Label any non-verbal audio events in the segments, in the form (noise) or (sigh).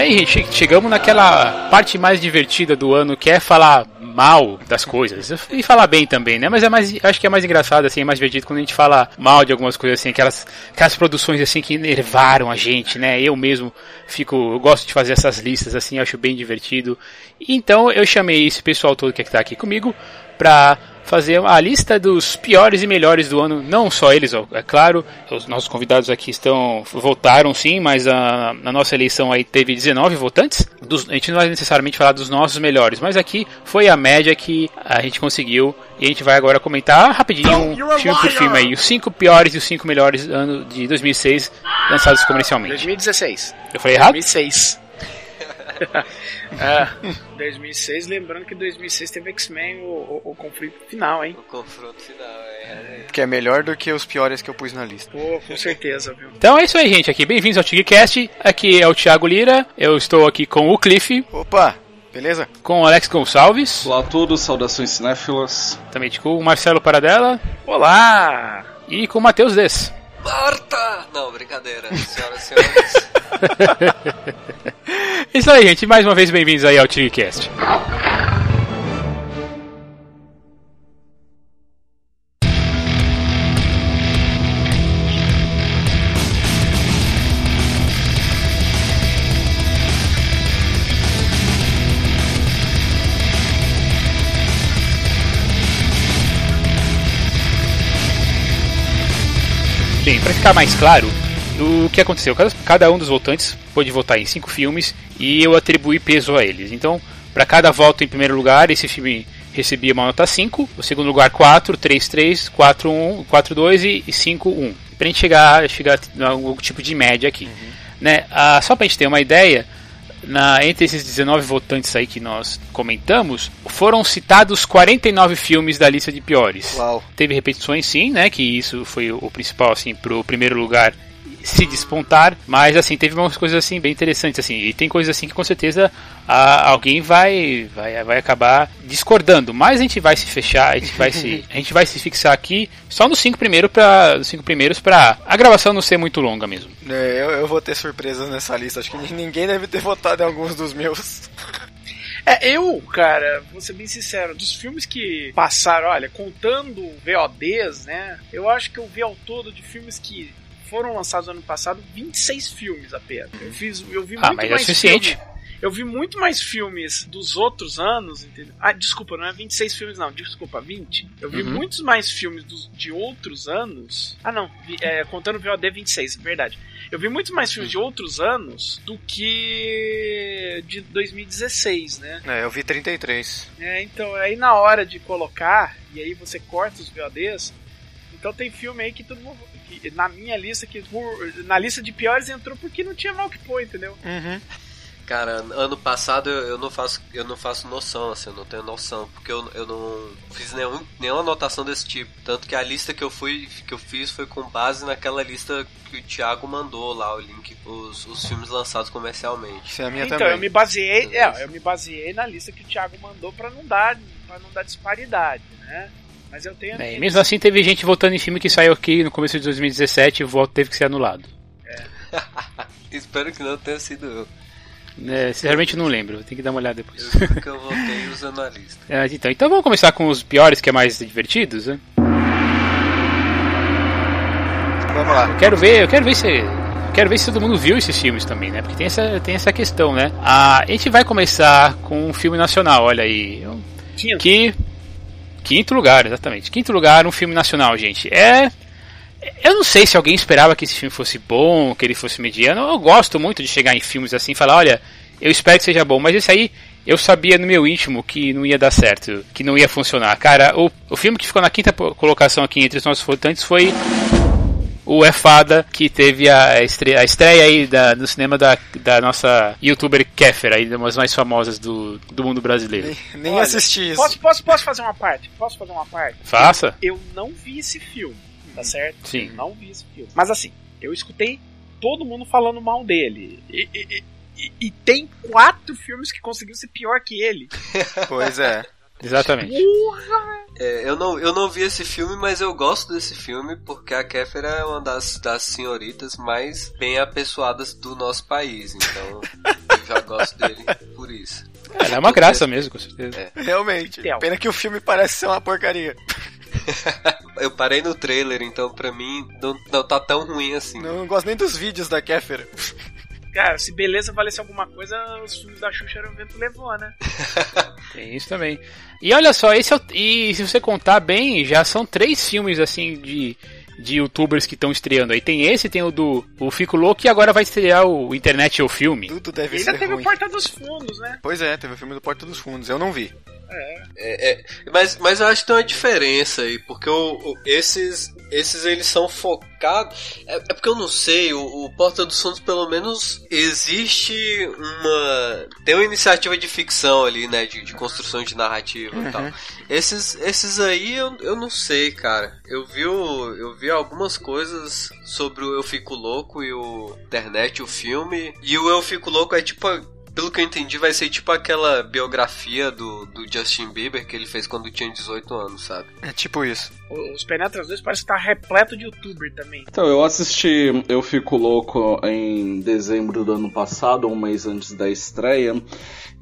Aí, gente, chegamos naquela parte mais divertida do ano, que é falar mal das coisas. E falar bem também, né? Mas é mais, acho que é mais engraçado, assim, é mais divertido quando a gente fala mal de algumas coisas, assim, aquelas, aquelas produções, assim, que enervaram a gente, né? Eu mesmo fico, eu gosto de fazer essas listas, assim, acho bem divertido. Então, eu chamei esse pessoal todo que está aqui comigo pra fazer a lista dos piores e melhores do ano, não só eles, é claro, os nossos convidados aqui estão votaram sim, mas a, a nossa eleição aí teve 19 votantes. Dos, a gente não vai necessariamente falar dos nossos melhores, mas aqui foi a média que a gente conseguiu e a gente vai agora comentar rapidinho, filme por filme aí, os 5 piores e os 5 melhores ano de 2006 lançados comercialmente. 2016. Eu falei errado? 2006. (laughs) é, 2006, lembrando que 2006 teve X-Men, o, o, o, conflito final, hein? O confronto final, é. Que é melhor do que os piores que eu pus na lista. Pô, com certeza, viu? Então é isso aí, gente. Aqui, bem-vindos ao TigCast. Aqui é o Thiago Lira. Eu estou aqui com o Cliff. Opa! Beleza? Com o Alex Gonçalves. Olá a todos, saudações cinéfilas. Também com o Marcelo Paradela. Olá! E com o Matheus Des. Marta! Não, brincadeira, senhoras e senhores. (laughs) Isso aí, gente. Mais uma vez, bem-vindos aí ao TigCast. Bem, para ficar mais claro, o que aconteceu? Cada um dos votantes pôde votar em cinco filmes e eu atribuí peso a eles. Então, para cada voto em primeiro lugar, esse filme recebia uma nota 5, o segundo lugar 4, 3, 3, 4, 1, 4, 2 e 5, 1. Pra gente chegar, chegar a algum tipo de média aqui. Uhum. Né? Ah, só pra gente ter uma ideia, na, entre esses 19 votantes aí que nós comentamos, foram citados 49 filmes da lista de piores. Uau. Teve repetições sim, né? Que isso foi o principal assim pro primeiro lugar se despontar, mas assim, teve umas coisas assim bem interessantes assim, e tem coisas assim que com certeza a, alguém vai, vai vai acabar discordando, mas a gente vai se fechar, a gente vai se (laughs) a gente vai se fixar aqui só nos cinco primeiros para cinco primeiros para a gravação não ser muito longa mesmo. É, eu, eu vou ter surpresas nessa lista, acho que ninguém deve ter votado em alguns dos meus. É, eu, cara, vou ser bem sincero, dos filmes que passaram, olha, contando VODs, né? Eu acho que eu vi ao todo de filmes que foram lançados ano passado 26 filmes apenas. Eu fiz, eu vi ah, muito mas é mais é suficiente. Filme, eu vi muito mais filmes dos outros anos, entendeu? Ah, desculpa, não é 26 filmes não, desculpa, 20. Eu vi uhum. muitos mais filmes dos, de outros anos. Ah, não, vi, é, contando o VOD 26, verdade. Eu vi muito mais filmes de outros anos do que de 2016, né? É, eu vi 33. É, então, aí na hora de colocar, e aí você corta os VODs, então tem filme aí que todo mundo na minha lista, que por, na lista de piores entrou porque não tinha mal que pôr, entendeu? Uhum. Cara, ano passado eu, eu, não faço eu não faço noção, assim, eu não tenho noção, porque eu, eu não fiz nenhum, nenhuma anotação desse tipo. Tanto que a lista que eu fui que eu fiz foi com base naquela lista que o Thiago mandou lá, o link, os, os filmes lançados comercialmente. Sim, a minha então, também. eu me baseei, é, eu me baseei na lista que o Thiago mandou para não dar para não dar disparidade, né? Mas eu tenho. Bem, mesmo assim, teve gente votando em filme que saiu aqui no começo de 2017 e o voto teve que ser anulado. É. (laughs) Espero que não tenha sido eu. É, sinceramente não lembro, tem que dar uma olhada depois. Eu que eu votei usando a lista. (laughs) É, então, então vamos começar com os piores, que é mais divertidos, né? Vamos lá. Eu quero ver, eu quero ver se quero ver se todo mundo viu esses filmes também, né? Porque tem essa, tem essa questão, né? a gente vai começar com um filme nacional, olha aí. Que Quinto lugar, exatamente. Quinto lugar, um filme nacional, gente. É. Eu não sei se alguém esperava que esse filme fosse bom, que ele fosse mediano. Eu gosto muito de chegar em filmes assim e falar: olha, eu espero que seja bom, mas esse aí eu sabia no meu íntimo que não ia dar certo, que não ia funcionar. Cara, o, o filme que ficou na quinta colocação aqui entre os nossos votantes foi o É Fada, que teve a estreia, a estreia aí da, no cinema da, da nossa youtuber Kéfera, aí, uma das mais famosas do, do mundo brasileiro. Nem, nem Olha, assisti isso. Posso, posso, posso fazer uma parte? Posso fazer uma parte? Faça. Eu, eu não vi esse filme, tá certo? Sim. Eu não vi esse filme. Mas assim, eu escutei todo mundo falando mal dele. E, e, e, e tem quatro filmes que conseguiram ser pior que ele. (laughs) Pois é. Exatamente. É, eu, não, eu não vi esse filme, mas eu gosto desse filme porque a Kéfera é uma das, das senhoritas mais bem apessoadas do nosso país. Então, Gosto dele por isso. Ela é uma graça mesmo, com certeza. Realmente. Theo. Pena que o filme parece ser uma porcaria. (laughs) Eu parei no trailer, então pra mim não, não tá tão ruim assim. Não, não gosto nem dos vídeos da Kéfera. Cara, se beleza valesse alguma coisa, os filmes da Xuxa eram o vento levou, né? (laughs) Tem isso também. E olha só, esse é o, e se você contar bem, já são três filmes assim de, de youtubers que estão estreando aí. Tem esse, tem o do o Fico Louco e agora vai estrear o Internet é o filme. Tudo deve E ainda ser teve ruim. o Porta dos Fundos, né? Pois é, teve o filme do Porta dos Fundos. Eu não vi. É, é, mas, mas eu acho que tem uma diferença aí, porque o, o- esses, esses eles são focados. É, é porque eu não sei, o, o Porta dos Fundos pelo menos existe uma. Tem uma iniciativa de ficção ali, né? De, de construção de narrativa e tal. Esses, esses aí eu, eu não sei, cara. Eu vi, o, eu vi algumas coisas sobre o Eu Fico Louco e o internet, o filme. E o Eu Fico Louco é tipo. Pelo que eu entendi, vai ser tipo aquela biografia do, do Justin Bieber que ele fez quando tinha 18 anos, sabe? É tipo isso. Os Penetras 2 parece que tá repleto de youtuber também. Então, eu assisti Eu Fico Louco em dezembro do ano passado, um mês antes da estreia.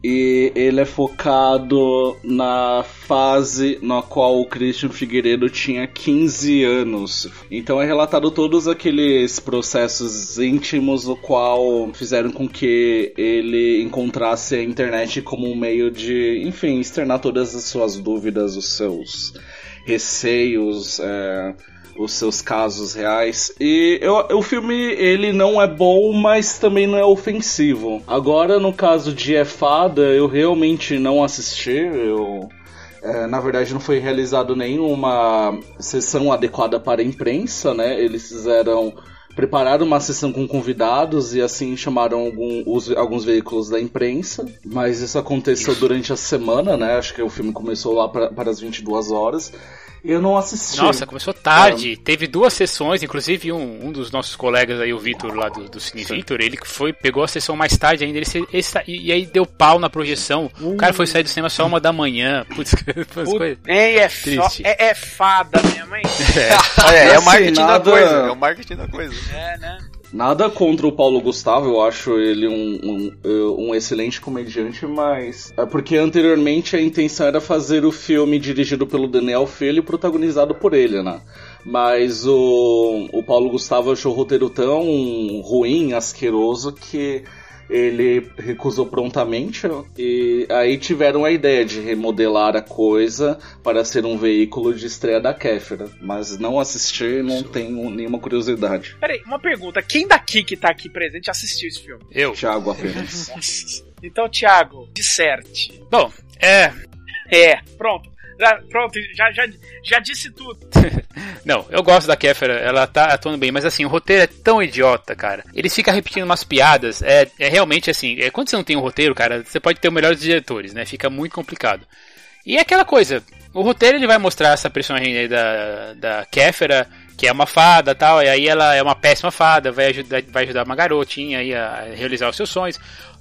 E ele é focado na fase na qual o Christian Figueiredo tinha 15 anos. Então é relatado todos aqueles processos íntimos o qual fizeram com que ele encontrasse a internet como um meio de, enfim, externar todas as suas dúvidas, os seus receios, é, os seus casos reais. E eu, o filme ele não é bom, mas também não é ofensivo. Agora, no caso de É Fada, eu realmente não assisti. Eu é, na verdade, não foi realizado nenhuma sessão adequada para a imprensa, né? Eles fizeram. Prepararam uma sessão com convidados e assim chamaram algum- os- alguns veículos da imprensa, mas isso aconteceu durante a semana, né? Acho que o filme começou lá para as 22 horas. Eu não assisti. Nossa, começou tarde. Teve duas sessões, inclusive um, um dos nossos colegas aí, o Vitor lá do, do Cine Vitor, ele que foi, pegou a sessão mais tarde ainda, ele se- ele e, e aí deu pau na projeção. O cara foi sair do cinema só uma da manhã. (laughs) Putz, umas coisas. É, fo- Triste. é, é fada mesmo, hein? (laughs) É, é, o Assim, marketing nada- da coisa. É o marketing da coisa. É, né? Nada contra o Paulo Gustavo, eu acho ele um, um, um excelente comediante, mas. É porque anteriormente a intenção era fazer o filme dirigido pelo Daniel Filho e protagonizado por ele, né? Mas o, o Paulo Gustavo achou o roteiro tão ruim, asqueroso, que ele recusou prontamente e aí tiveram a ideia de remodelar a coisa para ser um veículo de estreia da Kéfera, mas não assisti, não tenho nenhuma curiosidade. Peraí, uma pergunta. Quem daqui que tá aqui presente assistiu esse filme? Eu. Thiago apenas. (laughs) Então, Thiago, disserte. Bom, é. É, pronto. Pronto, já, já, já disse tudo. (laughs) Não, eu gosto da Kéfera, ela tá atuando bem, mas assim, o roteiro é tão idiota, cara. Eles ficam repetindo umas piadas, é, é realmente assim, é, quando você não tem um roteiro, cara, você pode ter o melhor dos diretores, né? Fica muito complicado. E é aquela coisa, o roteiro ele vai mostrar essa personagem aí da, da Kéfera, que é uma fada tal, e aí ela é uma péssima fada, vai ajudar, vai ajudar uma garotinha aí a realizar os seus sonhos.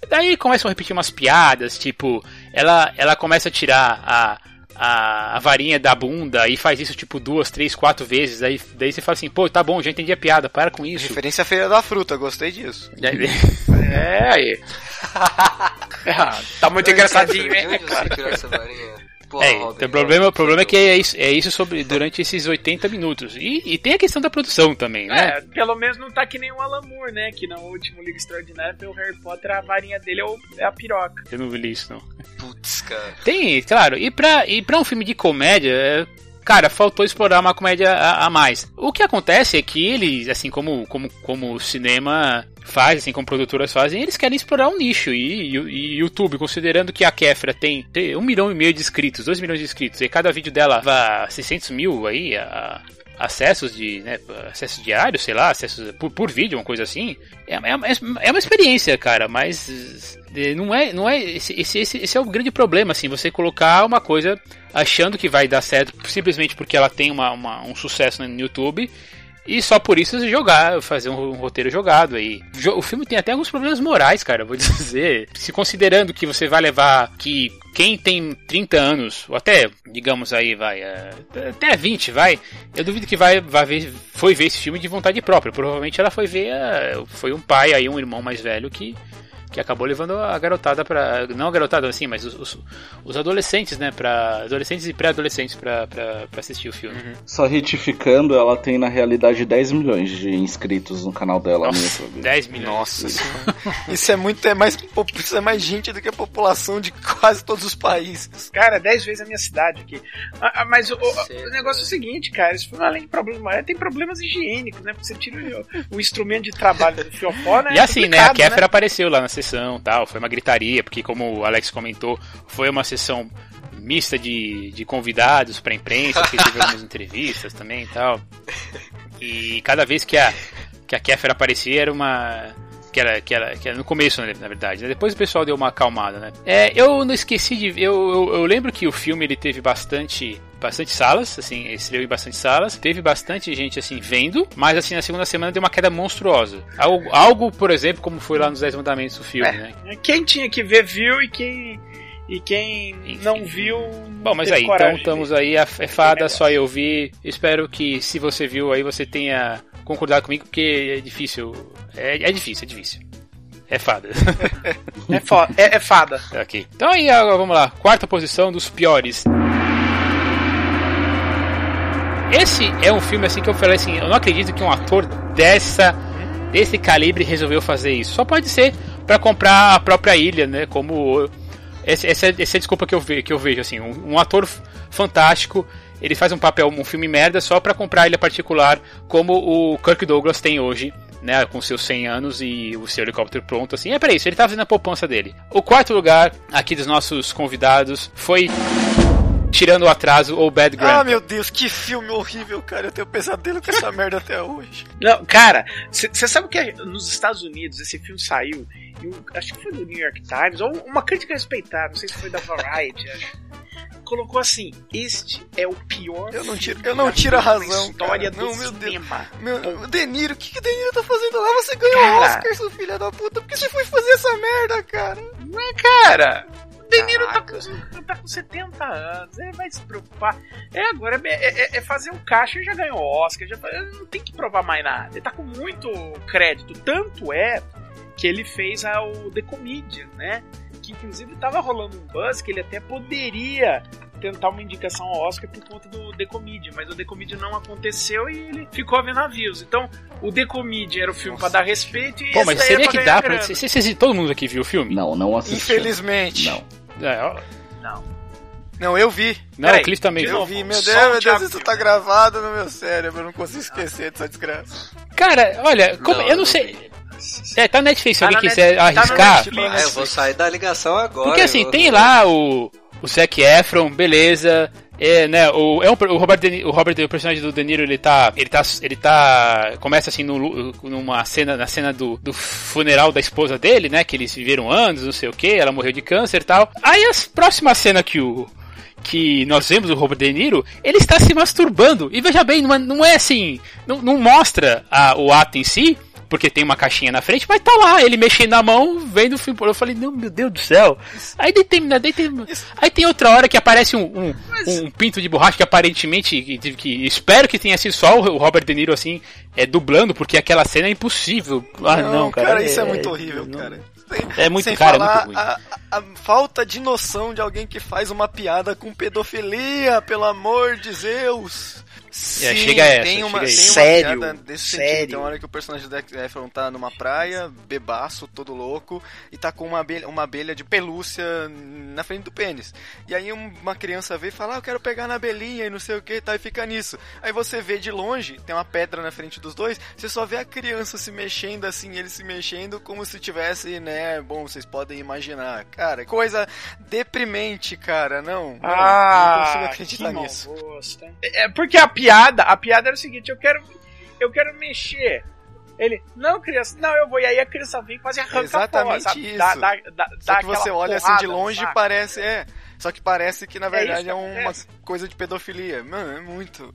Daí começam a repetir umas piadas, tipo, ela, ela começa a tirar a, a, a varinha da bunda e faz isso tipo duas, três, quatro vezes. Aí, daí você fala assim, pô, tá bom, já entendi a piada, para com isso. Referência à Feira da Fruta, gostei disso. (laughs) É, aí. (laughs) (laughs) Ah, tá muito engraçadinho, hein? Porra, É, Robin, então, o problema, o problema é que você é isso, é isso sobre, durante esses 80 minutos. E, e tem a questão da produção também, né? É, pelo menos não tá que nem o Alan Moore, né? Que no último Liga Extraordinária o Harry Potter, a varinha dele é, o- é a piroca. Eu não vi isso, não. Putz, cara. Tem, claro, e pra, e pra um filme de comédia, é, cara, faltou explorar uma comédia a, a mais. O que acontece é que eles, assim como, como, como o cinema faz, assim como produtoras fazem, eles querem explorar um nicho. E, e, e YouTube, considerando que a Kefra tem, tem um milhão e meio de inscritos, dois milhões de inscritos, e cada vídeo dela vai 600 mil aí, a, acessos de, né, diários, sei lá, acessos por, por vídeo, uma coisa assim, é, é, é uma experiência, cara, mas eh, não é, não é esse, esse, esse é o grande problema, assim, você colocar uma coisa achando que vai dar certo simplesmente porque ela tem uma, uma um sucesso no YouTube e só por isso jogar, fazer um, roteiro jogado aí. O filme tem até alguns problemas morais, cara, vou (laughs) dizer. Se considerando que você vai levar que quem tem 30 anos, ou até, digamos aí, vai, é, até 20, vai, eu duvido que vai, vai ver, foi ver esse filme de vontade própria. Provavelmente ela foi ver, é, foi um pai aí, um irmão mais velho que que acabou levando a garotada para não a garotada assim, mas os, os, os adolescentes, né, para adolescentes e pré-adolescentes para assistir o filme. Uhum. Só retificando, ela tem na realidade 10 milhões de inscritos no canal dela Nossa, no YouTube. 10 milhões. Nossa, isso é muito é mais isso é mais gente do que a população de quase todos os países. Cara, 10 vezes a minha cidade aqui. Ah, ah mas o, o, o, negócio é o seguinte, cara, isso foi além de problema, tem problemas higiênicos, né? Porque você tira o, o instrumento de trabalho do fiofó, né? E assim, né, a Kéfera né? apareceu lá na sessão, tal, foi uma gritaria, porque como o Alex comentou, foi uma sessão mista de, de convidados para imprensa, que teve algumas (laughs) entrevistas também e tal. E cada vez que a, que a Kéfera aparecia era uma. Que era, que, era, que era no começo, né, na verdade. Né? Depois o pessoal deu uma acalmada, né? É, eu não esqueci de. Eu, eu, eu, lembro que o filme ele teve bastante. Bastante salas, assim, estreou em bastante salas. Teve bastante gente, assim, vendo. Mas, assim, na segunda semana deu uma queda monstruosa. Algo, algo por exemplo, como foi lá nos Dez Mandamentos do filme, é, né? Quem tinha que ver, viu. E quem e quem Enfim. não viu. Bom, mas aí, então estamos aí, é fada, só eu vi. Espero que se você viu aí você tenha concordado comigo, porque é difícil. É, é difícil, é difícil. É fada. (laughs) é, é, é fada. (laughs) Ok. Então aí, agora vamos lá. Quarta posição dos piores. Esse é um filme assim que eu falei assim, eu não acredito que um ator dessa desse calibre resolveu fazer isso. Só pode ser para comprar a própria ilha, né? Como essa, essa, essa é a desculpa que eu, ve, que eu vejo, assim. Um, um, ator fantástico, ele faz um papel, um filme merda só para comprar ilha particular, como o Kirk Douglas tem hoje. Né, com seus 100 anos e o seu helicóptero pronto, assim, é para isso, ele tá fazendo a poupança dele. O quarto lugar aqui dos nossos convidados foi tirando o atraso ou Bad Grandpa. Ah, meu Deus, que filme horrível, cara. Eu tenho pesadelo com essa (laughs) merda até hoje. Não, cara, você sabe que nos Estados Unidos esse filme saiu acho que foi do New York Times, ou uma crítica respeitada, não sei se foi da Variety, (laughs) acho. Colocou assim: Este é o pior. Eu não tiro, eu não tiro a razão. História cara. do não, meu cinema. Deus. Meu, De Niro, o que, que o De Niro tá fazendo lá? Você ganhou o Oscar, seu filho da puta. Por que você foi fazer essa merda, cara? Não é, cara? O De Niro tá com, tá com 70 anos, ele vai se preocupar. É, agora é, é, é fazer um caixa e já ganhou Oscar, já, não tem que provar mais nada. Ele tá com muito crédito. Tanto é que ele fez ao The Comedian, né? Que inclusive estava rolando um buzz que ele até poderia tentar uma indicação ao Oscar por conta do The Comedian, mas o The Comedian não aconteceu e ele ficou a ver navios. Então, o The Comedian era o filme para dar respeito e Pô, mas seria é que dá pra. Se, se, se, todo mundo aqui viu o filme? Não, não assisti. Infelizmente. Não. É, ó... Não. Não, eu vi. Não, o Cliff também viu. Eu vi, meu Deus, meu Deus, isso tá gravado no meu cérebro, eu não consigo esquecer dessa desgraça. Cara, olha, como, não, eu não sei. É, tá na Netflix, se tá alguém quiser Net... arriscar. Tá é, eu vou sair da ligação agora. Porque assim, tem lá o, o Zac Efron, beleza. É, né, o, é um, o Robert, De, o Robert, o personagem do De Niro, ele tá, ele tá, ele tá, começa assim no, numa cena, na cena do, do funeral da esposa dele, né, que eles viveram anos, não sei o que, ela morreu de câncer e tal. Aí a próxima cena que o, que nós vemos o Robert De Niro, ele está se masturbando. E veja bem, não é, não é assim, não, não mostra a, o ato em si, porque tem uma caixinha na frente, mas tá lá, ele mexendo na mão, vendo o filme. Eu falei, não, meu Deus do céu. Aí tem, daí tem, aí tem outra hora que aparece um, um, um pinto de borracha que aparentemente, que, que, espero que tenha sido só o Robert De Niro assim, é, dublando, porque aquela cena é impossível. Ah, não, não cara. cara isso é, é muito horrível, não, cara. É muito, Sem cara, falar é muito ruim. A, a, falta de noção de alguém que faz uma piada com pedofilia, pelo amor de Zeus. Sim, é, chega essa, tem uma, tem uma sério, piada desse sério. sentido. Tem uma hora que o personagem do Zac Efron tá numa praia, bebaço, todo louco, e tá com uma abelha, uma abelha de pelúcia na frente do pênis. E aí uma criança vê e fala, ah, eu quero pegar na abelhinha e não sei o que, tá, e fica nisso. Aí você vê de longe, tem uma pedra na frente dos dois, você só vê a criança se mexendo assim, ele se mexendo como se tivesse, né, bom, vocês podem imaginar. Cara, coisa deprimente, cara, não. não ah, não consigo acreditar nisso. Gosto, é porque a piada, a piada era o seguinte, eu quero eu quero mexer. Ele, não, criança, não, eu vou. E aí a criança vem e quase arranca Exatamente porra, isso. Dá, dá, dá, Só que você olha assim de longe e parece, é. Só que parece que na verdade é, é uma coisa de pedofilia. Mano, é muito.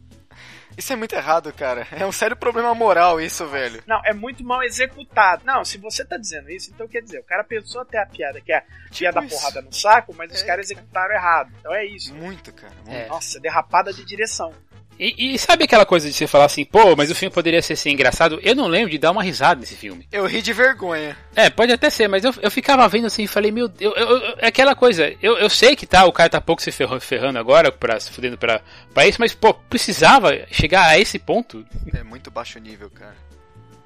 Isso é muito errado, cara. É um sério problema moral isso, velho. Não, é muito mal executado. Não, se você tá dizendo isso, então quer dizer, o cara pensou até a piada, que é a tipo da porrada no saco, mas é, os caras executaram errado. Então é isso. Muito, cara. Muito. É. Nossa, derrapada de direção. E, e, sabe aquela coisa de você falar assim, pô, mas o filme poderia ser assim, engraçado? Eu não lembro de dar uma risada nesse filme. Eu ri de vergonha. É, pode até ser, mas eu, eu ficava vendo assim e falei, meu Deus, eu, eu, é aquela coisa, eu, eu sei que tá, o cara tá pouco se ferrando, ferrando agora, pra, se fudendo pra, pra isso, mas, pô, precisava chegar a esse ponto. É muito baixo nível, cara.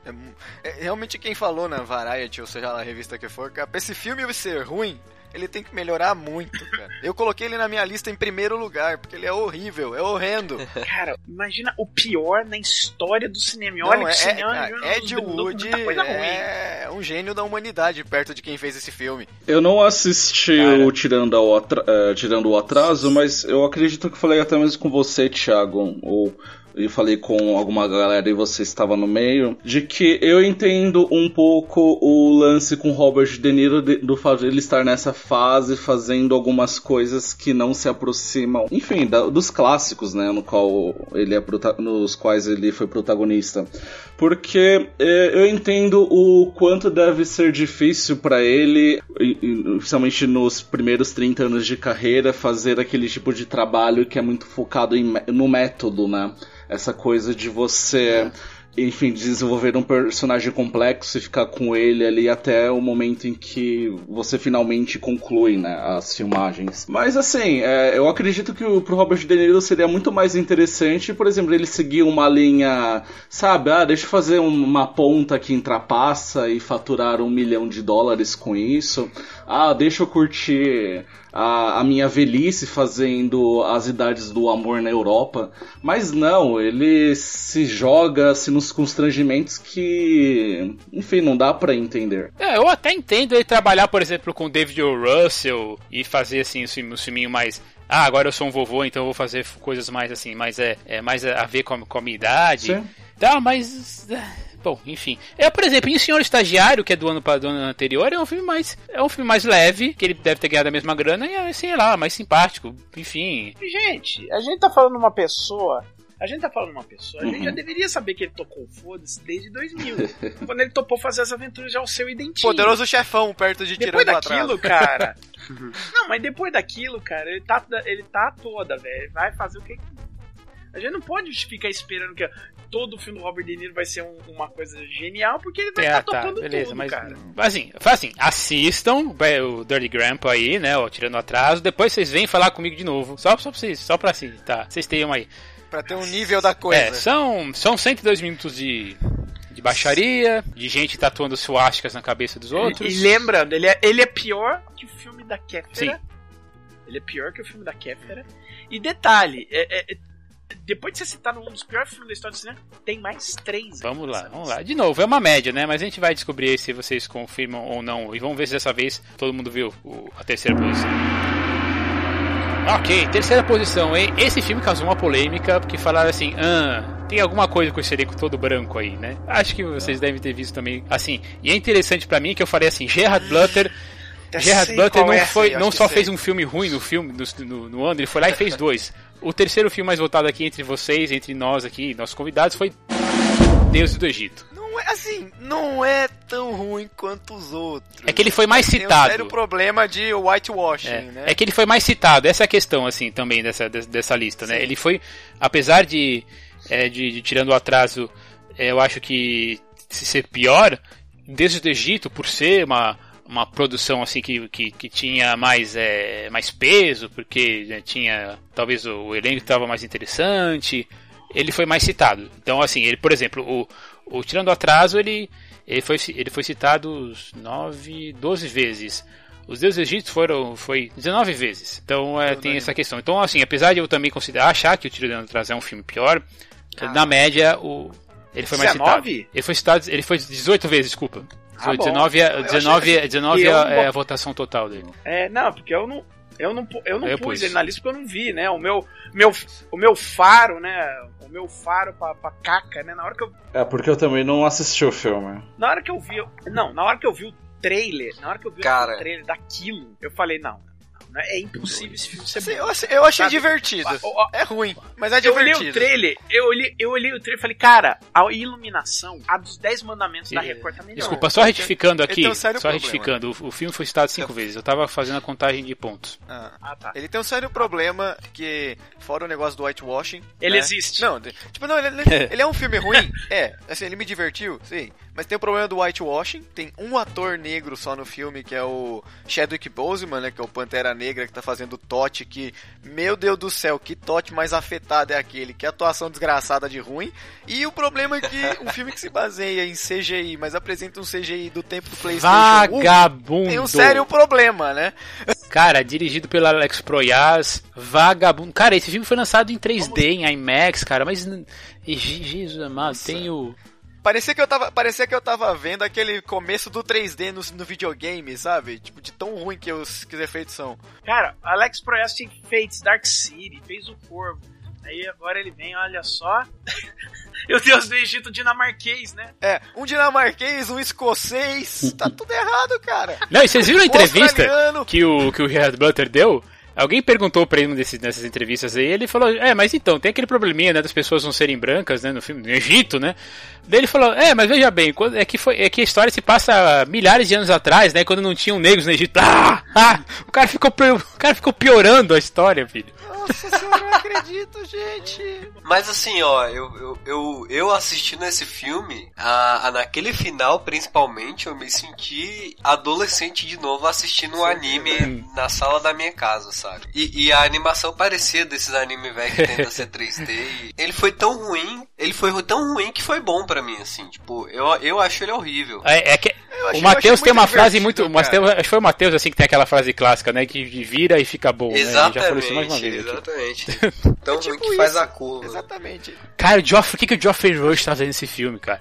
É, é, realmente quem falou na Variety, ou seja, na revista que for, cara, pra esse filme ser ruim, ele tem que melhorar muito, cara. Eu coloquei ele na minha lista em primeiro lugar, porque ele é horrível, é horrendo. Cara, imagina o pior na história do cinema. Olha Não, que é, cinema. Cara, Ed Wood é um gênio da humanidade perto de quem fez esse filme. Eu não assisti cara. o Tirando, o uh, Tirando o Atraso, mas eu acredito que falei até mesmo com você, Thiago, ou e falei com alguma galera e você estava no meio, de que eu entendo um pouco o lance com Robert De Niro de, do fato de ele estar nessa fase fazendo algumas coisas que não se aproximam, enfim, da, dos clássicos, né, no qual ele é nos quais ele foi protagonista. Porque é, eu entendo o quanto deve ser difícil para ele, principalmente nos primeiros 30 anos de carreira, fazer aquele tipo de trabalho que é muito focado no método, né? Essa coisa de você enfim, desenvolver um personagem complexo e ficar com ele ali até o momento em que você finalmente conclui, né, as filmagens. Mas assim, é, eu acredito que o, pro Robert De Niro seria muito mais interessante, por exemplo, ele seguir uma linha, sabe, ah, deixa eu fazer uma ponta que ultrapassa e faturar um milhão de dólares com isso. Ah, deixa eu curtir a, a, minha velhice fazendo as idades do amor na Europa. Mas não, ele se joga assim, nos constrangimentos que, enfim, não dá para entender. É, eu até entendo ele trabalhar, por exemplo, com David o. Russell e fazer assim um filminho mais ah, agora eu sou um vovô, então eu vou fazer coisas mais assim, mais é, é mais a ver com a, com a minha idade. Sim. Tá, mas Bom, enfim. É, por exemplo, em O Senhor Estagiário, que é do ano, do ano anterior, é um filme mais. É um filme mais leve, que ele deve ter ganhado a mesma grana, e é, sei lá, mais simpático. Enfim. Gente, a gente tá falando uma pessoa a gente tá falando uma pessoa, a gente já uhum. deveria saber que ele tocou foda-se desde 2000. (laughs) quando ele topou fazer as aventuras já o seu identinho. Poderoso chefão perto de Depois daquilo, cara. (laughs) não, mas depois daquilo, cara, ele tá, ele tá toda, velho. Vai fazer o que. A gente não pode ficar esperando que todo o filme do Robert De Niro vai ser um, uma coisa genial, porque ele vai estar é, tá, tá tocando beleza, tudo, mas, cara. Assim, assim, assistam o Dirty Grandpa aí, né, ó, tirando atraso, depois vocês vêm falar comigo de novo, só, só pra vocês, só pra assim, tá, vocês tenham aí. Pra ter um nível da coisa. É, são, são 102 minutos de, de baixaria, de gente tatuando suásticas na cabeça dos outros. E, e lembrando, ele é, ele é pior que o filme da Kéfera. Sim. Ele é pior que o filme da Kéfera. E detalhe, é, é, depois de ser citado um dos piores filmes da história do cinema, tem mais três. Vamos lá, vamos lá. De novo, é uma média, né? Mas a gente vai descobrir se vocês confirmam ou não. E vamos ver se dessa vez todo mundo viu o, a terceira posição. Ok, terceira posição, hein? Esse filme causou uma polêmica, porque falaram assim, ah, tem alguma coisa com esse elenco todo branco aí, né? Acho que vocês devem ter visto também, assim. E é interessante para mim que eu falei assim, Gerard Butler Gerard Butler não, é, foi, não só fez um filme ruim no filme no, no, no, ano, ele foi lá e fez dois. O terceiro filme mais votado aqui entre vocês, entre nós aqui, nossos convidados, foi Deus do Egito. Não é assim, não é tão ruim quanto os outros. É que ele foi mais citado. Tem um sério problema de whitewashing, é, né? É que ele foi mais citado, essa é a questão, assim, também dessa, dessa lista, né? Sim. né? Ele foi, apesar de, é, de, de, tirando o atraso, é, eu acho que se ser pior, desde o Egito, por ser uma, uma produção assim que, que, que tinha mais, é, mais peso, porque né, tinha talvez o, o elenco estava mais interessante, ele foi mais citado. Então, assim, ele, por exemplo, o, o Tirando Atraso, ele, ele, foi, ele foi citado 9, 12 vezes. Os deuses egípcios foram foi 19 vezes. Então é, tem essa questão. Então, assim, apesar de eu também considerar achar que o Tirando Atraso é um filme pior, ah. na média o ele foi mais 19? citado. Ele foi citado, ele foi 18 vezes, desculpa. Ah, 19, é, 19, 19 é, é a votação total dele. É, não, porque eu não, eu não, eu não eu pus, pus ele na lista porque eu não vi, né? O meu, meu, o meu faro, né? O meu faro pra, pra caca, né? Na hora que eu. É, porque eu também não assisti o filme. Na hora que eu vi. Não, na hora que eu vi o trailer, na hora que eu vi Cara. o trailer daquilo, eu falei, não, né? É impossível esse filme ser bom. Eu, achei sabe? divertido. É ruim, mas é divertido. Eu olhei o trailer, eu olhei, eu olhei o trailer e falei, cara, a iluminação, a dos 10 mandamentos da Record também Desculpa, só retificando aqui, um só problema. retificando, o, o, filme foi citado cinco vezes, eu tava fazendo a contagem de pontos. Ah, ah, tá. Ele tem um sério problema que fora o negócio do whitewashing. Ele né? existe. Não, tipo, não, ele, ele- (laughs) ele é um filme ruim? É, assim, ele me divertiu, sim. Mas tem o problema do whitewashing. Tem um ator negro só no filme, que é o Chadwick Boseman, né? Que é o Pantera Negra, que tá fazendo o Tote, que, meu Deus do céu, que Tote mais afetado é aquele. Que atuação desgraçada de ruim. E o problema é que um filme que se baseia em CGI, mas apresenta um CGI do tempo do PlayStation 1, Vagabundo. tem um sério problema, né? Cara, dirigido pelo Alex Proyas, vagabundo. Cara, esse filme foi lançado em 3D, em IMAX, cara, mas. e, Je- Jesus amado, tem o. Parecia que eu tava, parecia que eu tava vendo aquele começo do 3D no, no videogame, sabe? Tipo, de tão ruim que os, que os efeitos são. Cara, Alex Proyas tinha feito Dark City, fez o Corvo. Aí agora ele vem, olha só. (laughs) o Deus do Egito dinamarquês, né? É, um dinamarquês, um escocês, tá tudo errado, cara. Não, e vocês viram a entrevista australiano. que o, que o Gerard Butler deu? Alguém perguntou pra ele nesse, nessas entrevistas aí, ele falou, é, mas então, tem aquele probleminha, né, das pessoas não serem brancas, né, no filme, no Egito, né? Daí ele falou, é, mas veja bem, quando, é, que foi, é que a história se passa milhares de anos atrás, né, quando não tinham negros no Egito. Ah, ah, o cara ficou, o cara ficou piorando a história, filho. Nossa senhora, eu não acredito, gente. Mas assim, ó, eu, eu, eu, eu assistindo esse filme, a, a- naquele final, principalmente, eu me senti adolescente de novo assistindo um anime na sala da minha casa, sabe? E, e a animação parecia desses animes velhos que tenta ser 3D. e ele foi tão ruim, ele foi tão ruim que foi bom pra mim, assim. Tipo, eu, eu acho ele horrível. É, é que achei- o Matheus eu tem uma frase muito. Mateus, acho que foi o Matheus assim que tem aquela frase clássica, né? Que vira e fica bom. Né? Ele já falou isso mais uma Exatamente, vez aqui. exatamente. (laughs) Tão Tipo ruim que faz isso. a curva. Exatamente. Cara, o Joffrey, o que, que o Geoffrey Rush tá fazendo nesse filme, cara?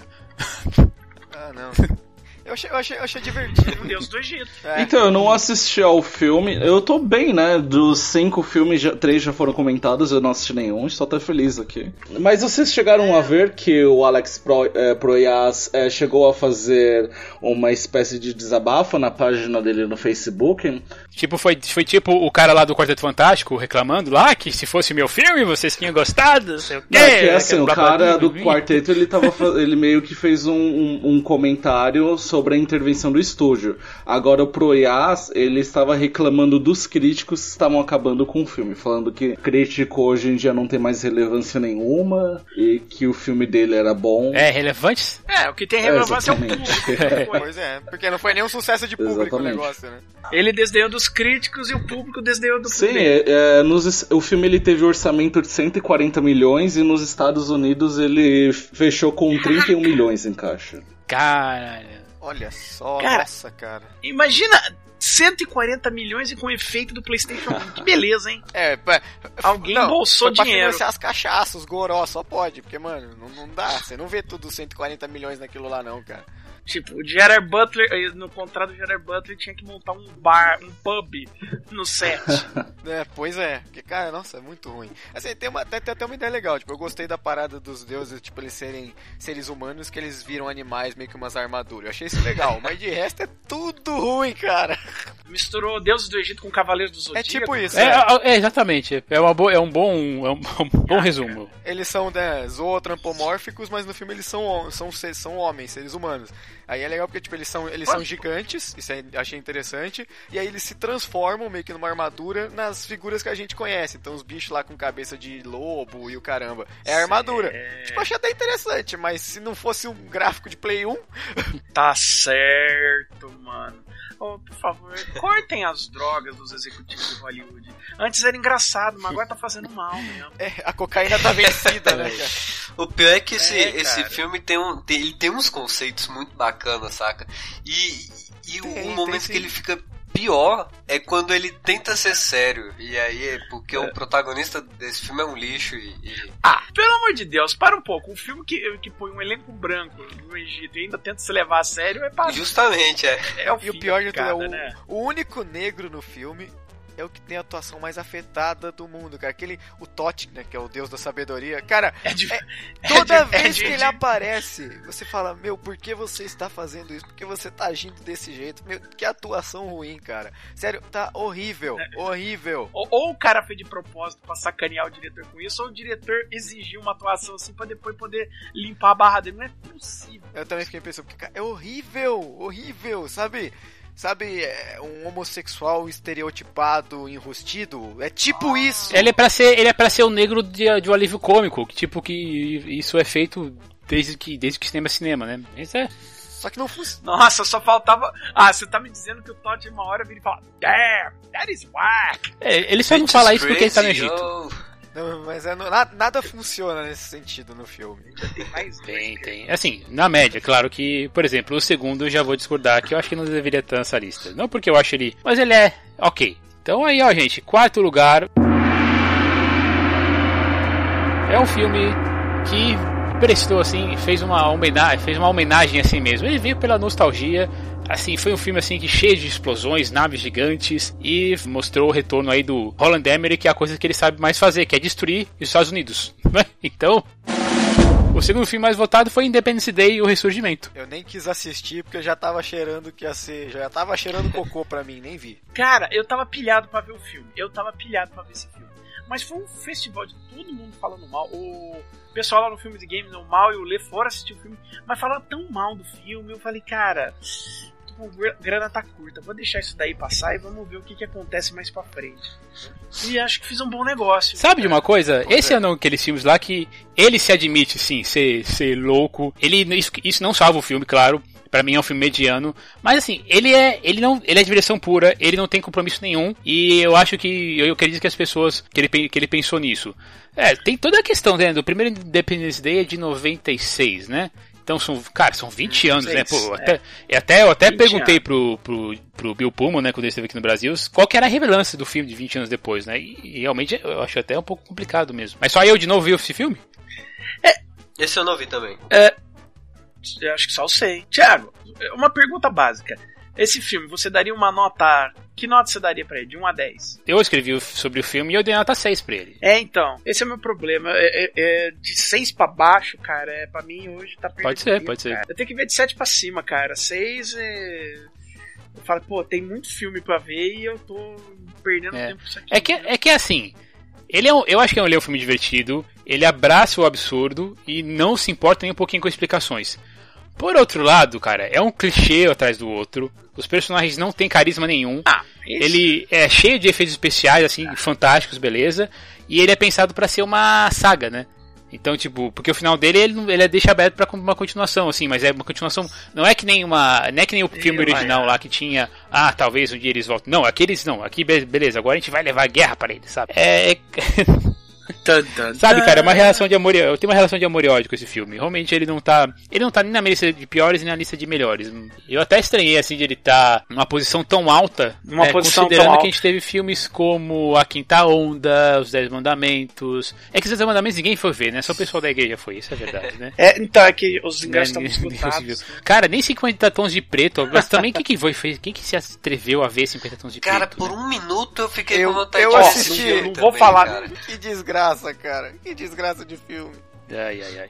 Ah, não. (laughs) Eu achei, eu achei, eu achei divertido. Deus do Egito. É. Então, eu não assisti ao filme. Eu tô bem, né? Dos cinco filmes, já, três já foram comentados, eu não assisti nenhum, estou até feliz aqui. Mas vocês chegaram a ver que o Alex Pro, eh, Proyas eh, chegou a fazer uma espécie de desabafo na página dele no Facebook? Tipo, foi, foi tipo o cara lá do Quarteto Fantástico reclamando lá que se fosse meu filme vocês tinham gostado, não sei o quê. Não, é que assim, o blá, blá, cara blá, do blá. quarteto, ele tava ele meio que fez um, um, um comentário sobre a intervenção do estúdio. Agora o Proyas, ele estava reclamando dos críticos que estavam acabando com o filme, falando que crítico hoje em dia não tem mais relevância nenhuma e que o filme dele era bom. É, relevantes? É, o que tem relevância é o exatamente. público. foi. Pois é, porque não foi nenhum sucesso de público o Exatamente. negócio, né? Ele desdenhou dos críticos e o público desdenhou do Sim, público. é, é, nos, o filme ele teve um orçamento de 140 milhões e nos Estados Unidos ele fechou com 31 milhões em caixa. Caralho. Olha só, Cara. nossa, cara. Imagina 140 milhões e com efeito do PlayStation 1. Que beleza, hein? É, pá, Alguém não, bolsou foi pra dinheiro. financiar as cachaças, os goró, só pode, porque, mano, não, não dá. Você não vê tudo 140 milhões naquilo lá, não, cara. Tipo, o Gerard Butler, eh, no contrato do Gerard Butler, tinha que montar um bar, um pub no set. (laughs) É, pois é. Porque, cara, nossa, é muito ruim. Assim, tem, uma, tem, tem até uma ideia legal. Tipo, eu gostei da parada dos deuses, tipo, eles serem seres humanos que eles viram animais meio que umas armaduras. Eu achei isso legal. (laughs) mas de resto é tudo ruim, cara. Misturou deuses do Egito com cavaleiros do É Zodíaco. tipo isso. É, é. é, exatamente. É, uma boa, é um bom, é um, (laughs) um bom resumo. Eles são né, zootropomórficos, mas no filme eles são, são, são homens, seres humanos. Aí é legal porque, tipo, eles são, eles são gigantes, isso aí achei interessante, e aí eles se transformam meio que numa armadura nas figuras que a gente conhece. Então os bichos lá com cabeça de lobo e o caramba. É a armadura. Tipo, achei até interessante, mas se não fosse um gráfico de Play 1, Tá certo, mano. Oh, por favor, cortem as drogas dos executivos de Hollywood. Antes era engraçado, mas agora tá fazendo mal mesmo. é, a cocaína tá vencida, né, cara? O pior é que esse, É, esse filme tem, um, tem, ele tem uns conceitos muito bacanas, saca? E, e o- Tem, o tem momento sim. que ele fica pior é quando ele tenta ser sério. E aí é porque o protagonista desse filme é um lixo e. e- Ah, pelo amor de Deus, para um pouco. Um filme que, que põe um elenco branco no Egito e ainda tenta se levar a sério é para. Justamente, é. É o E o pior de tudo é o, né? o único negro no filme é o que tem a atuação mais afetada do mundo, cara. Aquele, o Totti, né, que é o deus da sabedoria. Cara, É de- é- (laughs) toda de- é vez de- que ele de- aparece, você fala, meu, por que você está fazendo isso? Por que você tá agindo desse jeito? Meu, que atuação ruim, cara. Sério, tá horrível, É. horrível. Ou, ou o cara fez de propósito pra sacanear o diretor com isso, ou o diretor exigiu uma atuação assim pra depois poder limpar a barra dele. Não é possível. Eu também fiquei pensando, porque, cara, é horrível, horrível, sabe? Sabe, é, um homossexual estereotipado, enrustido. É tipo isso. Ele é pra ser, ele é para ser o negro de, de um alívio cômico, que tipo que isso é feito desde que desde que cinema é cinema, né? Isso é Só que não funciona. Nossa, só faltava. Ah, você tá me dizendo que o Todd uma hora vira e fala: Damn, that is whack. É, ele só não fala isso porque ele tá no Egito. yo. Não, mas é, no- na- nada funciona nesse sentido no filme. Tem mais Tem, tem. Assim, na média, claro que, por exemplo, o segundo eu já vou discordar que eu acho que não deveria estar nessa lista. Não porque eu acho ele. Mas ele é ok. Então aí, ó, gente, quarto lugar. É um filme que prestou assim, fez uma homenagem, fez uma homenagem assim mesmo. Ele veio pela nostalgia. Assim, foi um filme assim que cheio de explosões, naves gigantes e mostrou o retorno aí do Roland Emmerich, que é a coisa que ele sabe mais fazer, que é destruir os Estados Unidos. (laughs) né? Então, o segundo filme mais votado foi Independence Day e o Ressurgimento. Eu nem quis assistir porque eu já tava cheirando que ia ser. Já tava cheirando cocô pra mim, nem vi. (laughs) Cara, eu tava pilhado pra ver o filme. Eu tava pilhado pra ver esse filme. Mas foi um festival de todo mundo falando mal. O pessoal lá no Filme de Games, o Mal e o Lê foram assistir o filme, mas falaram tão mal do filme. Eu falei, cara, gra- grana tá curta, vou deixar isso daí passar e vamos ver o que, que acontece mais pra frente. E acho que fiz um bom negócio. Sabe de uma coisa? Esse é um daqueles filmes lá que ele se admite, sim, ser, ser louco. Ele, isso, isso não salva o filme, claro. Pra mim é um filme mediano, mas assim, ele é, ele não, ele é diversão pura, ele não tem compromisso nenhum e eu acho que eu acredito que as pessoas que ele, que ele pensou nisso. É, tem toda a questão, né? Do primeiro Independence Day é de 96, né? Então são, cara, são 20 anos, né? Pô, até, e até, eu até 20 perguntei pro, pro, pro Bill Pullman, né, quando ele esteve aqui no Brasil, qual que era a relevância do filme de 20 anos depois, né? E, e realmente eu acho até um pouco complicado mesmo. Mas só eu de novo vi esse filme? Esse eu não vi também. Eu acho que só eu sei. Tiago, uma pergunta básica. Esse filme, você daria uma nota. Que nota você daria pra ele? De 1 a 10? Eu escrevi sobre o filme e eu dei nota 6 pra ele. É, então, esse é o meu problema. É, é- é de 6 pra baixo, cara, é, pra mim hoje tá perdendo. Pode ser, pode ser. cara. Eu tenho que ver de 7 pra cima, cara. 6 é. Eu falo, pô, tem muito filme pra ver e eu tô perdendo É. tempo com isso aqui. É que, é que assim, ele é um, eu acho que ele é um filme divertido, ele abraça o absurdo e não se importa nem um pouquinho com explicações. Por outro lado, cara, é um clichê atrás do outro. Os personagens não têm carisma nenhum. Ah, Ele é cheio de efeitos especiais, assim, fantásticos, beleza. E ele é pensado pra ser uma saga, né? Então, tipo, porque o final dele ele, ele é deixa aberto pra uma continuação, assim, mas é uma continuação. Não é que nem uma. Não é que nem o filme original lá que tinha. Ah, talvez um dia eles voltem. Não, aqueles não. Aqui, be- beleza, agora a gente vai levar guerra para eles, sabe? É. Sabe, cara, é uma relação de amor eu tenho uma relação de amor e ódio com esse filme. Realmente ele não tá, ele não tá nem na lista de piores nem na lista de melhores. Eu até estranhei assim de ele tá numa posição tão alta, Numa né, posição considerando tão que a gente teve filmes como A Quinta Onda, Os Dez Mandamentos. É que os Dez Mandamentos ninguém foi ver, né? Só o pessoal da igreja foi, isso é verdade, né? (laughs) É, então, é que os Né, ingressos (laughs) esgotados. viu. Cara, nem 50 tons de preto, mas também quem que foi, fez? Quem que se atreveu a ver 50 tons de Cara, preto? por né? um minuto eu fiquei Eu- com vontade eu de ver assisti, esse filme eu não vou também, falar. cara. Que desgraça, cara. Que desgraça de filme. Ai, ai, ai.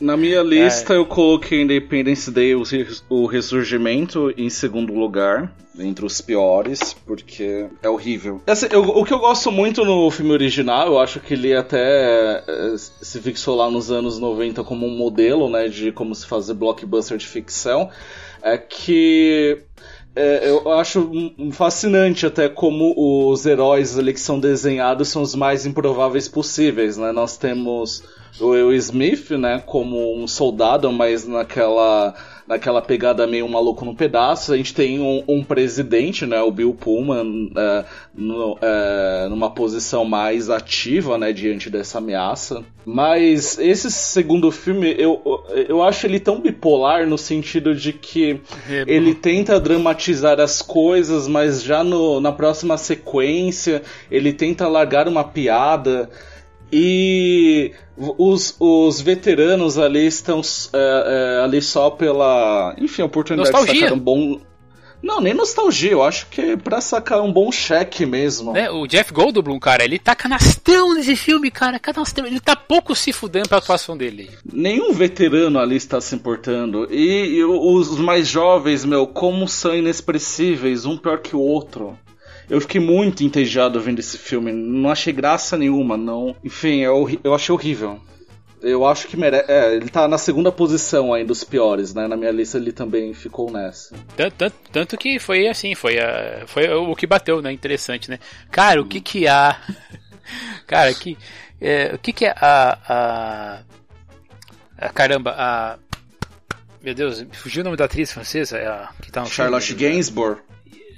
Na minha lista eu coloquei Independence Day, o res- o Ressurgimento, em segundo lugar, entre os piores, porque é horrível. Assim, eu- o que eu gosto muito no filme original, eu acho que ele até eh, se fixou lá nos anos 90 como um modelo, né, de como se fazer blockbuster de ficção, é que é, eu acho fascinante até como os heróis ali que são desenhados são os mais improváveis possíveis, né? Nós temos o Will Smith, né, como um soldado, mas naquela naquela pegada meio maluco no pedaço. A gente tem um, um presidente, né, o Bill Pullman, é, no- é, numa posição mais ativa, né, diante dessa ameaça. Mas esse segundo filme, eu, eu acho ele tão bipolar no sentido de que ele tenta dramatizar as coisas, mas já no, na próxima sequência ele tenta largar uma piada. E os, os veteranos ali estão é, é, ali só pela. Enfim, a oportunidade Nostalgia. de sacar um bom. Não, nem nostalgia, eu acho que é pra sacar um bom cheque mesmo. Né, o Jeff Goldblum, cara, ele tá canastrão nesse filme, cara, canastrão. Ele tá pouco se fudendo pra atuação dele. Nenhum veterano ali está se importando. E, e os mais jovens, meu, como são inexpressíveis, um pior que o outro. Eu fiquei muito entediado vendo esse filme. Não achei graça nenhuma, não. Enfim, é horri- eu achei horrível. Eu acho que merece. É, ele tá na segunda posição aí dos piores, né? Na minha lista ele também ficou nessa. Tanto, tanto, tanto que foi assim, foi, a, foi o que bateu, né? Interessante, né? Cara, o que que há. (laughs) Cara, que, é, o que que é a, a, a. Caramba, a. Meu Deus, fugiu o nome da atriz francesa? É a, que tá no Charlotte filme. Gainsbourg.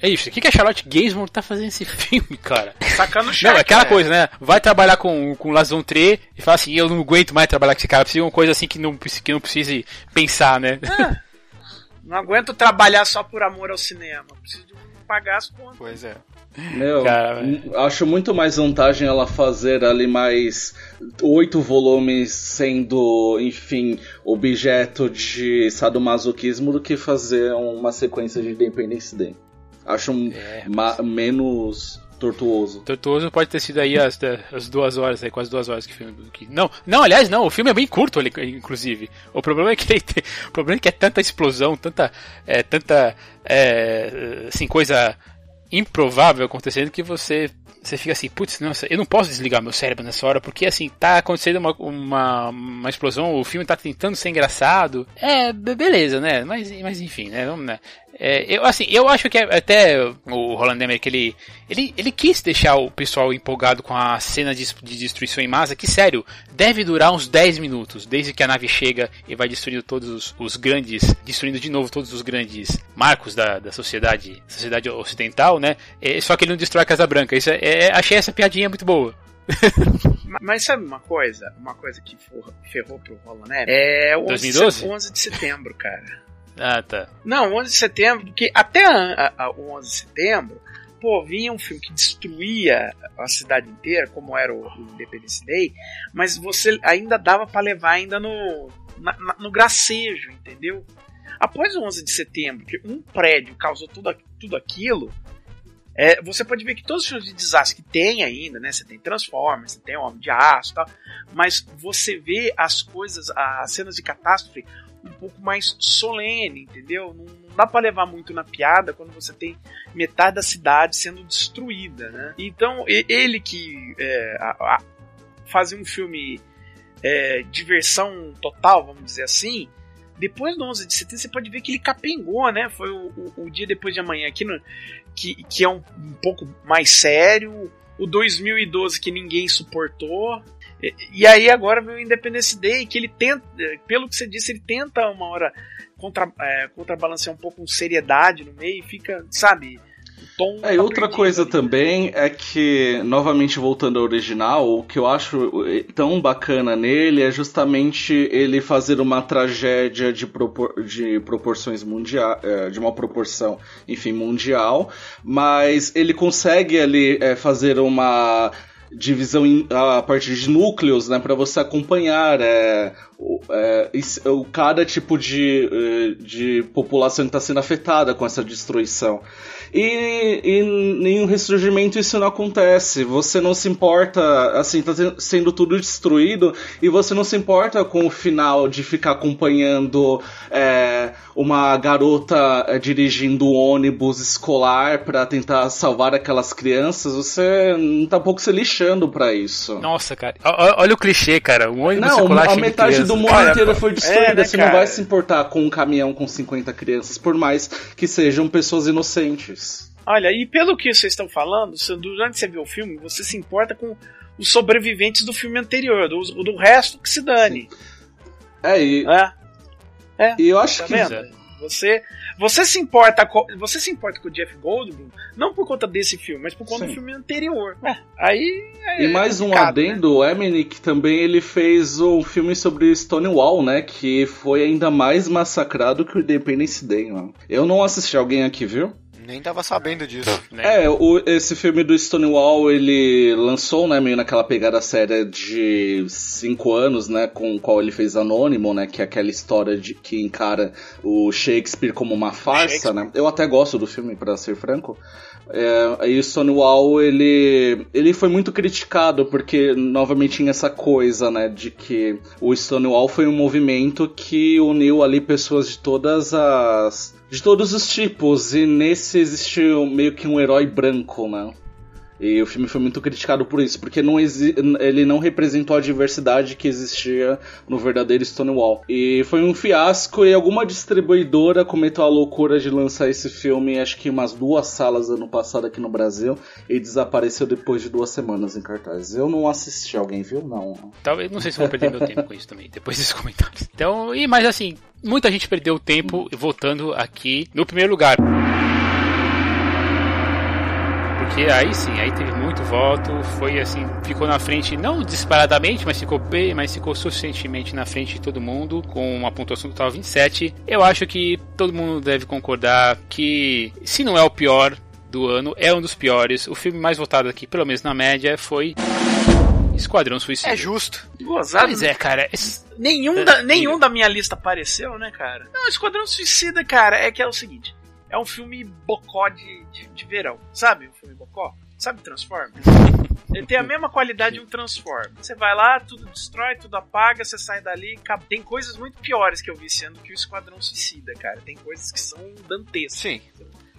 É isso, o que, que a Charlotte Gainsbourg tá fazendo nesse (laughs) filme, cara? Sacando o Não, é aquela né? coisa, né? Vai trabalhar com, com Las Von Trier e fala assim, eu não aguento mais trabalhar com esse cara, precisa de uma coisa assim que não, que não precise pensar, né? Não aguento trabalhar só por amor ao cinema. Preciso de pagar as contas. Pois é. Meu, Cara, acho muito mais vantagem ela fazer ali mais oito volumes sendo, enfim, objeto de sadomasoquismo do que fazer uma sequência de Independence Day. Acho um É, ma- menos tortuoso. Tortuoso pode ter sido aí as, as duas horas, aí, quase duas horas que o filme. Que, não, não, aliás, não, o filme é bem curto, ele- inclusive. O problema é que ele tem, o problema é que é tanta explosão, tanta, é, tanta, é, assim, coisa improvável acontecendo que você, você fica assim, putz, nossa, eu não posso desligar meu cérebro nessa hora, porque assim, tá acontecendo uma, uma, uma explosão, o filme tá tentando ser engraçado. É, be- beleza, né? Mas, mas enfim, né? Vamos, né? É, eu, assim, eu acho que até o Roland Emmerich, ele, ele, ele quis deixar o pessoal empolgado com a cena de, de destruição em massa, que, sério, deve durar uns 10 minutos, desde que a nave chega e vai destruindo todos os, os grandes, destruindo de novo todos os grandes marcos da, da sociedade, sociedade ocidental, né? É, só que ele não destrói a Casa Branca. Isso é, é- achei essa piadinha muito boa. (laughs) Ma- Mas sabe uma coisa? Uma coisa que ferrou pro Roland né? É o 11 de 2012? se- 11 de setembro, cara. Ah, tá. Não, 11 de setembro, porque até a- a- o 11 de setembro, pô, vinha um filme que destruía a cidade inteira, como era o, o Independence Day, mas você ainda dava pra levar ainda no, na- na- no gracejo, entendeu? Após o 11 de setembro, que um prédio causou tudo, tudo aquilo, é, você pode ver que todos os filmes de desastre que tem ainda, né? Você tem Transformers, você tem Homem de Aço e tal, mas você vê as coisas, as cenas de catástrofe um pouco mais solene, entendeu? Não, não dá pra levar muito na piada quando você tem metade da cidade sendo destruída, né? Então, ele que é, a- a- um filme é, diversão total, vamos dizer assim, depois do 11 de setembro você pode ver que ele capengou, né? Foi o, o- o dia depois de amanhã aqui, no, que, que é um, um pouco mais sério, o 2012 que ninguém suportou, e, e aí agora vem o Independence Day, que ele tenta, pelo que você disse, ele tenta uma hora contra, é, contrabalancear um pouco com seriedade no meio e fica, sabe, tom. É, tá outra coisa ali, também é que, novamente voltando ao original, o que eu acho tão bacana nele é justamente ele fazer uma tragédia de, propor de proporções mundiais, de uma proporção, enfim, mundial, mas ele consegue ali é, fazer uma divisão a partir de núcleos, né, para você acompanhar é, é, o- cada tipo de, eh, de população que está sendo afetada com essa destruição. E, e em um ressurgimento isso não acontece. Você não se importa, assim, tá ten- sendo tudo destruído e você não se importa com o final de ficar acompanhando é, uma garota é, dirigindo um ônibus escolar para tentar salvar aquelas crianças. Você tá um pouco se lixando para isso. Nossa, cara. Ó- Olha o clichê, cara. Um ônibus Não, circular a metade criança. do mundo Olha, inteiro foi destruída. é, né, você não cara? vai se importar com um caminhão com 50 crianças, por mais que sejam pessoas inocentes. Olha, e pelo que vocês estão falando, durante você vê o filme, você se importa com os sobreviventes do filme anterior, do, do resto que se dane. É, e, É, e eu acho tá que vendo? Você, você se importa com, você se importa com o Jeff Goldblum não por conta desse filme, mas por conta Sim. do filme anterior. É, aí é E mais um né? adendo, o Emmerich também ele fez um filme sobre Stonewall, né? Que foi ainda mais massacrado que o Independence Day, mano. Eu não assisti, alguém aqui viu? Nem tava sabendo disso. né? É, o- esse filme do Stonewall, ele lançou, né, meio naquela pegada séria de cinco anos, né, com o qual ele fez Anônimo, né, que é aquela história de que encara o Shakespeare como uma farsa, né. Eu até gosto do filme, pra ser franco. É, e o Stonewall, ele, ele foi muito criticado, porque novamente tinha essa coisa, né, de que o Stonewall foi um movimento que uniu ali pessoas de todas as... de todos os tipos, e nesse existiu meio que um herói branco, né. E o filme foi muito criticado por isso, porque não ele não representou a diversidade que existia no verdadeiro Stonewall. E foi um fiasco e alguma distribuidora cometeu a loucura de lançar esse filme, acho que umas duas salas ano passado aqui no Brasil, e desapareceu depois de duas semanas em cartaz. Eu não assisti, alguém viu? Não. Talvez, não sei se vou perder meu tempo com isso também, depois desses comentários. Então, e mais assim, muita gente perdeu tempo voltando aqui no primeiro lugar. Porque aí sim, aí teve muito voto, foi assim, ficou na frente, não disparadamente, mas ficou bem, mas ficou suficientemente na frente de todo mundo, com uma pontuação total 27. Eu acho que todo mundo deve concordar que, se não é o pior do ano, é um dos piores. O filme mais votado aqui, pelo menos na média, foi Esquadrão Suicida. É justo. Gozado. Pois é, cara. Nenhum, da, nenhum da minha lista apareceu, né, cara? Não, Esquadrão Suicida, cara, é que é o seguinte é um filme bocó de, de, de verão. Sabe o filme bocó? Sabe Transformers? Ele tem a mesma qualidade de um Transformer. Você vai lá, tudo destrói, tudo apaga, você sai dali. Tem coisas muito piores que eu vi sendo que o Esquadrão Suicida, cara. Tem coisas que são dantescas. Sim.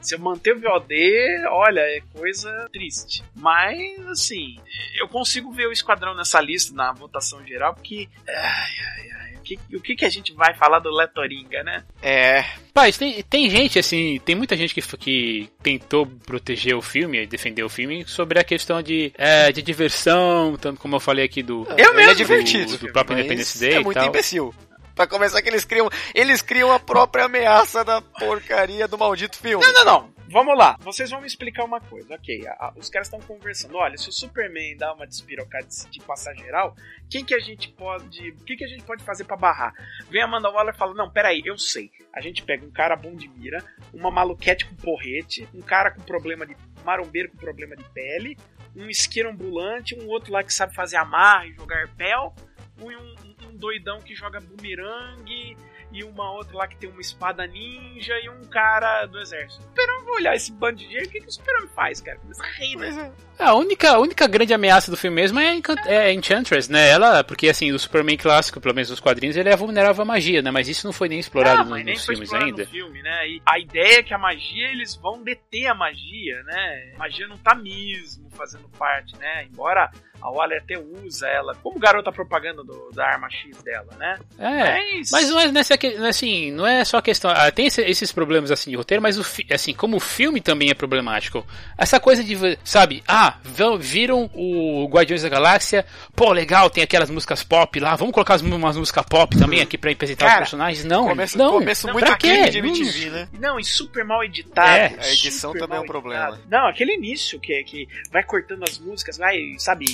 Se eu manter o VOD, olha, é coisa triste. Mas, assim, eu consigo ver o Esquadrão nessa lista, na votação geral, porque. Ai, ai, ai que, o que, que a gente vai falar do Letoringa, né? É. Mas tem, tem gente, assim, tem muita gente que, que tentou proteger o filme, defender o filme, sobre a questão de, é, de diversão, tanto como eu falei aqui do. Eu mesmo, é divertido. Do, do próprio Independence Day. É muito imbecil. Pra começar que eles criam. Eles criam a própria ameaça da porcaria do maldito filme. Não, não, não. Vamos lá. Vocês vão me explicar uma coisa. Ok, a, a, os caras estão conversando. Olha, se o Superman dá uma despirocada de, de passar geral, quem que a gente pode. O que, que a gente pode fazer para barrar? Vem a Amanda Waller e fala: Não, peraí, eu sei. A gente pega um cara bom de mira, uma maluquete com porrete, um cara com problema de. marombeiro com problema de pele, um isqueiro ambulante, um outro lá que sabe fazer amarra e jogar pel, um, um um doidão que joga bumerangue e uma outra lá que tem uma espada ninja e um cara do exército. O Superman vai olhar esse bando de gente, o que, que o Superman faz, cara? Começa a rir, né? A única, a única grande ameaça do filme mesmo é, é Enchantress, né? Ela, porque assim, o Superman clássico, pelo menos nos quadrinhos, ele é vulnerável à magia, né? Mas isso não foi nem explorado não, no, nem nos filmes ainda. No filme, né? E a ideia é que a magia, eles vão deter a magia, né? A magia não tá mesmo fazendo parte, né? Embora a Waller até usa ela como garota propaganda do, da arma X dela, né? É, mas, mas não é nessa é assim, não é só questão. Ah, tem esse, esses problemas assim de roteiro, mas o assim, como o filme também é problemático. Essa coisa de, sabe, ah, viram o Guardiões da Galáxia, pô, legal, tem aquelas músicas pop lá, vamos colocar umas músicas pop também aqui pra apresentar Cara, os personagens? Não, começo, não. Começo muito pra quê? de MTV, né? Não, e super mal editado. É, a edição também é um problema. Editado. Não, aquele início que, que vai cortando as músicas, vai, sabe,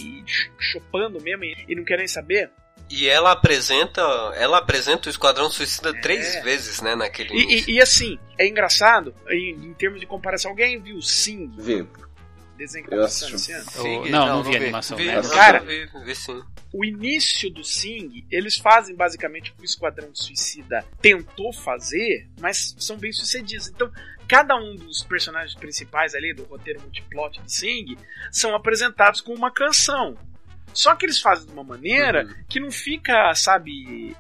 chopando mesmo e, e não querem saber. E ela apresenta, ela apresenta o Esquadrão Suicida é. três vezes, né, naquele e, e, e, assim, é engraçado, em, em, termos de comparação, alguém viu Sing? Viu. Sing, não, não, não, vi a animação. Vi, né? Cara, vi, vi, sim. o início do Sing, eles fazem basicamente o que o Esquadrão Suicida tentou fazer, mas são bem sucedidos. Então, cada um dos personagens principais ali do roteiro multiplot de Sing são apresentados com uma canção. Só que eles fazem de uma maneira uhum. que não fica, sabe,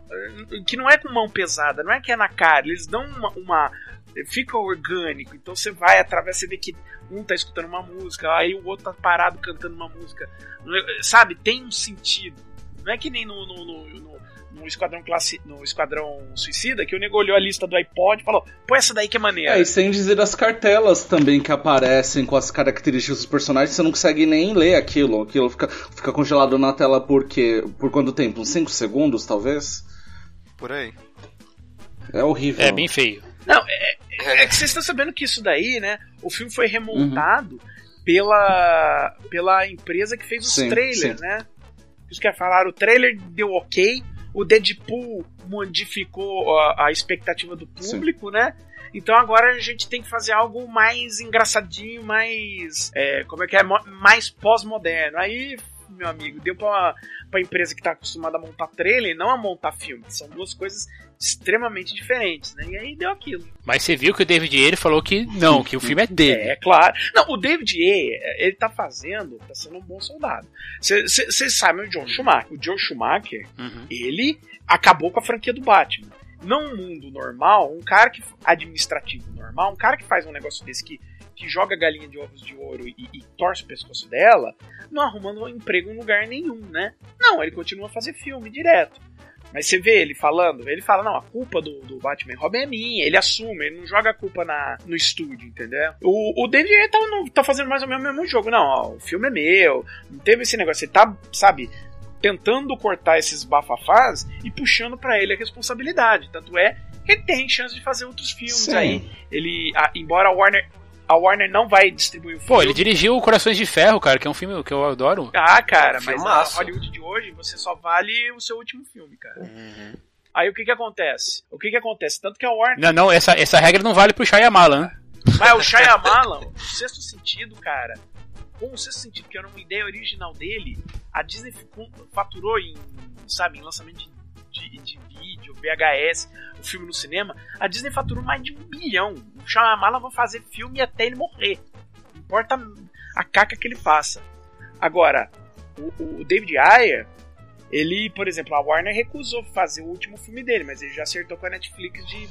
que não é com mão pesada, não é que é na cara, eles dão uma, uma fica orgânico. Então você vai através, você vê que um tá escutando uma música, aí o outro tá parado cantando uma música. Sabe? Tem um sentido. Não é que nem no, no, no, no no Esquadrão, classe, no Esquadrão Suicida, que o nego olhou a lista do iPod e falou, pô, essa daí que é maneira. É, e sem dizer as cartelas também que aparecem com as características dos personagens, você não consegue nem ler aquilo. Aquilo fica, fica congelado na tela por quê? Por quanto tempo? Uns 5 segundos, talvez? Por aí. É horrível. É bem feio. Não, é, é, é (laughs) que vocês estão sabendo que isso daí, né? O filme foi remontado uhum. pela, pela empresa que fez os sim, trailers, sim. né? Os que falaram, o trailer deu ok, o Deadpool modificou a, a expectativa do público, Sim. né? Então agora a gente tem que fazer algo mais engraçadinho, mais. É, como é que é? Mais pós-moderno. Aí, meu amigo, deu pra, pra empresa que tá acostumada a montar trailer não a montar filme. São duas coisas extremamente diferentes, né? E aí deu aquilo. Mas você viu que o David Ayer falou que não, que o filme é dele. É, claro. Não, o David Ayer, ele tá fazendo, tá sendo um bom soldado. Vocês sabem o John Schumacher. O Joe Schumacher, uhum. ele acabou com a franquia do Batman. num mundo normal, um cara que administrativo normal, um cara que faz um negócio desse que, que joga galinha de ovos de ouro e, e torce o pescoço dela, não arruma um emprego em lugar nenhum, né? Não, ele continua a fazer filme direto. Mas você vê ele falando, ele fala, não, a culpa do, do Batman Robin é minha, ele assume, ele não joga a culpa na, no estúdio, entendeu? O, o David tá, não, tá fazendo mais ou menos o mesmo jogo, não, ó, o filme é meu, não teve esse negócio, ele tá, sabe, tentando cortar esses bafafás e puxando para ele a responsabilidade, tanto é que ele tem chance de fazer outros filmes Sim. aí. Ele, a, embora a Warner a Warner não vai distribuir o filme. Pô, ele dirigiu Corações de Ferro, cara, que é um filme que eu adoro. Ah, cara, é mas na Hollywood de hoje você só vale o seu último filme, cara. Uhum. Aí o que que acontece? O que que acontece? Tanto que a Warner... Não, não, essa, essa regra não vale pro Shyamalan, né? Mas o Shyamalan, o Sexto Sentido, cara, com o Sexto Sentido, que era uma ideia original dele, a Disney faturou em, sabe, em lançamento de de, de vídeo, VHS, o filme no cinema, a Disney faturou mais de um bilhão. O Shyamalan vai fazer filme até ele morrer. Não importa a caca que ele faça. Agora, o, o David Ayer, ele, por exemplo, a Warner recusou fazer o último filme dele, mas ele já acertou com a Netflix de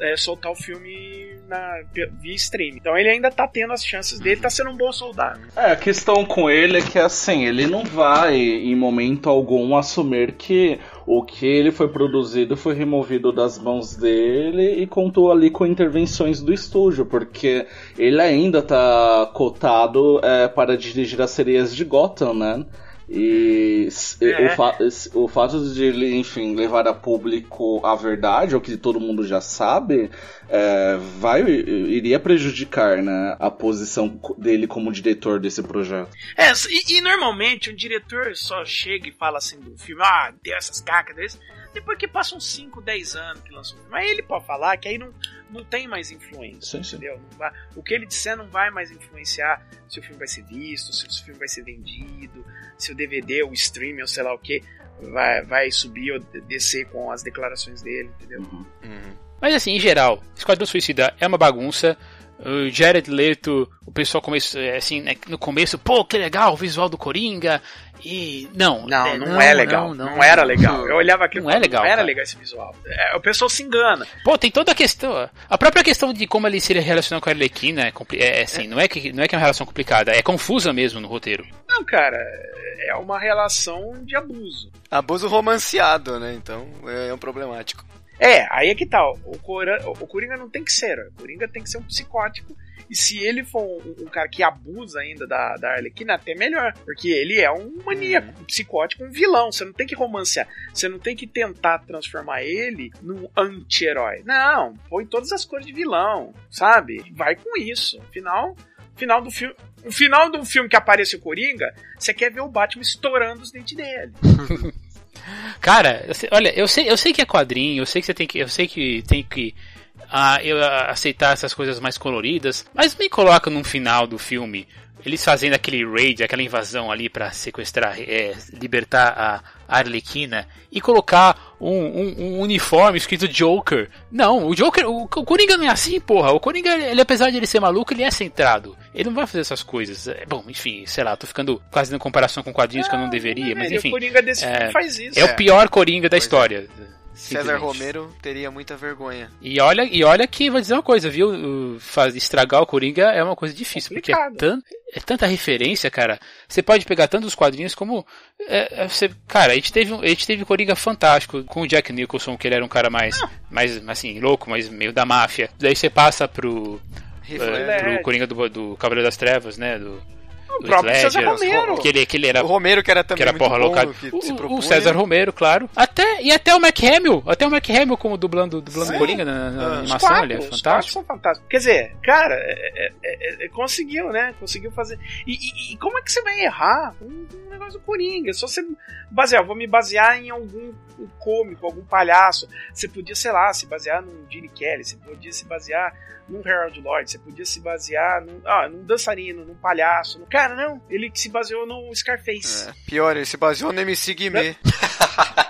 é, soltar o filme na, via stream. Então ele ainda tá tendo as chances dele, tá sendo um bom soldado. É, a questão com ele é que assim, ele não vai em momento algum assumir que o que ele foi produzido foi removido das mãos dele e contou ali com intervenções do estúdio, porque ele ainda tá cotado é, para dirigir as sereias de Gotham, né? E é. o, fa o, fato de ele, enfim, levar a público a verdade, o que todo mundo já sabe, é, vai, iria prejudicar né, a posição dele como diretor desse projeto. É, e, e normalmente um diretor só chega e fala assim do filme, ah, deu essas cacas desse, depois que passam 5, 10 anos que lançou o filme. Aí ele pode falar que aí não, não tem mais influência, sim, entendeu? Sim. Vai, o que ele disser não vai mais influenciar se o filme vai ser visto, se o filme vai ser vendido, se o DVD, o streaming ou sei lá o que vai, vai subir ou descer com as declarações dele, entendeu? Uhum. Uhum. Mas assim, em geral, Esquadrão Suicida é uma bagunça. O Jared Leto, o pessoal começou é, assim, né, no começo, pô, que legal, o visual do Coringa. E não, não, é, não, não, é legal, não, não, não, era legal. Eu olhava aqui, não é legal, não era cara. legal esse visual. É, o pessoal se engana. Pô, tem toda a questão, a própria questão de como ele se relaciona com a Arlequina é, é, é assim, não é que não é que é uma relação complicada, é confusa mesmo no roteiro. Não, cara, é uma relação de abuso. Abuso romanceado, né? Então é um problemático. É, aí é que tá. O, o Coringa não tem que ser. O Coringa tem que ser um psicótico. E se ele for um, um cara que abusa ainda da, da Arlequina, até melhor. Porque ele é um maníaco, um psicótico, um vilão. Você não tem que romancear. Você não tem que tentar transformar ele num anti-herói. Não, põe todas as cores de vilão, sabe? Vai com isso. Afinal, final do filme. O final do filme que aparece o Coringa, você quer ver o Batman estourando os dentes dele. (laughs) Cara, eu sei, olha, eu sei, eu sei que é quadrinho, eu sei que você tem que, eu sei que tem que ah, eu aceitar essas coisas mais coloridas, mas me coloca num final do filme eles fazendo aquele raid, aquela invasão ali para sequestrar, é, libertar a Arlequina e colocar um, um, um, uniforme escrito Joker. Não, o Joker, o, o Coringa não é assim, porra. O Coringa, ele, apesar de ele ser maluco, ele é centrado. Ele não vai fazer essas coisas. É, bom, enfim, sei lá, tô ficando quase em comparação com quadrinhos que eu não deveria, mas enfim. O Coringa desse é, faz isso. É, é, o pior Coringa da história. César Romero teria muita vergonha. E olha, e olha que vou dizer uma coisa, viu? Faz, estragar o Coringa é uma coisa difícil, Complicado. porque é, tan, é, tanta referência, cara. Você pode pegar tanto os quadrinhos como. É, é, você, cara, a gente, teve, a gente teve Coringa fantástico com o Jack Nicholson, que ele era um cara mais, mais assim, louco, mas meio da máfia. Daí você passa pro. É, pro Coringa do, do Cavaleiro das Trevas, né? Do, o próprio Ledger, César Romero. Que ele, que ele era, o Romero que era também que era porra louca. O, o, César Romero, claro. Até, e até o Mac Hamill. Até o Mac Hamill como dublando, dublando Coringa na, na ah, animação. Quatro, ele é fantástico. são fantásticos. Quer dizer, cara, é, é, é, é, conseguiu, né? Conseguiu fazer. E, e, e, como é que você vai errar um, um negócio do Coringa? Só você basear, vou me basear em algum cômico, algum palhaço. Você podia, sei lá, se basear num Gene Kelly, você podia se basear num Harold Lloyd, você podia se basear num, ah, num dançarino, num palhaço. No... Cara, não, ele se baseou no Scarface. É, pior, ele se baseou no MC Guimê.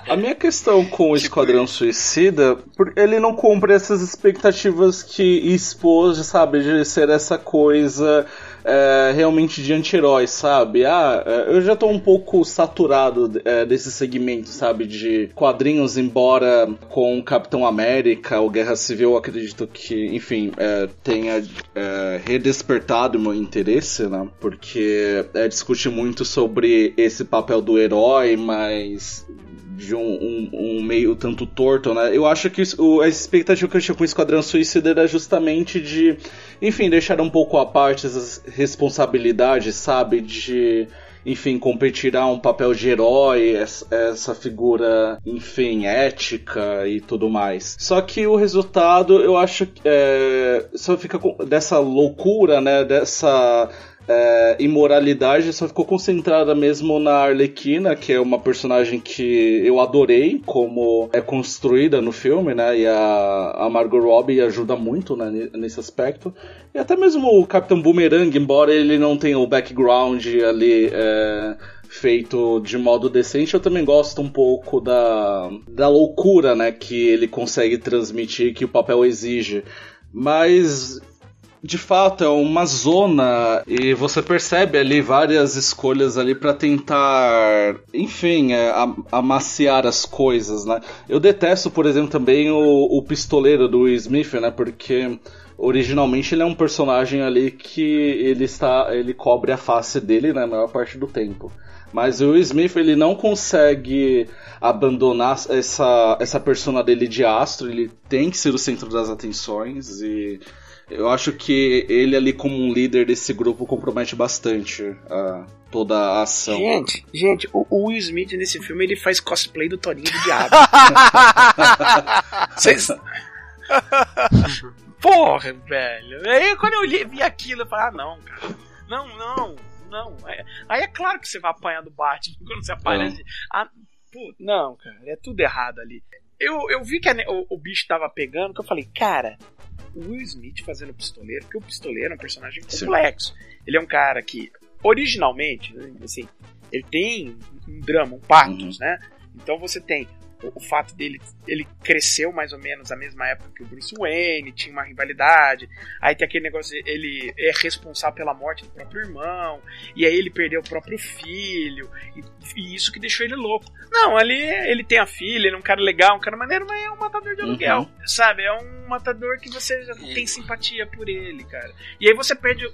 A minha questão com o tipo Esquadrão Suicida, ele não cumpre essas expectativas que expôs, sabe, de ser essa coisa é, realmente de anti-herói, sabe? Ah, é, eu já tô um pouco saturado é, desse segmento, sabe? De quadrinhos, embora com Capitão América, o Guerra Civil, acredito que, enfim, é, tenha é, redespertado meu interesse, né? Porque é, discute muito sobre esse papel do herói, mas de um, um, um, meio tanto torto, né? Eu acho que o, a expectativa que eu tinha com o Esquadrão Suicida era justamente de, enfim, deixar um pouco à parte essas responsabilidades, sabe? De, enfim, competir a um papel de herói, essa figura, enfim, ética e tudo mais. Só que o resultado, eu acho que é, só fica dessa loucura, né? Dessa é, imoralidade só ficou concentrada mesmo na Arlequina, que é uma personagem que eu adorei como é construída no filme, né? E a, a Margot Robbie ajuda muito né, nesse aspecto. E até mesmo o Capitão Boomerang, embora ele não tenha o background ali. É, feito de modo decente, eu também gosto um pouco da, da loucura, né, que ele consegue transmitir, que o papel exige. Mas de fato é uma zona e você percebe ali várias escolhas ali para tentar, enfim, é, amaciar as coisas, né? Eu detesto, por exemplo, também o, o pistoleiro do Will Smith, né? Porque originalmente ele é um personagem ali que ele está, ele cobre a face dele na maior parte do tempo. Mas o Will Smith ele não consegue abandonar essa, essa persona dele de astro, ele tem que ser o centro das atenções e eu acho que ele ali como um líder desse grupo compromete bastante a, toda a ação. Gente, gente, o, Will Smith nesse filme ele faz cosplay do Torinho do Diabo. (laughs) Vocês... (laughs) Porra, velho. Aí quando eu li, vi aquilo, eu falei, ah não, cara. Não, não, não. Aí é claro que você vai apanhar do Batman (laughs) quando você aparece. Ah, pô, não, cara, é tudo errado ali. Eu, eu vi que a, o, o bicho tava pegando, que eu falei, cara, o Will Smith fazendo pistoleiro, porque o pistoleiro é um personagem complexo. Sim. Ele é um cara que, originalmente, assim, ele tem um drama, um pathos, uhum. né? Então você tem o, o, fato dele, ele cresceu mais ou menos na mesma época que o Bruce Wayne, tinha uma rivalidade, aí tem aquele negócio, ele é responsável pela morte do próprio irmão, e aí ele perdeu o próprio filho, e, e isso que deixou ele louco. Não, ali ele tem a filha, ele é um cara legal, um cara maneiro, mas é um matador de aluguel, uhum. sabe? É um matador que você já tem simpatia por ele, cara. E aí você perde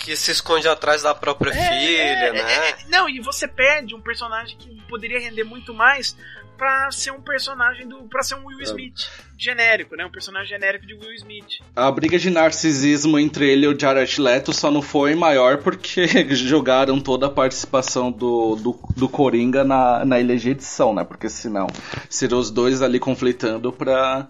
que se esconde atrás da própria é, filha, é, né? É, não, e você perde um personagem que poderia render muito mais para ser um personagem do. para ser um Will. Smith genérico, né? Um personagem genérico de Will Smith. A briga de narcisismo entre ele e o Jared Leto só não foi maior porque (laughs) jogaram toda a participação do, do, do Coringa na, na ilha de edição, né? Porque senão seriam os dois ali conflitando pra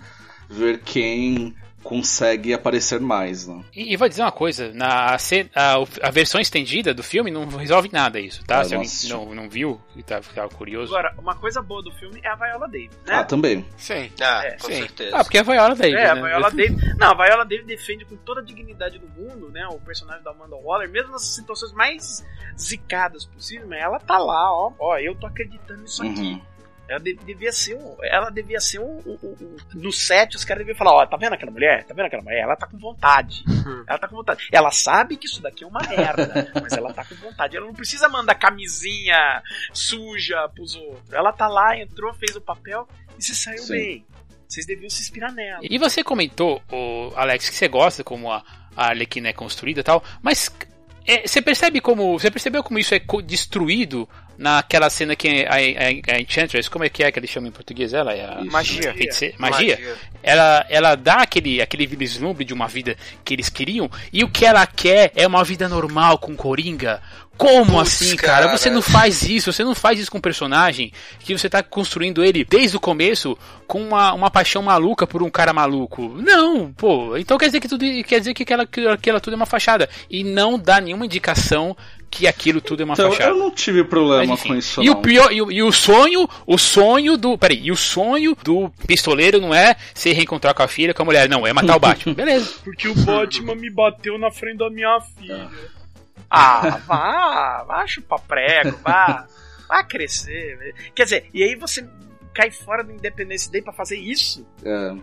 ver quem consegue aparecer mais. Né? E, e vou dizer uma coisa, na a, a, versão estendida do filme não resolve nada isso, tá? É, Se alguém não, não viu e tá, tá curioso. Agora, uma coisa boa do filme é a Viola Davis, né? Ah, também. Sim. Ah, é. com Sim. certeza. Ah, porque é a Viola Davis, É, a né? Viola Davis... Não, a Viola Davis defende com toda a dignidade do mundo, né? O personagem da Amanda Waller, mesmo nas situações mais zicadas possíveis, mas ela tá lá, ó, ó, eu tô acreditando nisso uhum. aqui. Ela devia ser um. Ela devia ser um. um, um no set, os caras deviam falar: Ó, tá vendo aquela mulher? Tá vendo aquela mulher? Ela tá com vontade. ela tá com vontade. Ela sabe que isso daqui é uma merda, (laughs) mas ela tá com vontade. Ela não precisa mandar camisinha suja pros outros. Ela tá lá, entrou, fez o papel e se saiu Sim. bem. Vocês deviam se inspirar nela. E você comentou, o Alex, que você gosta como a, a Arlequina é construída e tal, mas é, você percebe como. Você percebeu como isso é destruído naquela cena que a, a, a Enchantress, como é que é que eles chamam em português ela? É a, magia. Magia. magia. Ela, ela dá aquele, aquele vislumbre de uma vida que eles queriam, e o que ela quer é uma vida normal com Coringa, como Puts, assim, cara? cara? Você não faz isso, você não faz isso com um personagem que você tá construindo ele desde o começo com uma, uma paixão maluca por um cara maluco. Não, pô. Então quer dizer que tudo quer dizer que aquela, que aquela tudo é uma fachada e não dá nenhuma indicação que aquilo tudo é uma então, fachada. Eu não tive problema Mas, com isso. E não. o pior, e o, e o, sonho, o sonho do. Peraí, e o sonho do pistoleiro não é se reencontrar com a filha, com a mulher, não, é matar o Batman. (laughs) Beleza. Porque o Batman me bateu na frente da minha filha. Ah, vá, vá chupar prego, vá, vá crescer. Quer dizer, e aí você cair fora do Independence Day pra fazer isso? É.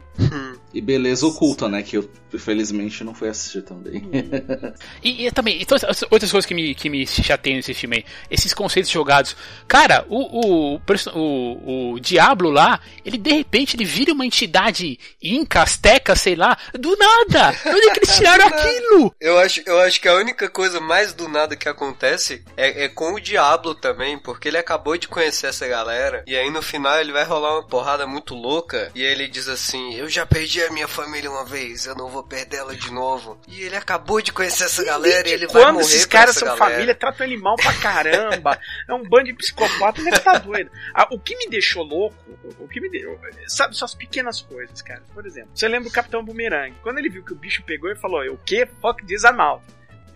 E beleza oculta, né? Que eu, infelizmente, não fui assistir também. (laughs) E, e também, então, as outras coisas que me, que me chateiam nesse filme aí, esses conceitos jogados. Cara, o, o, o, o Diablo lá, ele de repente ele vira uma entidade inca, azteca, sei lá, do nada! Onde é que eles (laughs) tiraram aquilo? Eu acho, eu acho que a única coisa mais do nada que acontece é, é com o Diablo também, porque ele acabou de conhecer essa galera, e aí no final ele vai rolar uma porrada muito louca, e ele diz assim, eu já perdi a minha família uma vez, eu não vou perdê-la de novo. E ele acabou de conhecer essa galera e ele vai Quando morrer esses pra caras são galera. família, tratam ele mal pra caramba. é um bando de psicopata, ele tá doido. Ah, o que me deixou louco, o- que me deu. Sabe, só as pequenas coisas, cara. Por exemplo, você lembra o Capitão Boomerang? Quando ele viu que o bicho pegou, ele falou: O que? Fuck out.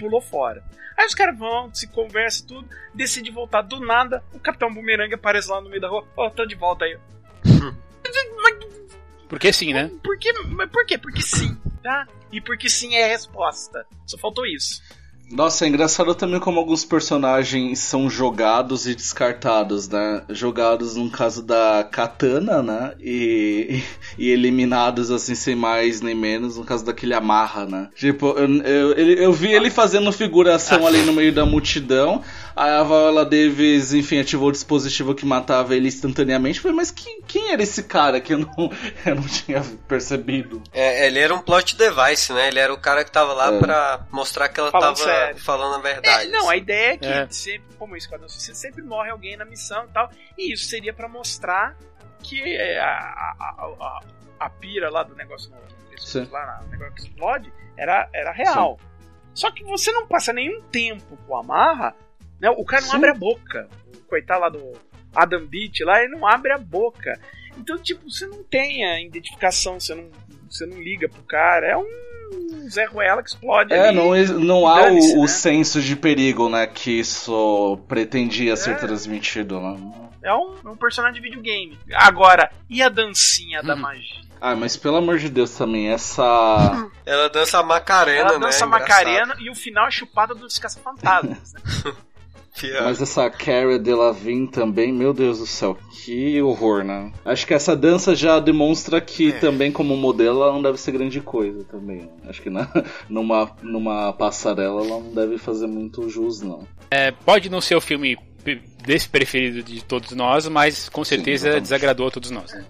Pulou fora. Aí os caras vão, se conversam tudo, decide voltar do nada. O Capitão Boomerang aparece lá no meio da rua. Ó, tô de volta aí. (laughs) Porque sim, né? por? Mas por quê? Porque sim, tá? E porque sim é a resposta. Só faltou isso. Nossa, é engraçado também como alguns personagens são jogados e descartados, né? Jogados no caso da Katana, né? E, e eliminados assim sem mais nem menos no caso daquele Amarra, né? Tipo, eu, eu, eu vi ele fazendo figuração ali no meio da multidão. Aí a Viola Davis, enfim, ativou o dispositivo que matava ele instantaneamente. Eu Falei, mas quem, quem era esse cara que eu não, (laughs) eu não tinha percebido? É, ele era um plot device, né? Ele era o cara que tava lá É. pra mostrar que ela Falando tava sério. falando a É, verdade. não, a ideia é que É. sempre, como isso, quando você sempre morre alguém na missão e tal, e isso seria pra mostrar que é, a, a, a, a pira lá do negócio no, Sim. lá no negócio que explode era, era real. Só que você não passa nenhum tempo com a Marra, né? O cara não Sim. abre a boca. O coitado lá do Adam Beach lá, ele não abre a boca. Então, tipo, você não tem a identificação, você não, você não liga pro cara. É um Zé Ruela que explode É, ali. não, não há o, o né? senso de perigo, né, que isso pretendia ser É. transmitido, né? É um, é um personagem de videogame. Agora, e a dancinha da Uhum. magia? Ah, mas pelo amor de Deus também, essa. Ela dança a Macarena, Ela dança né? Macarena e o final é chupada dos caça-fantasmas. Né? (laughs) (laughs) Mas essa Cara Delevingne também, meu Deus do céu, que horror, né? Acho que essa dança já demonstra que É. também como modelo ela não deve ser grande coisa também. Acho que na, (laughs) numa, numa passarela ela não deve fazer muito jus, não. É, pode não ser o filme desse preferido de todos nós, mas com certeza exatamente. desagradou a todos nós. né?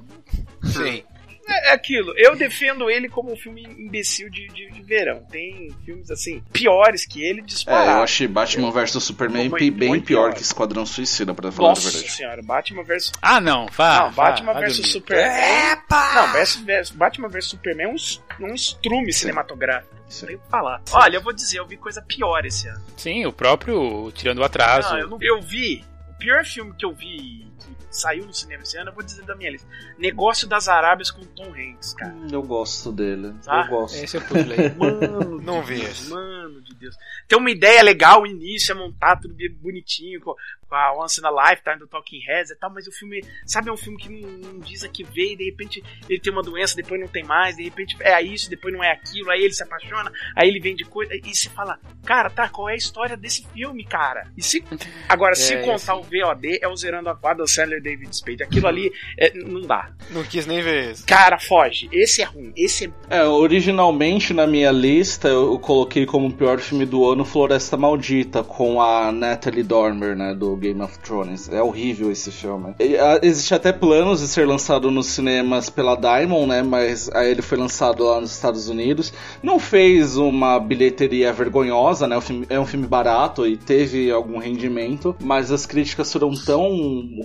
Sim. É é aquilo, eu defendo ele como um filme imbecil de, de, de verão. Tem filmes assim, piores que ele É, disparado. eu achei Batman vs Superman Muito- bem muito pior pior. que Esquadrão Suicida, pra falar a Nossa verdade. senhora, Batman vs. Ah, não, vá. não, Batman vs. Superman. Não, versus, versus- Batman vs Superman é um, es- um estrume cinematográfico. Não Sim. sei o que falar. Olha, eu vou dizer, eu vi coisa pior esse ano. Sim, o próprio Tirando o Atraso. Não, eu, não- eu vi. O pior filme que eu vi que saiu no cinema esse ano, eu vou dizer da minha lista. Negócio das Arábias com Tom Hanks, cara. Hum, Eu gosto dele. Ah, eu gosto. Esse eu pude ler. (laughs) Mano, Não de vi Deus. Mano de Deus. Tem uma ideia legal, o início é montar tudo bonitinho, com, a Once in a Lifetime do Talking Heads e tal, mas o filme, sabe, é um filme que não, não diz a que veio, de repente ele tem uma doença, depois não tem mais, de repente é isso, depois não é aquilo, aí ele se apaixona, aí ele vende coisa, e você fala, cara, tá, qual é a história desse filme, cara? E se, agora, se É, contar o VOD, é o Zerando a Quadra, o Sandler David Spade, aquilo ali, é, não dá. Não quis nem ver esse. Cara, foge, esse é ruim, esse é É, originalmente na minha lista eu coloquei como pior filme do ano Floresta Maldita, com a Natalie Dormer, né, do Game of Thrones. É horrível esse filme. Existe até planos de ser lançado nos cinemas pela Diamond, né, mas aí ele foi lançado lá nos Estados Unidos. Não fez uma bilheteria vergonhosa, né, o filme- é um filme barato e teve algum rendimento, mas as críticas foram tão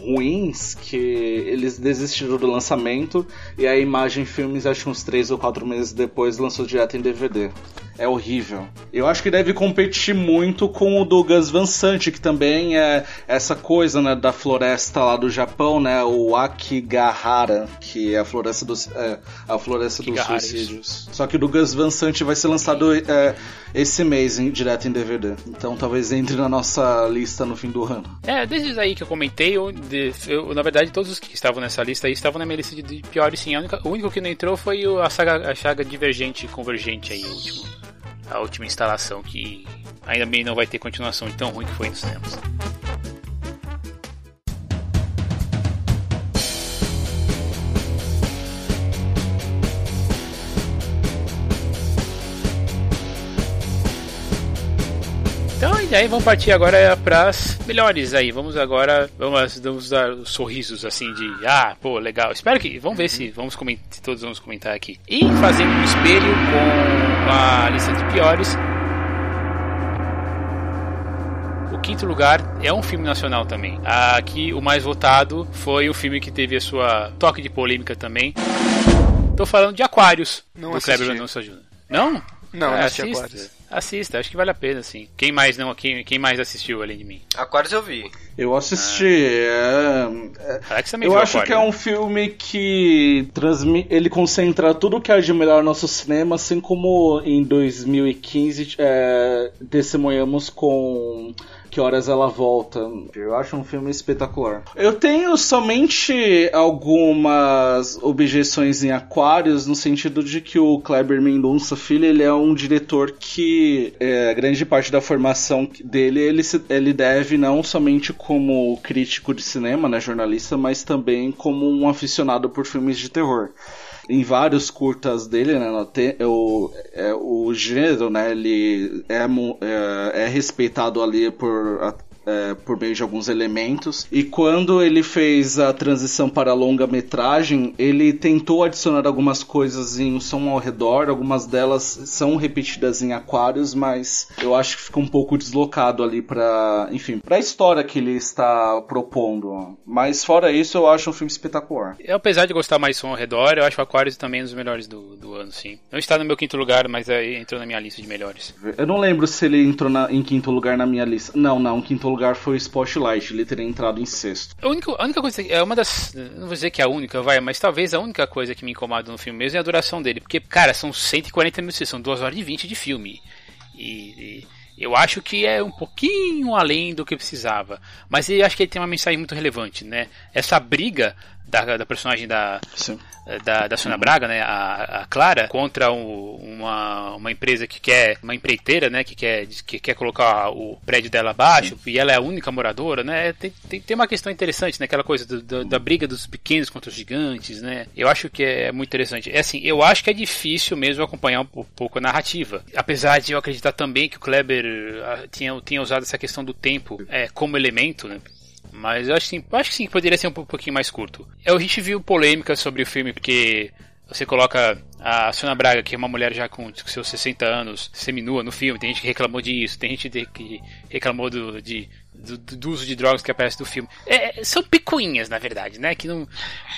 ruins que eles desistiram do lançamento e a Imagem Filmes, acho uns 3 ou 4 meses depois, lançou direto em DVD. É horrível. Eu acho que deve competir muito com o do Gus Van Sant, que também é essa coisa, né, da floresta lá do Japão, né, o Akigahara, que é a floresta dos, é, a floresta dos suicídios. Só que o do Gus Van Sant vai ser lançado é, esse mês, em- direto em DVD. Então talvez entre na nossa lista no fim do ano. É, desses aí que eu comentei, eu, eu, na verdade todos os que estavam nessa lista aí estavam na minha lista de, de piores sim. Única- o único que não entrou foi a saga, a saga Divergente e Convergente aí, o último, a última instalação que ainda bem não vai ter continuação de tão ruim que foi nos tempos. Então, e aí vamos partir agora para as melhores aí. Vamos agora, vamos, vamos dar sorrisos assim de, ah, pô, legal. Espero que, vamos ver uhum. se vamos comentar, todos vamos comentar aqui. E fazendo um espelho com a lista de piores. O quinto lugar é um filme nacional também. Aqui o mais votado foi o filme que teve a sua toque de polêmica também. Tô falando de Aquários, Não do assisti. Kleber Mendonça Jr. Não? Não, É, não assisti assista. Aquários. Assista, acho que vale a pena, sim. Quem mais não, quem, quem mais assistiu além de mim? Aquários eu vi. Eu assisti. é, é, Alex também eu viu acho Aquário, que é um filme que transmite, ele concentra tudo que há de melhor no nosso cinema, assim como em 2015 é, testemunhamos com Que Horas Ela Volta. Eu acho um filme espetacular. Eu tenho somente algumas objeções em Aquários, no sentido de que o Kleber Mendonça Filho ele é um diretor que é, grande parte da formação dele ele, se- ele deve não somente como crítico de cinema, né, jornalista, mas também como um aficionado por filmes de terror. Em vários curtas dele, né, no te- o, é, o gênero, né, ele é, é, é respeitado ali por é, por meio de alguns elementos. E quando ele fez a transição para a longa-metragem, ele tentou adicionar algumas coisas em O Som ao Redor, algumas delas são repetidas em Aquários, mas eu acho que fica um pouco deslocado ali para, enfim, para a história que ele está propondo. Mas fora isso, eu acho um filme espetacular. Eu, apesar de gostar mais som ao redor, eu acho o Aquarius também um dos melhores do, do ano, sim. Não está no meu quinto lugar, mas aí entrou na minha lista de melhores. Eu não lembro se ele entrou na- em quinto lugar na minha lista. Não, não, em quinto lugar foi o Spotlight, ele teria entrado em sexto. A única, a única coisa, é uma das. Não vou dizer que é a única, vai, mas talvez a única coisa que me incomoda no filme mesmo é a duração dele. Porque, cara, são 140 minutos, são 2 horas e 20 de filme. E, e eu acho que é um pouquinho além do que precisava. Mas eu acho que ele tem uma mensagem muito relevante, né? Essa briga da, da personagem da, Sim. da, da Sônia Braga, né, a, a Clara, contra um- uma, uma empresa que quer, uma empreiteira, né, que quer, que quer colocar o prédio dela abaixo, e ela é a única moradora, né, tem, tem, tem uma questão interessante, né, aquela coisa do- do- da briga dos pequenos contra os gigantes, né, eu acho que é muito interessante. É assim, eu acho que é difícil mesmo acompanhar um, po- pouco a narrativa, apesar de eu acreditar também que o Kleber ah, tinha, tinha usado essa questão do tempo é, como elemento, né, mas eu acho, sim, acho que sim, poderia ser um pou- pouquinho mais curto. A gente viu polêmicas sobre o filme, porque você coloca a Sônia Braga, que é uma mulher já com seus 60 anos, seminua no filme, tem gente que reclamou disso, tem gente que reclamou do, de, do, do uso de drogas que aparece no filme. É, é, são picuinhas, na verdade, né? Que não.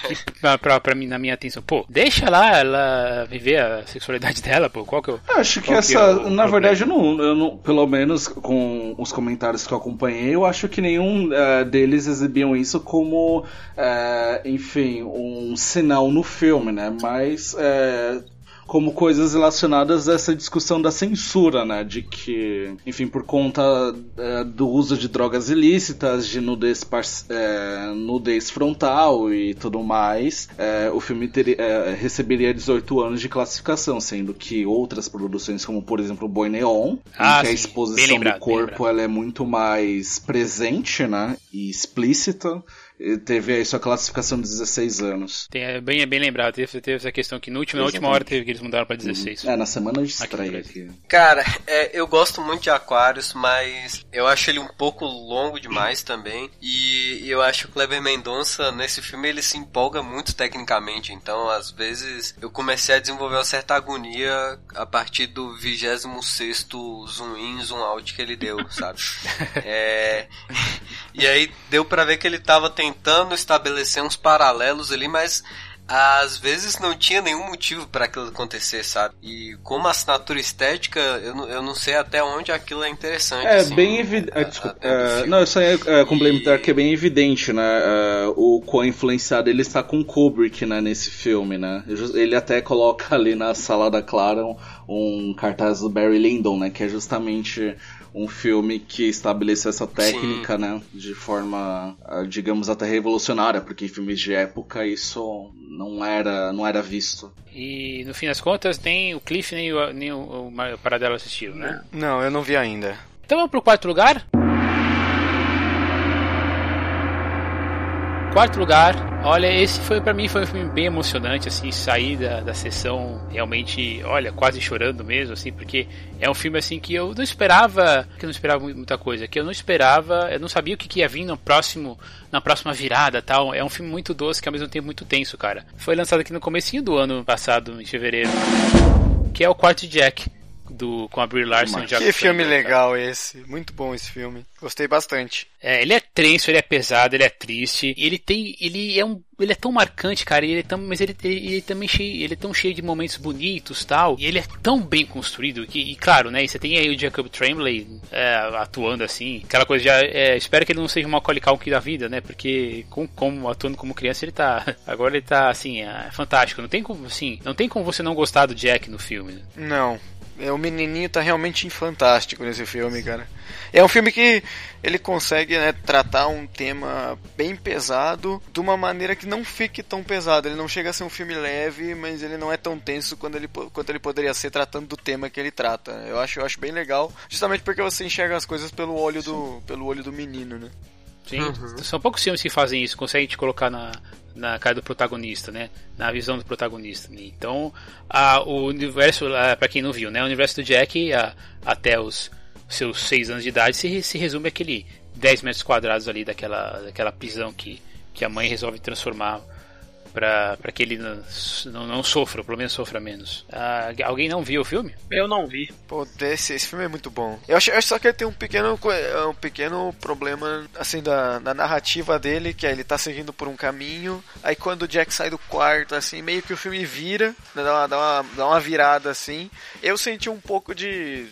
Que pra, pra, pra mim, na minha atenção, pô, deixa lá ela viver a sexualidade dela, pô, qual que é o. Acho que essa, é o na problema? verdade, eu não, eu não- pelo menos com os comentários que eu acompanhei, eu acho que nenhum eh, deles exibiam isso como, eh, enfim, um sinal no filme, né? Mas eh, como coisas relacionadas a essa discussão da censura, né? De que, enfim, por conta eh, do uso de drogas ilícitas, de nudez, eh, nudez frontal e tudo mais, eh, o filme teria, eh, receberia 18 anos de classificação, sendo que outras produções, como por exemplo o Boi Neon, em Ah, que a sim, exposição bem lembrado, do corpo ela é muito mais presente, né? E explícita. Teve aí sua classificação de 16 anos. Tem, é bem, é bem lembrado, teve, teve essa questão que no último, na última hora teve que eles mudaram pra 16. É, na semana de Aqui estreia Brasil. aqui. Cara, é, eu gosto muito de Aquários, mas eu acho ele um pouco longo demais também. E eu acho que o Kleber Mendonça, nesse filme, ele se empolga muito tecnicamente. Então, às vezes, eu comecei a desenvolver uma certa agonia a partir do 26 zoom in, zoom out que ele deu, sabe? (laughs) É, e aí deu pra ver que ele tava tentando estabelecer uns paralelos ali, mas às vezes não tinha nenhum motivo para aquilo acontecer, sabe? E como assinatura estética, eu não, eu não sei até onde aquilo é interessante. É, assim, bem evidente. até no é, não, eu só ia é, complementar que é bem evidente, né? é, o quão influenciado ele está com Kubrick, né, nesse filme, né? Ele até coloca ali na sala da Clara um, um cartaz do Barry Lyndon, né? Que é justamente um filme que estabeleceu essa técnica, né? De forma, ah, digamos, até revolucionária, porque em filmes de época isso não era, não era visto. E no fim das contas, nem o Cliff nem o, nem o, o Paradelo assistiram, né? Não, eu não vi ainda. Então vamos pro quarto lugar. Quarto lugar, olha, esse foi para mim foi um filme bem emocionante, assim, sair da, da sessão realmente, olha, quase chorando mesmo, assim, porque é um filme assim que eu não esperava, que eu não esperava muita coisa, que eu não esperava, eu não sabia o que, que ia vir no próximo, na próxima virada, tal. É um filme muito doce que ao mesmo tempo muito tenso, cara. Foi lançado aqui no comecinho do ano passado, em fevereiro, que é o Quarto Jack do, com a Brie Larson. Mas que filme legal esse. Muito bom esse filme. Gostei bastante. É, ele é tenso, ele é pesado, ele é triste. ele tem. Ele é um. Ele é tão marcante, cara. ele é tão, mas ele, ele, ele também cheio, ele é tão cheio de momentos bonitos tal. E ele é tão bem construído que, e claro, né? Você tem aí o Jacob Tremblay é, atuando assim. Aquela coisa já. É, espero que ele não seja uma Macaulay Culkin da vida, né? Porque com, como atuando como criança ele tá. (laughs) Agora ele tá assim, é, fantástico. Não tem como assim. Não tem como você não gostar do Jack no filme. Né? Não. É, o menininho tá realmente fantástico nesse filme, cara. É um filme que ele consegue né, tratar um tema bem pesado de uma maneira que não fique tão pesado. Ele não chega a ser um filme leve, mas ele não é tão tenso quanto ele, quanto ele poderia ser tratando do tema que ele trata. Eu acho, eu acho bem legal, justamente porque você enxerga as coisas pelo olho do, pelo olho do menino, né? Sim, uhum. são poucos filmes que fazem isso, conseguem te colocar na, na cara do protagonista, né? Na visão do protagonista. Então, a, o universo, para quem não viu, né? O universo do Jack, a, até os seus 6 anos de idade, se, se resume aquele 10 metros quadrados ali daquela, daquela prisão que, que a mãe resolve transformar para que ele não, não, sofra, pelo menos sofra menos. Ah, alguém não viu o filme? Eu não vi. Pô, esse, esse filme é muito bom. Eu acho, eu acho só que ele tem um pequeno, um pequeno problema, assim, da, da narrativa dele, que é ele tá seguindo por um caminho, aí quando o Jack sai do quarto, assim, meio que o filme vira, né, dá uma, dá uma, dá uma virada, assim. Eu senti um pouco de...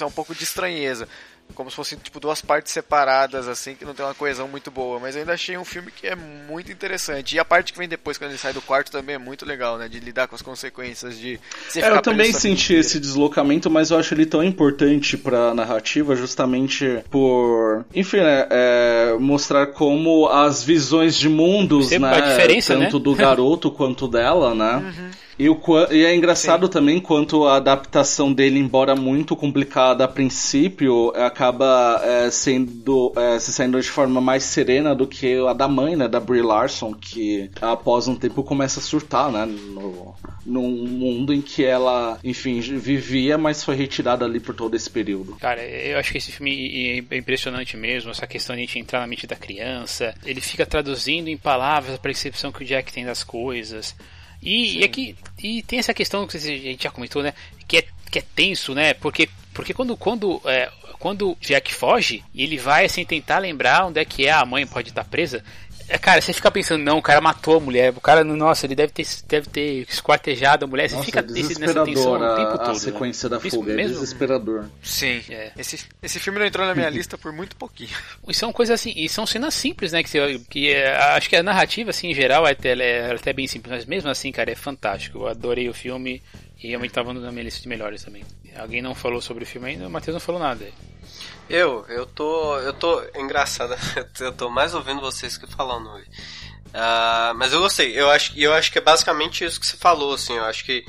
um pouco de estranheza como se fossem tipo duas partes separadas assim que não tem uma coesão muito boa, mas eu ainda achei um filme que é muito interessante. E a parte que vem depois quando ele sai do quarto também é muito legal, né, de lidar com as consequências de é, eu também senti esse deslocamento, mas eu acho ele tão importante para narrativa justamente por, enfim, né, é, mostrar como as visões de mundos, Sempre né, tanto né? do (laughs) garoto quanto dela, né? Uhum e, o, e é engraçado Sim. também quanto a adaptação dele, embora muito complicada a princípio, acaba é, sendo é, se saindo de forma mais serena do que a da mãe, né, da Brie Larson, que após um tempo começa a surtar, né, no, num mundo em que ela, enfim, vivia, mas foi retirada ali por todo esse período. Cara, eu acho que esse filme é impressionante mesmo, essa questão de a gente entrar na mente da criança, ele fica traduzindo em palavras a percepção que o Jack tem das coisas. E, e, aqui e tem essa questão que a gente já comentou, né? Que é, que é tenso, né? Porque, porque quando, quando, é, quando Jack foge ele vai assim tentar lembrar onde é que é a mãe pode estar presa, é, cara, você fica pensando, não, o cara matou a mulher, o cara, nossa, ele deve ter, deve ter esquartejado a mulher, você fica nessa tensão o tempo todo. A né? sequência né? da fuga, é mesmo... é desesperador. Sim, é. esse, esse filme não entrou na minha (laughs) lista por muito pouquinho. E são coisas assim, e são cenas simples, né, que, você, que é, acho que a narrativa, assim, em geral, é até, é até bem simples, mas mesmo assim, cara, é fantástico, eu adorei o filme e realmente estava na minha lista de melhores também. Alguém não falou sobre o filme ainda, o Matheus não falou nada. Eu, eu tô. Eu tô. Engraçado, (laughs) eu tô mais ouvindo vocês que falando. Uh, mas eu gostei. Eu acho, eu acho que é basicamente isso que você falou, assim. Eu acho que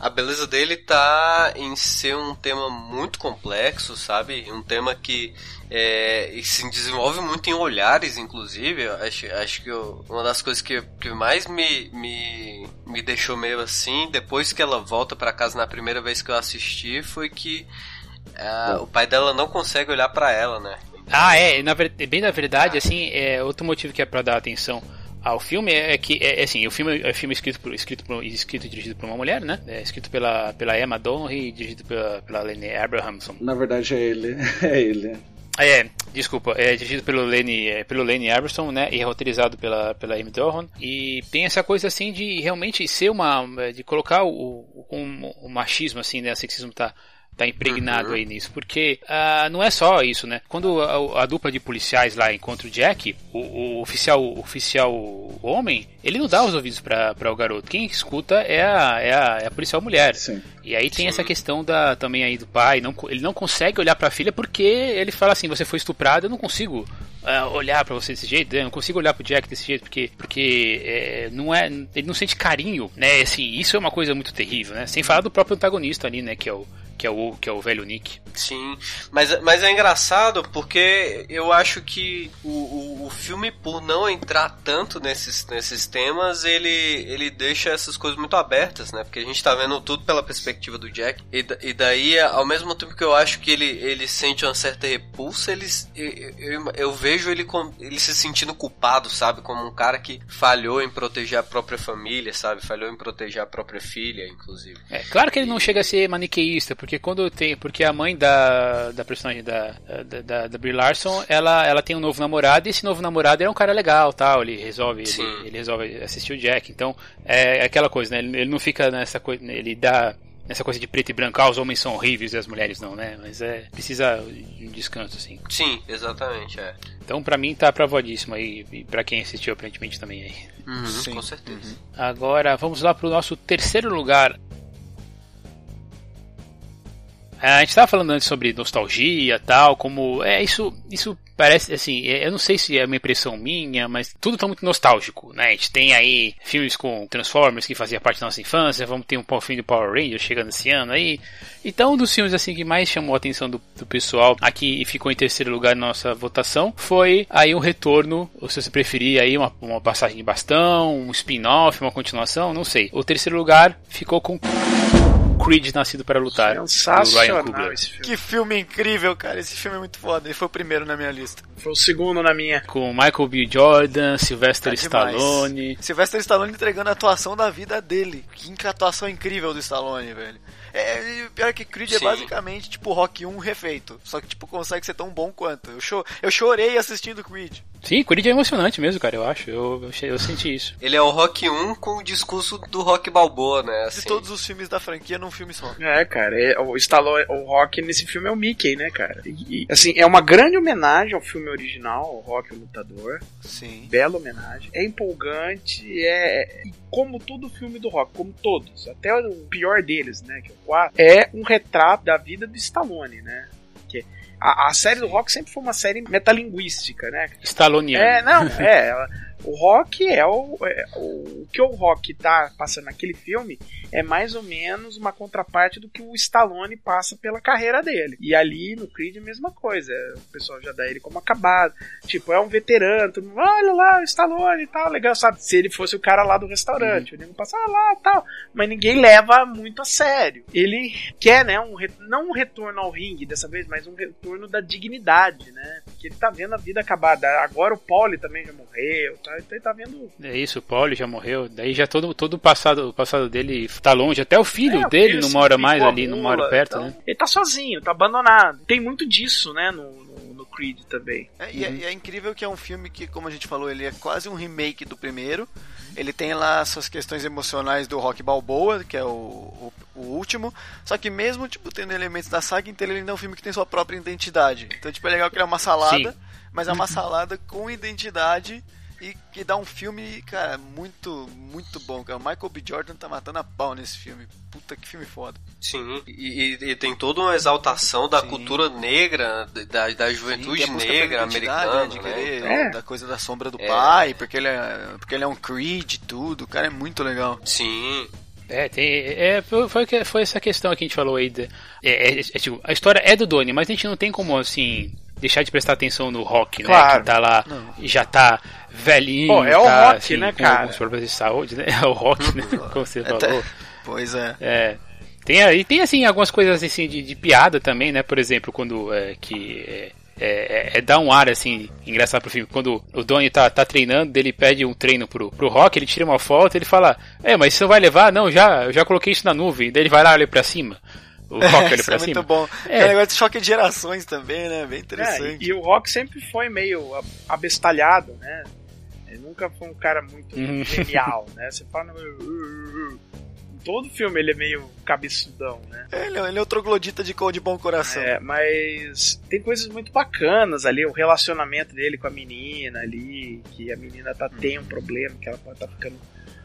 a beleza dele tá em ser um tema muito complexo, sabe? Um tema que é, se desenvolve muito em olhares, inclusive. Acho, acho que eu, uma das coisas que, que mais me, me, me deixou meio assim, depois que ela volta para casa na primeira vez que eu assisti, foi que é, o pai dela não consegue olhar para ela, né? Ah, é, na, bem na verdade, assim, é outro motivo que é para dar atenção ao filme é, é que é, é, assim, o filme é filme escrito por, escrito por, escrito e dirigido por uma mulher, né? É escrito pela pela Emma Donry e dirigido pela pela Lene Abrahamson. Na verdade é ele, (laughs) é ele. É, desculpa, é dirigido pelo Lenny, é, pelo Lenny Aberson, né, e é roteirizado pela, pela Amy Doran, e tem essa coisa assim de realmente ser uma, de colocar o, o, o machismo assim, né, o sexismo tá tá impregnado uhum. aí nisso, porque uh, não é só isso, né? Quando a, a, dupla de policiais lá encontra o Jack, o, o oficial, o oficial homem, ele não dá os ouvidos para o garoto. Quem escuta é a, é a, é a policial mulher. Sim. E aí tem Sim. essa questão da também aí do pai, não, ele não consegue olhar para a filha porque ele fala assim, você foi estuprado, eu não consigo uh, olhar para você desse jeito, eu não consigo olhar pro Jack desse jeito porque porque é, não é, ele não sente carinho, né? Assim, isso é uma coisa muito terrível, né? Sem falar do próprio antagonista ali, né, que é o que é o, que é o velho Nick. Sim, mas, mas é engraçado porque eu acho que o, o, o, filme, por não entrar tanto nesses, nesses temas, ele, ele deixa essas coisas muito abertas, né? Porque a gente tá vendo tudo pela perspectiva do Jack. E, e daí, ao mesmo tempo que eu acho que ele, ele sente uma certa repulsa, ele, eu, eu, eu vejo ele, com, ele se sentindo culpado, sabe? Como um cara que falhou em proteger a própria família, sabe? Falhou em proteger a própria filha, inclusive. É, claro que ele não chega a ser maniqueísta, porque quando tem. Porque a mãe da, da personagem da, da, da, da Brie Larson, ela, ela tem um novo namorado, e esse novo namorado é um cara legal, tal, ele resolve, ele, ele, resolve assistir o Jack. Então, é aquela coisa, né? Ele, ele não fica nessa coisa, ele dá nessa coisa de preto e branco, ah, os homens são horríveis e as mulheres não, né? Mas é precisa de um descanso assim. Sim, exatamente, é. Então para mim tá aprovadíssimo aí e para quem assistiu aparentemente também aí. Uhum, Sim. com certeza. Uhum. Agora vamos lá pro nosso terceiro lugar. É, a gente estava falando antes sobre nostalgia tal, como é isso, isso parece assim, é, eu não sei se é uma impressão minha, mas tudo tá muito nostálgico, né? A gente tem aí filmes com Transformers que fazia parte da nossa infância, vamos ter um filme do Power Rangers chegando esse ano aí. Então, um dos filmes assim que mais chamou a atenção do, do pessoal aqui e ficou em terceiro lugar na nossa votação foi aí um retorno, ou se você preferir aí uma, uma passagem de bastão, um spin-off, uma continuação, não sei. O terceiro lugar ficou com Creed Nascido para Lutar. Sensacional do Ryan esse filme. Que filme incrível, cara. Esse filme é muito foda. Ele foi o primeiro na minha lista. Foi o segundo na minha. Com Michael B. Jordan, Sylvester é Stallone. Sylvester Stallone entregando a atuação da vida dele. Que atuação incrível do Stallone, velho. É, pior que Creed é Sim. é basicamente tipo Rock 1 refeito. Só que tipo consegue ser tão bom quanto. Eu, cho eu chorei assistindo Creed. Sim, Creed é emocionante mesmo, cara, eu acho. Eu, eu, eu, senti isso. Ele é o Rock 1 com o discurso do Rock Balboa, né? Assim. De todos os filmes da franquia num filme só. É, cara, é, o Stallone, o Rock nesse filme é o Mickey, né, cara? E, assim, é uma grande homenagem ao filme original, o Rock o Lutador. Sim. Bela homenagem. É empolgante, é como todo filme do Rock, como todos, até o pior deles, né, que é o 4, é um retrato da vida do Stallone, né? Que a, a série do Rock sempre foi uma série metalinguística, né? Stallone. É, não, é, ela, (laughs) o Rock é o, é o, o que o Rock tá passando naquele filme é mais ou menos uma contraparte do que o Stallone passa pela carreira dele. E ali no Creed a mesma coisa. O pessoal já dá ele como acabado. Tipo, é um veterano, todo mundo, olha lá, o Stallone e tal, legal, sabe? Se ele fosse o cara lá do restaurante, uhum. o nego passa ah, lá tal. Mas ninguém leva muito a sério. Ele quer, né, um, não um retorno ao ringue dessa vez, mas um retorno da dignidade, né? Porque ele tá vendo a vida acabada. Agora o Pauli também já morreu, tá? Então ele tá vendo. É isso, o Pauli já morreu. Daí já todo, todo o passado, o passado dele tá longe. Até o filho é, dele não mora mais ali, não mora perto, então, né? Ele tá sozinho, tá abandonado. Tem muito disso, né, no, no, no Creed também. É, e, é, uhum. é, é, incrível que é um filme que, como a gente falou, ele é quase um remake do primeiro. Ele tem lá suas questões emocionais do Rock Balboa, que é o, o, o, último. Só que mesmo, tipo, tendo elementos da saga inteira, ele ainda é um filme que tem sua própria identidade. Então, tipo, é legal que ele é uma salada, Sim. mas é uma salada com identidade e que dá um filme, cara, muito, muito bom, cara. O Michael B. Jordan tá matando a pau nesse filme. Puta que filme foda. Sim, e, e, e tem toda uma exaltação da Sim. cultura negra, da, da juventude Sim, negra americana, né? De né? querer, então, é. Da coisa da sombra do é. pai, porque ele, é, porque ele é um Creed tudo. O cara é muito legal. Sim. É, tem, é, foi, foi essa questão que a gente falou aí. De, é, é, é, tipo, a história é do Doni, mas a gente não tem como, assim, deixar de prestar atenção no rock, claro. né? Que tá lá, não. já tá velhinho. Pô, é o tá, rock, assim, né, cara? Com problemas de saúde, né? (laughs) É o rock, né? Como você falou. Pois é. É. Tem aí, tem assim algumas coisas assim de, de piada também, né? Por exemplo, quando é, que é, é, é, dá um ar assim engraçado pro filme. Quando o Donnie tá, tá treinando, ele pede um treino pro, pro Rock, ele tira uma foto, ele fala: É, mas você não vai levar? Não, já, eu já coloquei isso na nuvem. Daí ele vai lá olha pra cima. O Rock olha pra é cima. muito bom. É. é um negócio de choque de gerações também, né? Bem interessante. É, e, e, o Rock sempre foi meio abestalhado, né? Ele nunca foi um cara muito uhum. genial, né? Você fala. Todo filme ele é meio cabeçudão, né? É, ele, é, ele é o troglodita de cor de bom coração. É, mas tem coisas muito bacanas ali, o relacionamento dele com a menina ali, que a menina tá, tem um problema, que ela pode tá ficando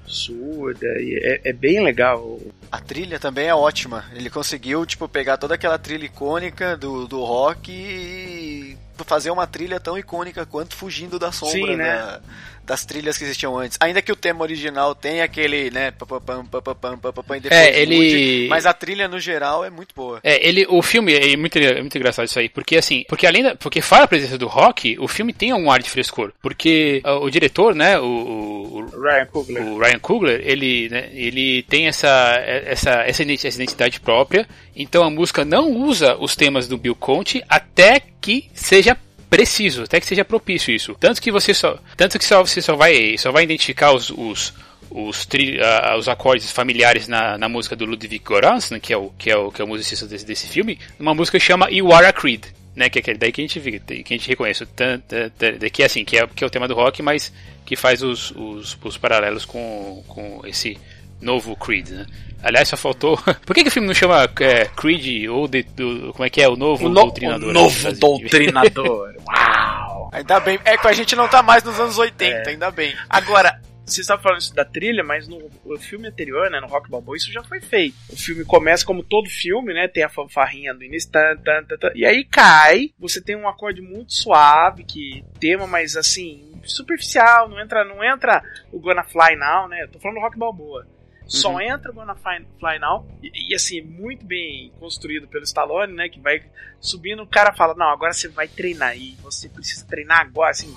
surda, e é, é, bem legal. A trilha também é ótima. Ele conseguiu, tipo, pegar toda aquela trilha icônica do, do rock e fazer uma trilha tão icônica quanto Fugindo da Sombra Sim, né? da, das trilhas que existiam antes. Ainda que o tema original tenha aquele, né, papapam, papapam, papapam, e depois É, ele- mude, mas a trilha no geral é muito boa. É, ele, o filme é muito, é muito engraçado isso aí, porque assim, porque além da, porque fora a presença do rock, o filme tem um ar de frescor, porque ah, o diretor, né, o, o, o- Ryan Coogler. o Ryan Coogler, ele, né, ele tem essa, essa, essa identi- essa identidade própria, então a música não usa os temas do Bill Conti até que seja preciso, até que seja propício isso. Tanto que você só, tanto que só, você só vai, só vai identificar os, os os, tri, ah, os acordes familiares na, na música do Ludwig Göransson, que é o que é o que é o musicista desse, desse filme, numa música que chama You Are a Creed, né, que é daí que a gente vê, que a gente reconhece, que é assim, que é, que é o tema do rock, mas que faz os, os, os paralelos com, com esse novo Creed, né? Aliás, só faltou. (laughs) Por que, que o filme não chama é, Creed ou de, do, como é que é o novo O, no- doutrinador? o novo doutrinador. (laughs) Uau! Ainda bem. É que a gente não tá mais nos anos 80, É. ainda bem. Agora, você estava falando isso da trilha, mas no, no filme anterior, né, no Rock Balboa, isso já foi feito. O filme começa como todo filme, né, tem a fanfarrinha do início, tan, tan, tan, tan, e aí cai, você tem um acorde muito suave, que tema, mas assim, superficial, não entra, não entra o Gonna Fly Now, né, eu tô falando do Rock Balboa. Só Uhum. entra o Gonna Fly, Now, e, e, assim, muito bem construído pelo Stallone, né, que vai subindo, o cara fala, não, agora você vai treinar aí, você precisa treinar agora, assim,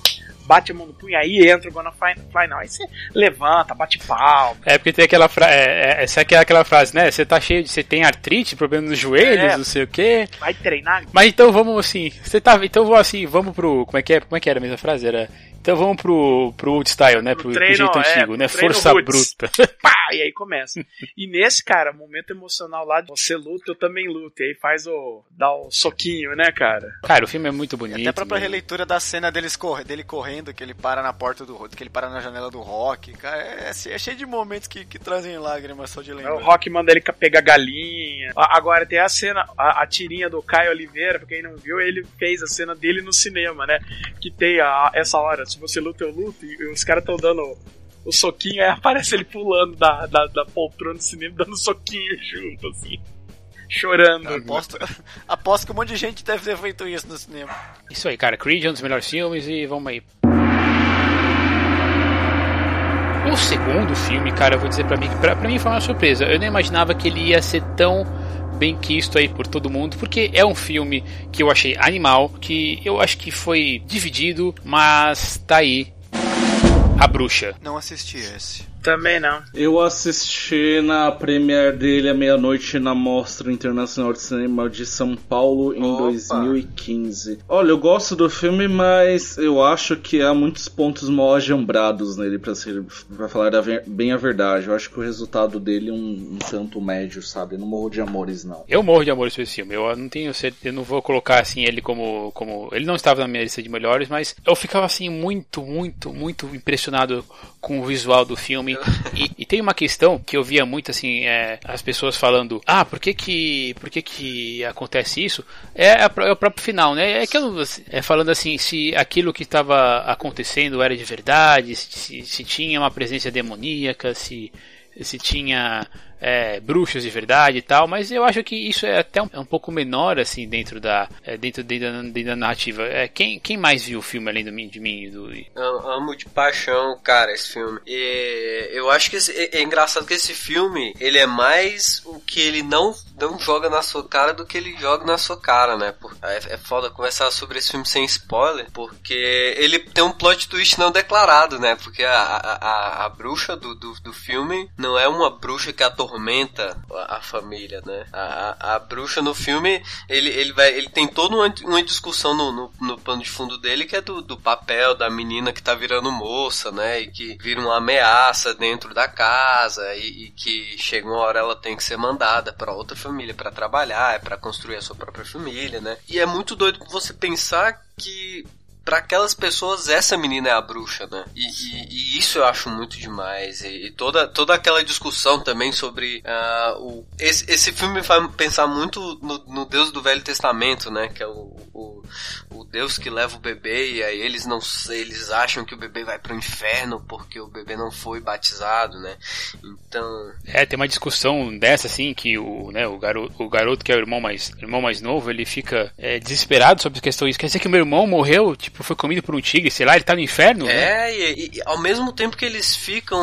bate a mão no punho, aí entra o Gonna Fly, Now, aí você levanta, bate palma, É porque tem aquela frase, é, é, essa aqui é aquela frase, né? Você tá cheio de, você tem artrite, problema nos joelhos, É. não sei o quê. vai treinar, Mas então vamos assim, você tá, então vamos assim, vamos pro, como é que é, como é que era a mesma frase? Era, então vamos pro, pro old style, né? Pro Pro, pro treino, jeito é, antigo, pro né? Força roots. bruta. (laughs) pá, e aí começa. E nesse, cara, momento emocional lá, de você luta, eu também luto, e aí faz o, dá o soquinho, né, cara? Cara, o filme é muito E bonito. até a própria né? releitura da cena deles corre, dele correndo, que ele para na porta do que ele para na janela do rock. Cara, é, é cheio de momentos que, que trazem lágrimas só de O lembrar. Rock manda ele pegar galinha. Agora tem a cena, a, a tirinha do Caio Oliveira, pra quem não viu, ele fez a cena dele no cinema, né? Que tem a, essa hora, se você luta, eu luto, e, os caras estão dando o soquinho, aí aparece ele pulando da, da, da poltrona do cinema, dando soquinho (laughs) junto, assim. Chorando. Aposto, (laughs) aposto que um monte de gente deve ter feito isso no cinema. Isso aí, cara, Creed é um dos melhores filmes e vamos aí. O segundo filme, cara, eu vou dizer pra mim que pra, pra mim foi uma surpresa. Eu não imaginava que ele ia ser tão bem quisto aí por todo mundo, porque é um filme que eu achei animal, que eu acho que foi dividido, mas tá aí. A Bruxa. Não assisti esse. Também não. Eu assisti na premiere dele à meia-noite na Mostra Internacional de Cinema de São Paulo em Opa. 2015. Olha, eu gosto do filme, mas eu acho que há muitos pontos mal ajambrados nele, pra, ser, pra falar a ver- bem a verdade. Eu acho que o resultado dele é um, um tanto médio, sabe? Eu não morro de amores, não. Eu morro de amor por esse filme. Eu não tenho certeza, eu não vou colocar assim ele como como ele não estava na minha lista de melhores, mas eu ficava assim muito, muito, muito impressionado com o visual do filme. E, e tem uma questão que eu via muito assim, é, as pessoas falando: "Ah, por que que por que que acontece isso?" É, é o próprio final, né? É aquilo é falando assim, se aquilo que estava acontecendo era de verdade, se, se tinha uma presença demoníaca, se se tinha é, bruxas de verdade e tal, mas eu acho que isso é até um, é um pouco menor assim dentro da é, dentro, dentro, da, dentro da narrativa. É, quem, quem mais viu o filme além do, de mim do Eu amo de paixão, cara, esse filme. E eu acho que esse- é, é engraçado que esse filme, ele é mais o que ele não, não joga na sua cara do que ele joga na sua cara, né? Por- É, é foda conversar sobre esse filme sem spoiler, porque ele tem um plot twist não declarado, né? Porque a, a, a, a bruxa do, do, do filme não é uma bruxa que atormenta a, família, né? A, a, a bruxa no filme, ele, ele, vai, ele tem toda uma, uma discussão no, no, no pano de fundo dele que é do, do papel da menina que tá virando moça, né? E que vira uma ameaça dentro da casa e, e que chega uma hora ela tem que ser mandada pra outra família pra trabalhar, é pra construir a sua própria família, né? E é muito doido você pensar que Pra aquelas pessoas, essa menina é a bruxa, né? E, e- e isso eu acho muito demais. E, e toda, toda aquela discussão também sobre ah, o. Esse, esse filme me faz pensar muito no, no Deus do Velho Testamento, né? Que é o, o o, o Deus que leva o bebê e aí eles não eles acham que o bebê vai pro inferno porque o bebê não foi batizado, né? Então. É, tem uma discussão dessa, assim, que o, né, o, garoto, o garoto que é o irmão mais, irmão mais novo, ele fica é, desesperado sobre a questão isso. Quer dizer que meu irmão morreu, tipo, foi comido por um tigre, sei lá, ele tá no inferno? Né? É, né? e, e ao mesmo tempo que eles ficam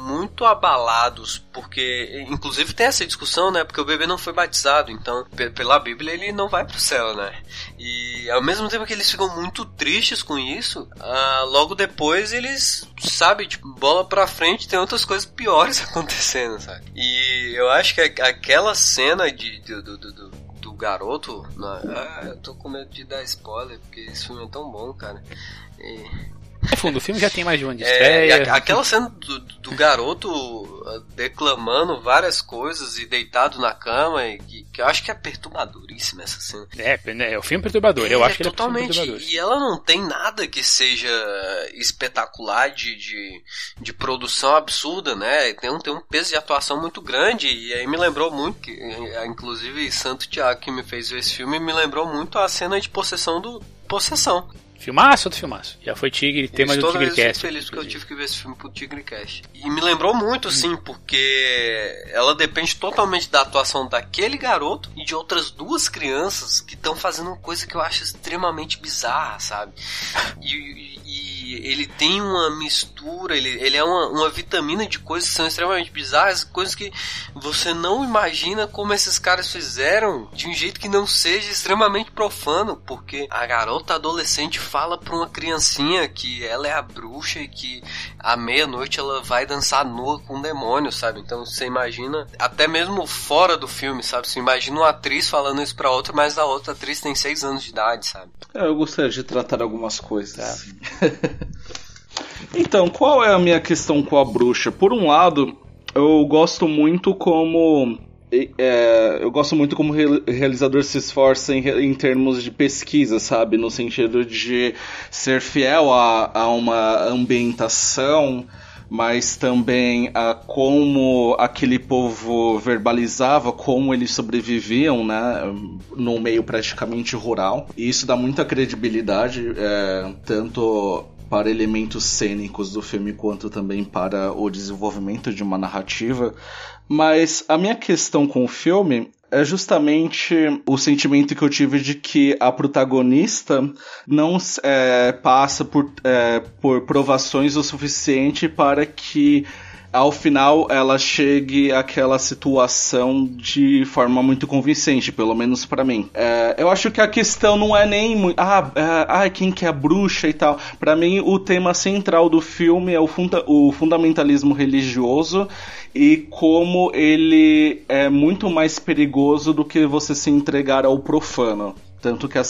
muito abalados, porque inclusive tem essa discussão, né? Porque o bebê não foi batizado, então pela Bíblia ele não vai pro céu, né? E ao mesmo tempo que eles ficam muito tristes com isso, ah, logo depois eles, sabe, tipo, bola pra frente, tem outras coisas piores (laughs) acontecendo, sabe? E eu acho que aquela cena de, do, do, do, garoto, ah, eu tô com medo de dar spoiler, porque esse filme é tão bom, cara. E no fundo, o filme já tem mais de uma de é, estreia. É, aquela cena do, do, garoto uh, declamando várias coisas e deitado na cama, e, que, que eu acho que é perturbadoríssima essa cena. É, é o filme perturbador, é, eu acho que totalmente, ele é totalmente. E ela não tem nada que seja espetacular de, de, de, produção absurda, né? Tem um, tem um peso de atuação muito grande, e aí me lembrou muito, que, é, inclusive Santo Tiago que me fez ver esse filme, me lembrou muito a cena de possessão do Possessão. Filmaço outro filmaço. Já foi Tigre, tema do Tigre Cast. Eu feliz porque eu tive que ver esse filme pro Tigre Cast. E me lembrou muito, sim, porque ela depende totalmente da atuação daquele garoto e de outras duas crianças que estão fazendo uma coisa que eu acho extremamente bizarra, sabe? E, ele tem uma mistura, ele, ele é uma, uma vitamina de coisas que são extremamente bizarras, coisas que você não imagina como esses caras fizeram de um jeito que não seja extremamente profano, porque a garota adolescente fala pra uma criancinha que ela é a bruxa e que à meia-noite ela vai dançar nua com um demônio, sabe? Então você imagina, até mesmo fora do filme, sabe? Você imagina uma atriz falando isso pra outra, mas a outra atriz tem seis anos de idade, sabe? É, eu gostaria de tratar algumas coisas. É. (laughs) Então, qual é a minha questão com a bruxa? Por um lado, eu gosto muito como. É, eu gosto muito como o realizador se esforça em, em, termos de pesquisa, sabe? No sentido de ser fiel a, a uma ambientação, mas também a como aquele povo verbalizava, como eles sobreviviam, né? No meio praticamente rural. E isso dá muita credibilidade, é, tanto para elementos cênicos do filme quanto também para o desenvolvimento de uma narrativa. Mas a minha questão com o filme é justamente o sentimento que eu tive de que a protagonista não é, passa por, é, por provações o suficiente para que ao final ela chegue àquela situação de forma muito convincente, pelo menos para mim. É, eu acho que a questão não é nem muito. Ah, é, ah, quem que é a bruxa e tal. Para mim, o tema central do filme é o, funda o fundamentalismo religioso e como ele é muito mais perigoso do que você se entregar ao profano. Tanto que a,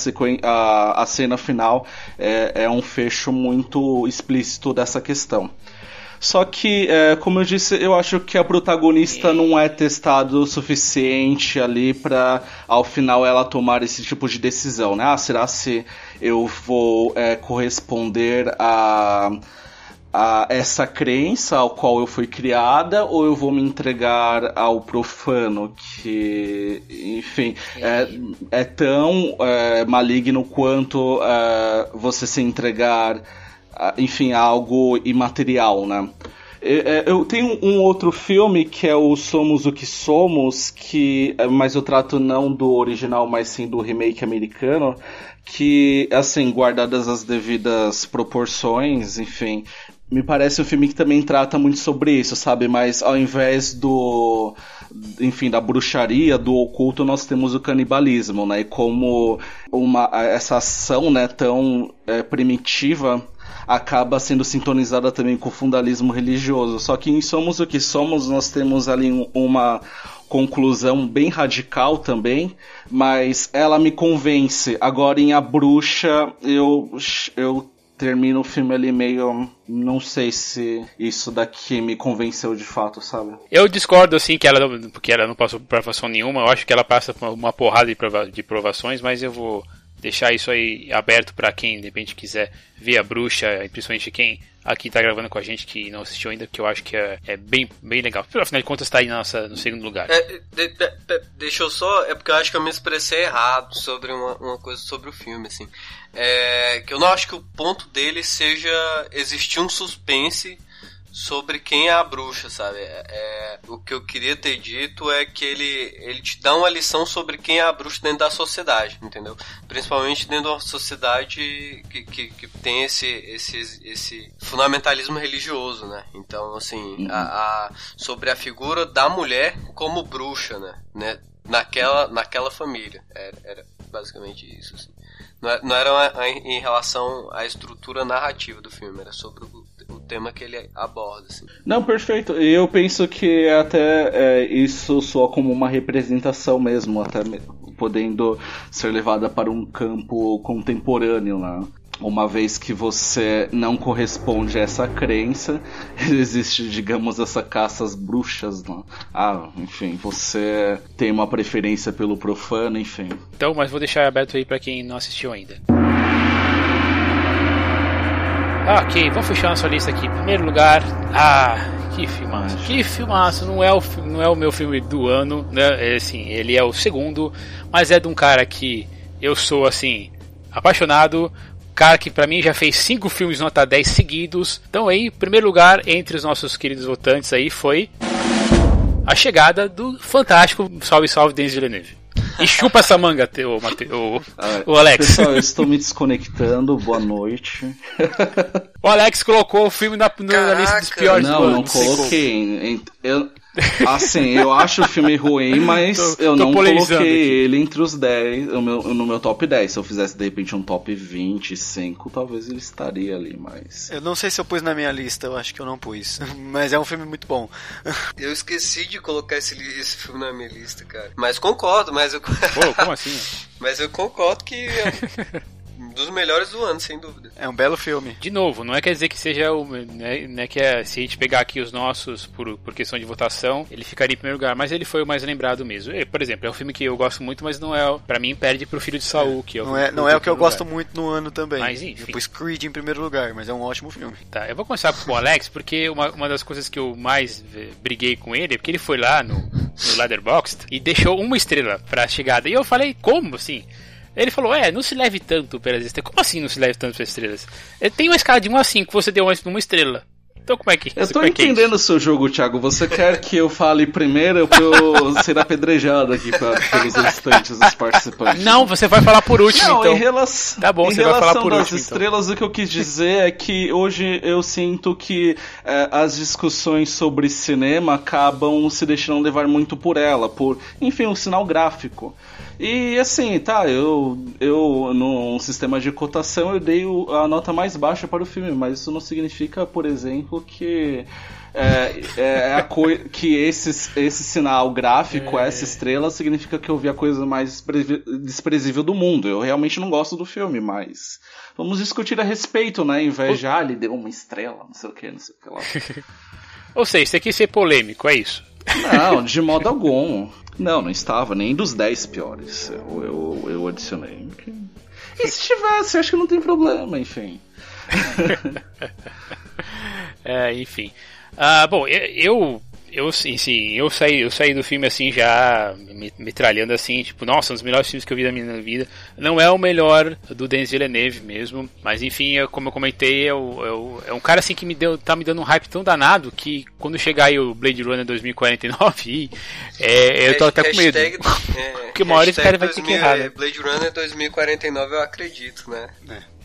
a, a cena final é, é um fecho muito explícito dessa questão. Só que, é, como eu disse, eu acho que a protagonista não é testada o suficiente ali para ao final ela tomar esse tipo de decisão, né? Ah, será se eu vou é, corresponder a a essa crença ao qual eu fui criada ou eu vou me entregar ao profano que enfim é, é tão é, maligno quanto é, você se entregar enfim, algo imaterial, né? É, eu tenho um outro filme que é o Somos o que Somos, que é, mas eu trato não do original, mas sim do remake americano, que assim, guardadas as devidas proporções, enfim, me parece um filme que também trata muito sobre isso, sabe? Mas ao invés do enfim, da bruxaria, do oculto, nós temos o canibalismo, né? E como uma, essa ação, né, tão é, primitiva acaba sendo sintonizada também com o fundalismo religioso. Só que em Somos o que Somos nós temos ali uma conclusão bem radical também, mas ela me convence. Agora em A Bruxa eu eu termino o filme ali meio. Não sei se isso daqui me convenceu de fato, sabe? Eu discordo, assim, que ela porque ela não passou por provação nenhuma. Eu acho que ela passa por uma porrada de provações, mas eu vou deixar isso aí aberto para quem de repente quiser ver a bruxa, principalmente quem aqui tá gravando com a gente que não assistiu ainda, que eu acho que é, é bem, bem legal. Afinal de contas, tá aí nossa, no segundo lugar. É, de, de, de, deixa eu só. É porque eu acho que eu me expressei errado sobre uma, uma coisa sobre o filme, assim. É, que eu não acho que o ponto dele seja existir um suspense sobre quem é a bruxa, sabe? É, é, o que eu queria ter dito é que ele, ele te dá uma lição sobre quem é a bruxa dentro da sociedade, entendeu? Principalmente dentro de uma sociedade que, que, que tem esse, esse, esse fundamentalismo religioso, né? Então, assim, uhum. a, a, sobre a figura da mulher como bruxa, né? né? Naquela, naquela família. Era, era basicamente isso, assim. Não era uma, em relação à estrutura narrativa do filme, era sobre o tema que ele aborda. Assim. Não, perfeito. Eu penso que até é, isso soa como uma representação mesmo, até podendo ser levada para um campo contemporâneo lá. Né? Uma vez que você não corresponde a essa crença, (laughs) existe, digamos, essa caça às bruxas. Né? Ah, enfim, você tem uma preferência pelo profano, enfim. Então, mas vou deixar aberto aí para quem não assistiu ainda. Ok, vamos fechar nossa lista aqui. Primeiro lugar, ah, que filmaço, que filmaço. Não é o, não é o meu filme do ano, né? É, assim, ele é o segundo, mas é de um cara que eu sou, assim, apaixonado. Cara que para mim já fez cinco filmes nota 10 seguidos. Então aí, primeiro lugar entre os nossos queridos votantes aí foi a chegada do fantástico Salve Salve Denis Villeneuve. E chupa essa manga, o, Mate... o, ah, o Alex. Pessoal, eu estou me desconectando. Boa noite. O Alex colocou o filme na, na lista dos piores Não, não coloquei. Eu, Assim, eu acho o filme ruim, mas tô, eu tô não coloquei aqui. ele entre os 10, no meu, no meu top 10. Se eu fizesse de repente um top 25, talvez ele estaria ali, mas. Eu não sei se eu pus na minha lista, eu acho que eu não pus. (laughs) Mas é um filme muito bom. (laughs) Eu esqueci de colocar esse, esse filme na minha lista, cara. Mas concordo, mas eu. (laughs) Pô, como assim? mas eu concordo que. Dos melhores do ano, sem dúvida. É um belo filme. De novo, não é quer dizer que seja o. Né, né, que é, se a gente pegar aqui os nossos por, por questão de votação, ele ficaria em primeiro lugar, mas ele foi o mais lembrado mesmo. E, por exemplo, é um filme que eu gosto muito, mas não é. para mim, perde pro Filho de Saul, que é o Não é, não é o que eu gosto muito no ano também. Mas enfim. Eu pus Creed em primeiro lugar, mas é um ótimo filme. Tá, eu vou começar com o Alex, porque uma, uma das coisas que eu mais briguei com ele é porque ele foi lá no, no Leatherboxd e deixou uma estrela pra chegada. E eu falei, como assim? Ele falou, é, não se leve tanto pelas estrelas. Como assim não se leve tanto pelas estrelas? Tem uma escala de 1 a 5 você deu uma estrela. Então como é que Eu tô é, é entendendo o seu jogo, Thiago. Você quer que eu fale primeiro pra eu (laughs) ser apedrejado aqui pra, pelos restantes dos participantes? Não, você vai falar por último, Não, então. Em relação, tá bom, em você relação vai falar por das último, estrelas, então. o que eu quis dizer é que hoje eu sinto que é, as discussões sobre cinema acabam se deixando levar muito por ela, por, enfim, um sinal gráfico. E assim, tá, eu, eu num sistema de cotação eu dei a nota mais baixa para o filme, mas isso não significa, por exemplo, que é, é a que esse, esse sinal gráfico, é. essa estrela, significa que eu vi a coisa mais desprezível do mundo. Eu realmente não gosto do filme, mas vamos discutir a respeito, né? Em vez de, ah, ele deu uma estrela, não sei o que, não sei o que lá. (laughs) Ou seja, você quis ser polêmico, é isso? Não, de modo algum. Não, não estava nem dos 10 piores. Eu, eu, eu adicionei. E se tivesse, acho que não tem problema, enfim. (laughs) é, enfim. Ah, bom, eu eu sim, sim, eu saí, eu saí do filme assim já me, metralhando assim, tipo, nossa, um dos melhores filmes que eu vi da minha vida. Não é o melhor do Denis Villeneuve mesmo, mas enfim, é, como eu comentei, é, o, é, é, um cara assim que me deu, tá me dando um hype tão danado que quando chegar aí o Blade Runner 2049, (laughs) é, eu tô até com medo. Hashtag, (laughs) é, Porque uma hora esse cara vai ter que errar. Né? Blade Runner 2049 eu acredito, né? É.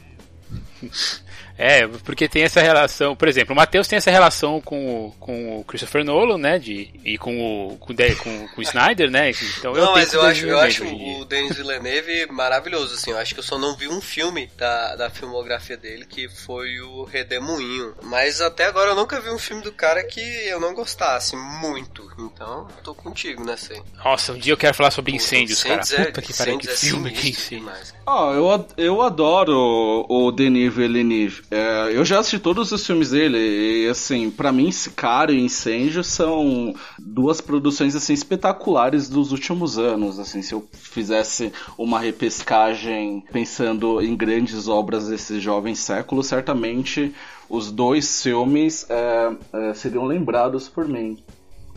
É, porque tem essa relação, por exemplo, o Matheus tem essa relação com o, com o Christopher Nolan, né, de, e com o, com, o, com, com o Snyder, né, então Não, eu mas eu acho, eu acho o Denis Villeneuve maravilhoso, assim, eu acho que eu só não vi um filme da, da filmografia dele, que foi o Redemoinho, mas até agora eu nunca vi um filme do cara que eu não gostasse muito, então tô contigo nessa aí. Nossa, um dia eu quero falar sobre incêndios, incêndios cara, é, puta que pariu, que é filme que incêndio. Ah, eu, eu adoro o Denis Villeneuve, É, eu já assisti todos os filmes dele e, assim, para mim, Sicário e Incêndio são duas produções, assim, espetaculares dos últimos anos, assim, se eu fizesse uma repescagem pensando em grandes obras desse jovem século, certamente os dois filmes é, é, seriam lembrados por mim.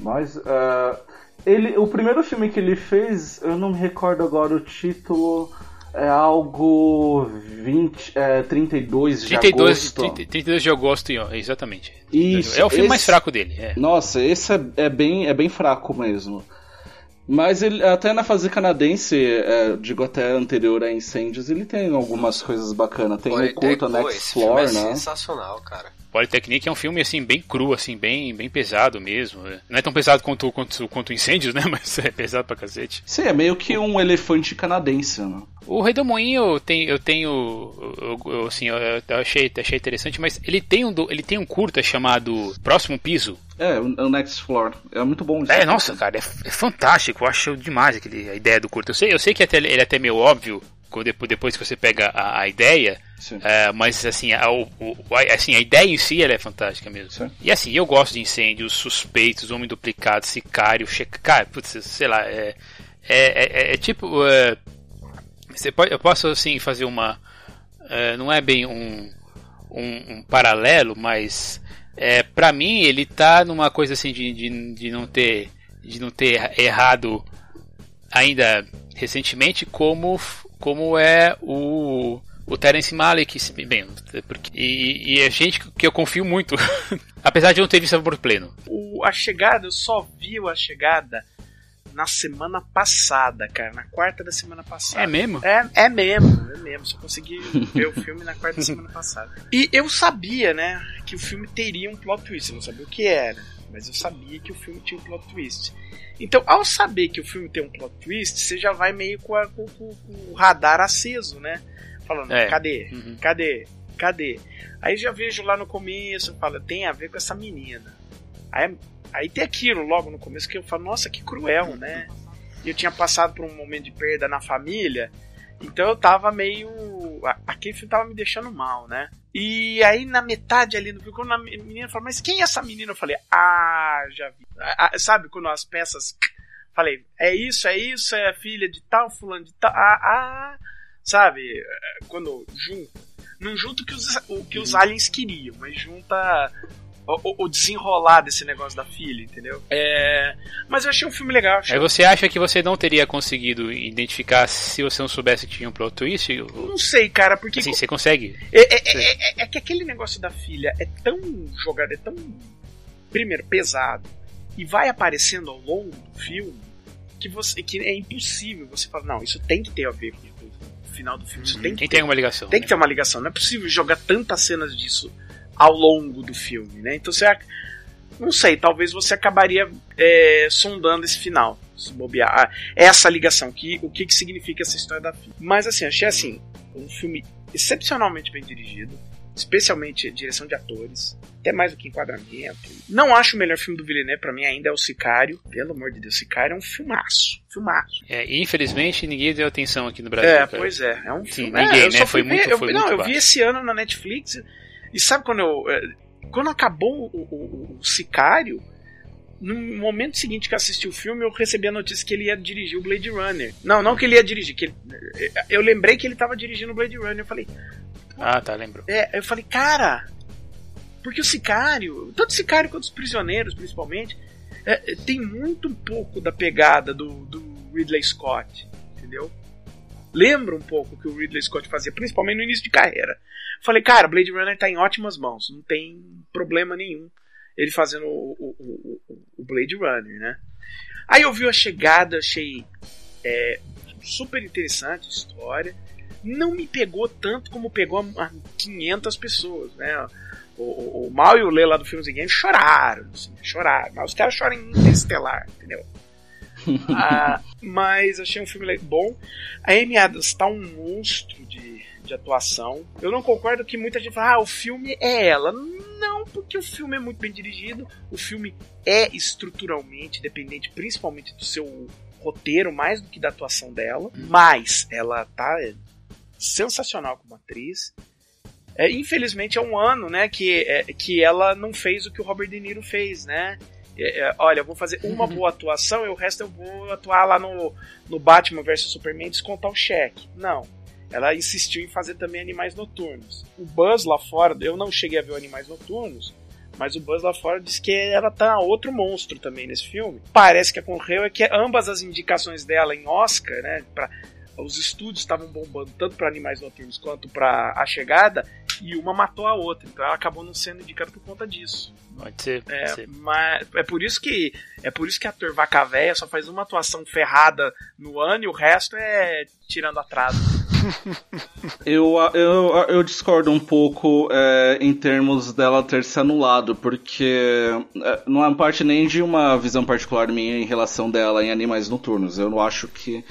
Mas é, ele, o primeiro filme que ele fez, eu não me recordo agora o título é algo 20, é, 32 de 32, agosto. 30, 32 de agosto, exatamente. Isso, é o filme esse, mais fraco dele. É. Nossa, esse é, é, bem, é bem fraco mesmo. Mas ele, até na fase canadense, é, digo até anterior a Incêndios, ele tem algumas coisas bacanas. Tem o curto Next Floor, é né? sensacional, cara. Polytechnic é um filme assim bem cru, assim bem bem pesado mesmo. Não é tão pesado quanto quanto, quanto Incêndios, né? (laughs) Mas é pesado pra cacete. Sim, é meio que um elefante canadense, né? O Rei do Moinho tem, eu tenho, eu, eu, assim, eu, eu achei, achei interessante, mas ele tem um ele tem um curta chamado Próximo Piso. É, o Next Floor. É muito bom. Isso. É, nossa, cara, é, é, fantástico. Eu acho demais aquele, a ideia do curta. Eu sei, eu sei que até, ele é até meio óbvio depois que você pega a, a ideia, é, mas assim a, o, a, assim, a ideia em si ela é fantástica mesmo. Sim. E assim, eu gosto de incêndios, suspeitos, homem duplicado, sicário, checa, cara, putz, sei lá, é, é, é, é tipo. É, você pode, eu posso assim fazer uma. É, não é bem um, um, um paralelo, mas é, para mim ele tá numa coisa assim de, de, de não ter de não ter errado ainda recentemente como como é o o Terence Malick, bem, porque, e, e é gente que eu confio muito, (laughs) apesar de não ter visto por pleno. O, a chegada, eu só vi a chegada na semana passada, cara, na quarta da semana passada. É mesmo? É, é mesmo, é mesmo. Só consegui ver o filme na quarta da semana passada. E eu sabia, né, que o filme teria um plot twist, eu não sabia o que era, mas eu sabia que o filme tinha um plot twist. Então, ao saber que o filme tem um plot twist, você já vai meio com, a, com, com, com o radar aceso, né? Falando, é. cadê? Uhum. Cadê? Cadê? Aí já vejo lá no começo, fala, tem a ver com essa menina. Aí, aí tem aquilo logo no começo que eu falo, nossa, que cruel, né? Eu tinha passado por um momento de perda na família, então eu tava meio. Aquele filme tava me deixando mal, né? E aí na metade ali no filme, quando a menina falou, mas quem é essa menina? Eu falei, ah, já vi. Ah, sabe quando as peças. Falei, é isso, é isso, é a filha de tal, fulano de tal. Ah, ah, sabe? Quando junta. Não junta o que os, o que os aliens queriam, mas junta o, o, desenrolar desse negócio da filha, entendeu? É, mas eu achei um filme legal. Achei... Aí você acha que você não teria conseguido identificar se você não soubesse que tinha um plot twist? Não sei, cara, porque. Assim, você consegue? É, é, é, é, é que aquele negócio da filha é tão jogado, é tão. Primeiro, pesado. E vai aparecendo ao longo do filme que, você, que é impossível você falar, não, isso tem que ter a ver com final do filme. Uhum. tem que, tem, ter, uma ligação. Tem né? que ter uma ligação. Não é possível jogar tantas cenas disso ao longo do filme, né? Então você não sei, talvez você acabaria é, sondando esse final, se bobear. Ah, essa ligação, que, o que, que significa essa história da filha. Mas assim, achei assim, um filme excepcionalmente bem dirigido, especialmente direção de atores, até mais do que enquadramento. Não acho o melhor filme do Villeneuve, para mim ainda é o Sicário. Pelo amor de Deus, Sicário é um filmaço. Filmaço. É, infelizmente ninguém deu atenção aqui no Brasil. É, cara. pois é. É um filme. Ninguém, é, né? Foi muito, eu, foi Não, muito eu vi esse ano na Netflix e sabe quando eu. É, quando acabou o, o, o Sicário, no momento seguinte que eu assisti o filme, eu recebi a notícia que ele ia dirigir o Blade Runner. Não, não que ele ia dirigir, que ele, é, eu lembrei que ele estava dirigindo o Blade Runner. Eu falei. Ah, tá, lembro. É, eu falei, cara, porque o Sicário, tanto o Sicário quanto os prisioneiros, principalmente, é, tem muito um pouco da pegada do, do Ridley Scott, entendeu? Lembra um pouco o que o Ridley Scott fazia, principalmente no início de carreira. Falei, cara, Blade Runner tá em ótimas mãos, não tem problema nenhum ele fazendo o, o, o, o Blade Runner, né? Aí eu vi a chegada, achei é, super interessante a história. Não me pegou tanto como pegou a 500 pessoas, né? O, o, Mal e o Lê lá do Filmes Game choraram, assim, choraram. Mas os caras choram em Interestelar, entendeu? (laughs) ah, mas achei um filme bom. A Amy Adams tá um monstro de, de atuação. Eu não concordo que muita gente fala, ah, o filme é ela. Não, porque o filme é muito bem dirigido, o filme é estruturalmente dependente, principalmente do seu roteiro, mais do que da atuação dela. Mas ela tá sensacional como atriz. É, infelizmente é um ano, né, que, é, que ela não fez o que o Robert De Niro fez, né? É, é, olha, eu vou fazer uma boa atuação e o resto eu vou atuar lá no, no Batman vs Superman e descontar o cheque. Não. Ela insistiu em fazer também Animais Noturnos. O Buzz lá fora, eu não cheguei a ver Animais Noturnos, mas o Buzz lá fora disse que ela tá outro monstro também nesse filme. Parece que ocorreu é que ambas as indicações dela em Oscar, né, pra, os estúdios estavam bombando tanto para Animais Noturnos quanto para A Chegada, e uma matou a outra. Então ela acabou não sendo indicada por conta disso. Pode ser. É, pode ser. mas é por isso que é por isso que ator vaca véia só faz uma atuação ferrada no ano e o resto é tirando atraso. Eu, eu, eu discordo um pouco é, em termos dela ter se anulado, porque é, não é parte nem de uma visão particular minha em relação dela em Animais Noturnos. Eu não acho que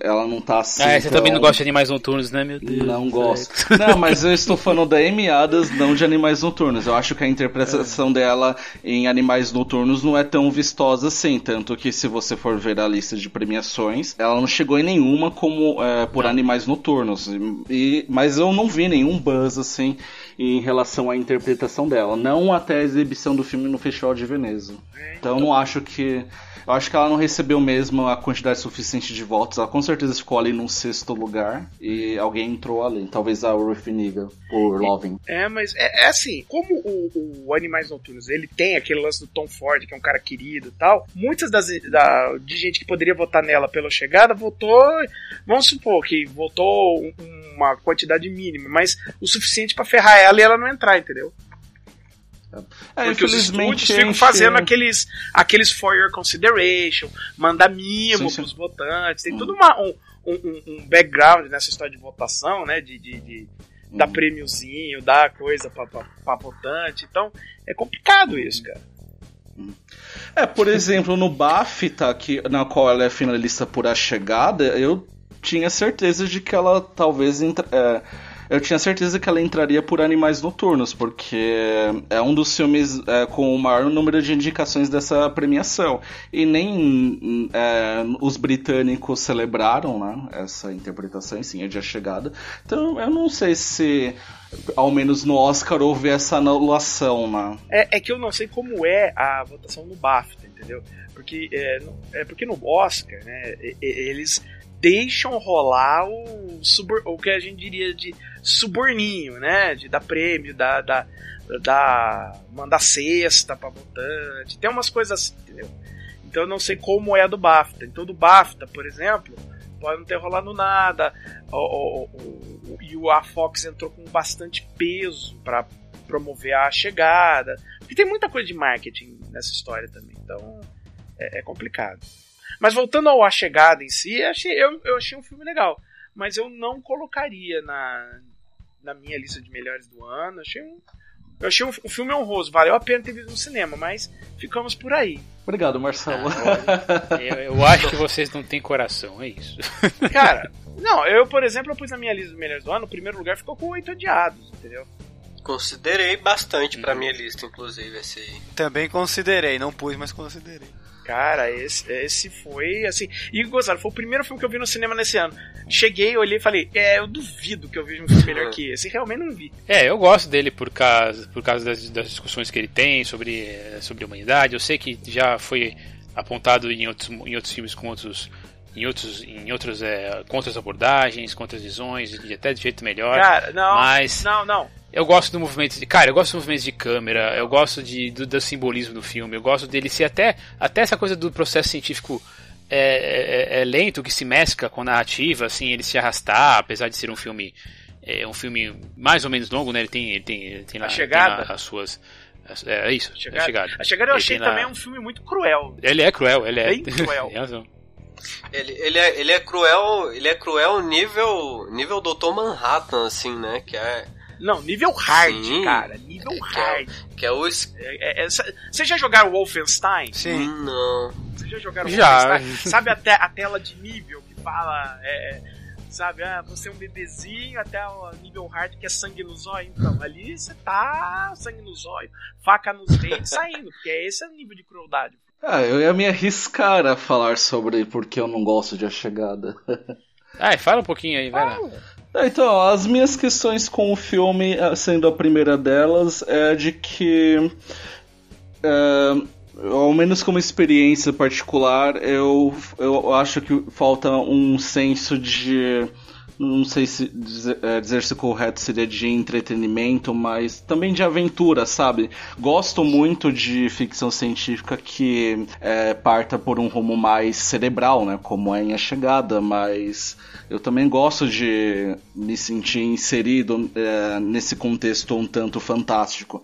ela não tá assim. Ah, você tão- também não gosta de animais noturnos, né, meu Deus? Não gosto. (laughs) céu. Não, mas eu estou falando da Amy Adams, não de Animais Noturnos. Eu acho que a interpretação dela em Animais Noturnos não é tão vistosa assim. Tanto que se você for ver a lista de premiações, ela não chegou em nenhuma como é, por Animais Noturnos. E, mas eu não vi nenhum buzz assim em relação à interpretação dela. Não até a exibição do filme no Festival de Veneza. Então eu não acho que. Eu acho que ela não recebeu mesmo a quantidade suficiente de votos. Ela com certeza ficou ali num sexto lugar. E alguém entrou ali. Talvez a Ruth Niga por Loving. É, mas é, é assim, como o, o Animais Noturnos ele tem aquele lance do Tom Ford, que é um cara querido e tal, muitas das da, de gente que poderia votar nela pela chegada votou, vamos supor que votou um- uma quantidade mínima, mas o suficiente pra ferrar ela e ela não entrar, entendeu? É, Porque os estúdios ficam enche- fazendo aqueles, aqueles for your consideration, mandar mimo Sim, sim. pros votantes, tem Hum. todo uma, um, um, um background nessa história de votação, né? De, de, de dar Hum. prêmiozinho, dar coisa pra, pra, pra votante. Então, é complicado isso, cara. É, por exemplo, no BAFTA, que, na qual ela é finalista por A Chegada, eu tinha certeza de que ela talvez. Entra, é, eu tinha certeza que ela entraria por Animais Noturnos, porque é um dos filmes é, com o maior número de indicações dessa premiação. E nem é, os britânicos celebraram né, essa interpretação, sim, é de A Chegada. Então eu não sei se, ao menos no Oscar, houve essa anulação, né? É, é que eu não sei como é a votação no BAFTA, entendeu? Porque é, é porque no Oscar, né, eles deixam rolar o, o que a gente diria de suborninho, né? De dar prêmio, da, da, da mandar cesta pra votante. Tem umas coisas assim, entendeu? Então eu não sei como é a do BAFTA. Então do BAFTA, por exemplo, pode não ter rolado nada. O, o, e a Fox entrou com bastante peso pra promover a chegada. Porque tem muita coisa de marketing nessa história também. Então é, é complicado. Mas voltando ao A Chegada em si, achei, eu, eu achei um filme legal. Mas eu não colocaria na, na minha lista de melhores do ano. Achei um, eu achei um, um filme honroso. Valeu a pena ter visto no cinema, mas ficamos por aí. Obrigado, Marcelo. (laughs) Eu, eu acho que vocês não têm coração, é isso. (laughs) Cara, não, eu, por exemplo, eu pus na minha lista de melhores do ano, o primeiro lugar ficou com oito odiados, entendeu? Considerei bastante pra minha lista, inclusive, esse aí. Também considerei, não pus, mas considerei. Cara, esse, esse foi assim. E gozado, foi o primeiro filme que eu vi no cinema nesse ano. Cheguei, olhei e falei, é, eu duvido que eu veja um filme melhor que esse. Realmente não vi. É, eu gosto dele por causa, por causa das, das discussões que ele tem sobre, eh, sobre a humanidade. Eu sei que já foi apontado em outros, em outros filmes com outros. Em outros, em outros, é, com outras abordagens, com outras visões, e até de jeito melhor. Cara, não. mas- Não, não. Eu gosto do movimento de. Cara, eu gosto do movimento de câmera, eu gosto de, do, do simbolismo do filme, eu gosto dele ser até. Até essa coisa do processo científico é, é- é lento, que se mescla com a narrativa, assim, ele se arrastar, apesar de ser um filme. É um filme mais ou menos longo, né? Ele tem, ele tem, ele tem lá, A tem Chegada? lá as suas. as- É isso, A a Chegada, chegada. a chegada eu Ele achei tem lá- também um filme muito cruel. Ele é cruel, ele é. Bem cruel. (laughs) Tem razão. Ele, ele, é, ele é cruel, ele é cruel nível, nível Dr. Manhattan, assim, né? Que é, Não, nível hard, Sim. cara. Nível É, que é- hard. que é o... es- É, é, é, Vocês já jogaram Wolfenstein? Sim. Não. Vocês já jogaram Já. Wolfenstein? Sabe a, te- a tela de nível que fala. é, sabe, ah, você é um bebezinho até o nível hard que é sangue no zóio. Então, ali você tá sangue no zóio, faca nos dentes saindo, porque esse é o nível de crueldade. Ah, eu ia me arriscar a falar sobre porque eu não gosto de A Chegada. Ah, fala um pouquinho aí, vai lá. É, então, as minhas questões com o filme, eh, sendo a primeira delas, é de que. É, ao menos como experiência particular, eu, eu acho que falta um senso de não sei se dizer, é, dizer se correto seria de entretenimento, mas também de aventura, sabe? Gosto muito de ficção científica que é, parta por um rumo mais cerebral, né? Como é em A Chegada, mas eu também gosto de me sentir inserido é, nesse contexto um tanto fantástico.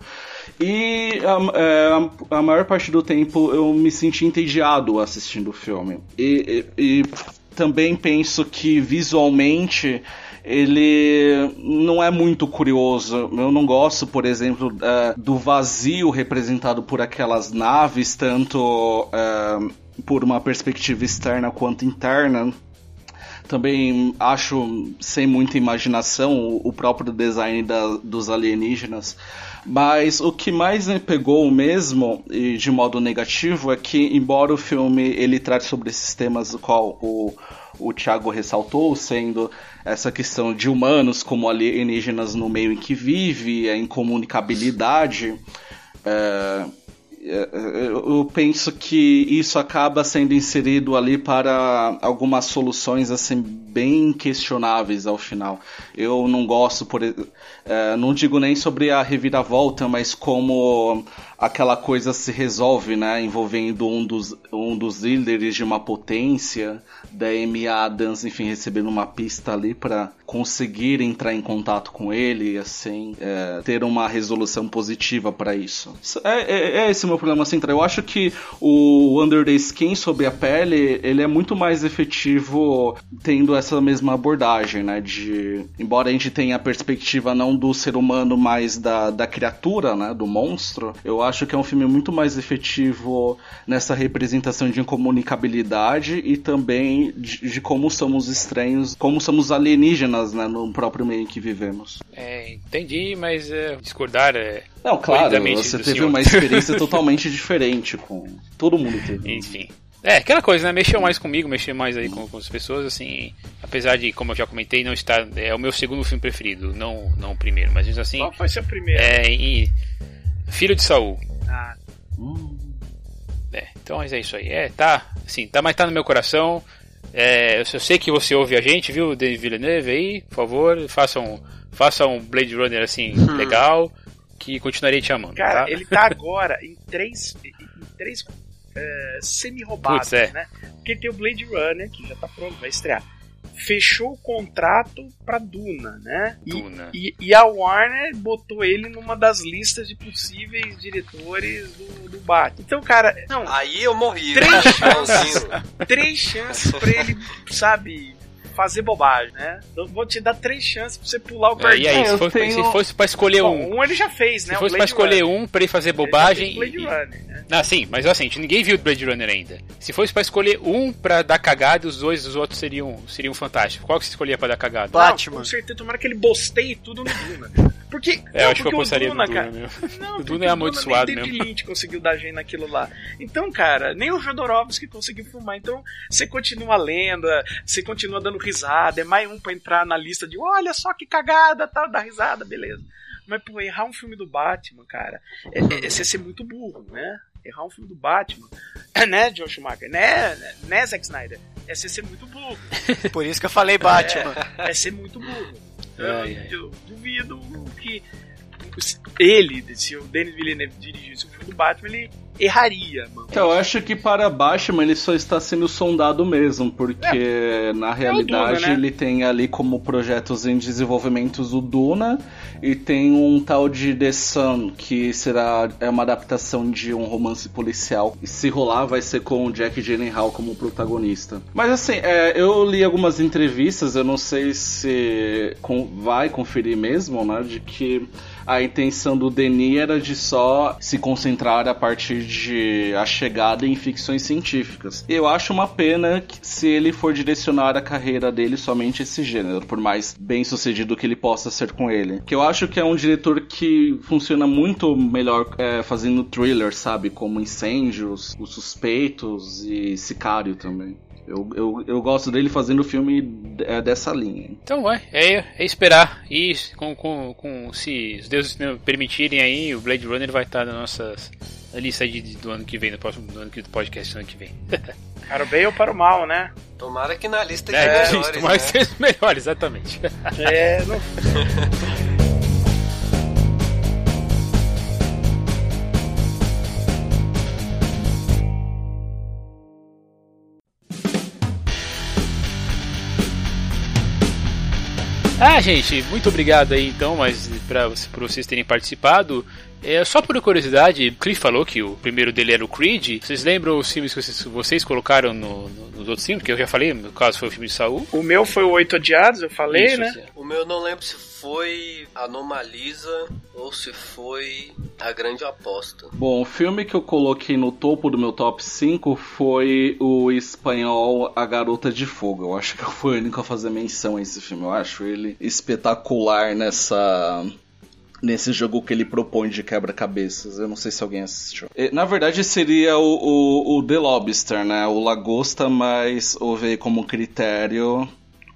E a, é, a, maior parte do tempo eu me senti entediado assistindo o filme. e, e, e também penso que visualmente ele não é muito curioso. Eu não gosto, por exemplo, uh, do vazio representado por aquelas naves, tanto uh, por uma perspectiva externa quanto interna. Também acho sem muita imaginação o próprio design da, dos alienígenas. Mas o que mais me pegou mesmo, e de modo negativo, é que embora o filme ele trate sobre esses temas, o qual o, o Thiago ressaltou, sendo essa questão de humanos como alienígenas no meio em que vive, a incomunicabilidade. É, eu penso que isso acaba sendo inserido ali para algumas soluções assim bem questionáveis ao final. Eu não gosto, por, é, não digo nem sobre a reviravolta, mas como aquela coisa se resolve, né, envolvendo um dos, um dos líderes de uma potência, da Amy Adams, enfim, recebendo uma pista ali para conseguir entrar em contato com ele, assim, é, ter uma resolução positiva para isso. É, é, é, esse o meu problema central. Eu acho que o Under the Skin, sobre a pele, ele é muito mais efetivo tendo essa mesma abordagem, né? De, embora a gente tenha a perspectiva não do ser humano, mas da, da criatura, né? Do monstro, eu acho que é um filme muito mais efetivo nessa representação de incomunicabilidade e também de, de como somos estranhos, como somos alienígenas né, no próprio meio em que vivemos. É, entendi, mas é, discordar é. Não, claro, você teve senhor. uma experiência (laughs) totalmente diferente com. Todo mundo teve. Enfim. É, aquela coisa, né? Mexeu mais comigo, mexeu mais aí com, com, as pessoas, assim. Apesar de, como eu já comentei, não estar. É o meu segundo filme preferido, não, não o primeiro, mas assim. Qual foi seu primeiro? É, em Filho de Saul. Ah. Hum. É, então mas é isso aí. É, tá, assim, tá, mas tá no meu coração. É, eu sei que você ouve a gente, viu, Denis Villeneuve aí, por favor, faça um, faça um Blade Runner assim, hum. legal, que continuarei te amando. Cara, tá? ele tá agora em três, em três é, semi-roubadas, é. né? Porque tem o Blade Runner, que já tá pronto, vai estrear fechou o contrato pra Duna, né? Duna. E, e, a Warner botou ele numa das listas de possíveis diretores do, do Batman. Então, cara. Não, Aí eu morri. Três chances. três chances pra ele, sabe, fazer bobagem, né? Eu vou te dar três chances pra você pular o perdão. É, e aí, se, for, tenho... se fosse pra escolher Bom, um. Um ele já fez, né? Se fosse pra escolher Runner. um pra ele fazer bobagem. Ele Blade e... Runner, né? Ah, sim, mas assim, ninguém viu o Blade Runner ainda. Se fosse pra escolher um pra dar cagada, os dois os outros seriam, seriam fantásticos. Qual que você escolhia pra dar cagada? Batman. Não, com certeza, tomara que ele bosteie tudo no Duna. Porque, (laughs) é, não, acho que eu apostaria no Duna, cara. Não, o Duna é amaldiçoado mesmo. Nem Lynch conseguiu dar gente naquilo lá. Então, cara, nem o Jodorowsky conseguiu filmar. Então, você continua lendo, você continua dando risada, é mais um pra entrar na lista de olha só que cagada, tal, dá risada, beleza. Mas, pô, errar um filme do Batman, cara, é, é, é você ser muito burro, né? Errar um filme do Batman, (laughs) né, John Schumacher? Né, né, Zack Snyder? É você ser muito burro. (laughs) Por isso que eu falei Batman. É, é ser muito burro. Eu, eu duvido que ele, se o Denis Villeneuve dirigisse o filme do Batman, ele erraria, mano. Então, eu acho que para Batman ele só está sendo sondado mesmo, porque é, na realidade é Duna, né? ele tem ali como projetos em desenvolvimento o Duna e tem um tal de The Sun, que será é uma adaptação de um romance policial. E se rolar, vai ser com o Jack Gyllenhaal como protagonista. Mas assim, é, eu li algumas entrevistas, eu não sei se com, vai conferir mesmo, né, de que a intenção do Denis era de só se concentrar a partir de a chegada em ficções científicas. Eu acho uma pena se ele for direcionar a carreira dele somente esse gênero, por mais bem sucedido que ele possa ser com ele. Que eu acho que é um diretor que funciona muito melhor é, fazendo thriller, sabe? Como Incêndios, Os Suspeitos e Sicário também. Eu, eu, eu gosto dele fazendo filme é, dessa linha. Então é, é, é esperar. E com, com, com, se os deuses permitirem aí, o Blade Runner vai estar na nossa lista de, do ano que vem, no próximo do ano que, do podcast do ano que vem. (laughs) para o bem ou para o mal, né? Tomara que na lista de é, (laughs) melhores. Tomara né? que seja melhor, exatamente. É, não... (laughs) Ah, gente, muito obrigado aí então, mas por vocês terem participado. É, só por curiosidade, o Cliff falou que o primeiro dele era o Creed. Vocês lembram os filmes que vocês, vocês colocaram no, no, nos outros filmes? Que eu já falei, no caso foi o filme de Saul. O meu foi o Oito Odiados, eu falei, Isso, né? O meu eu não lembro se foi Anomalisa ou se foi A Grande Aposta. Bom, o filme que eu coloquei no topo do meu top 5 foi o espanhol A Garota de Fogo. Eu acho que eu fui o único a fazer menção a esse filme. Eu acho ele espetacular nessa nesse jogo que ele propõe de quebra-cabeças. Eu não sei se alguém assistiu. Na verdade, seria o, o, o The Lobster, né? O Lagosta, mas houve como critério.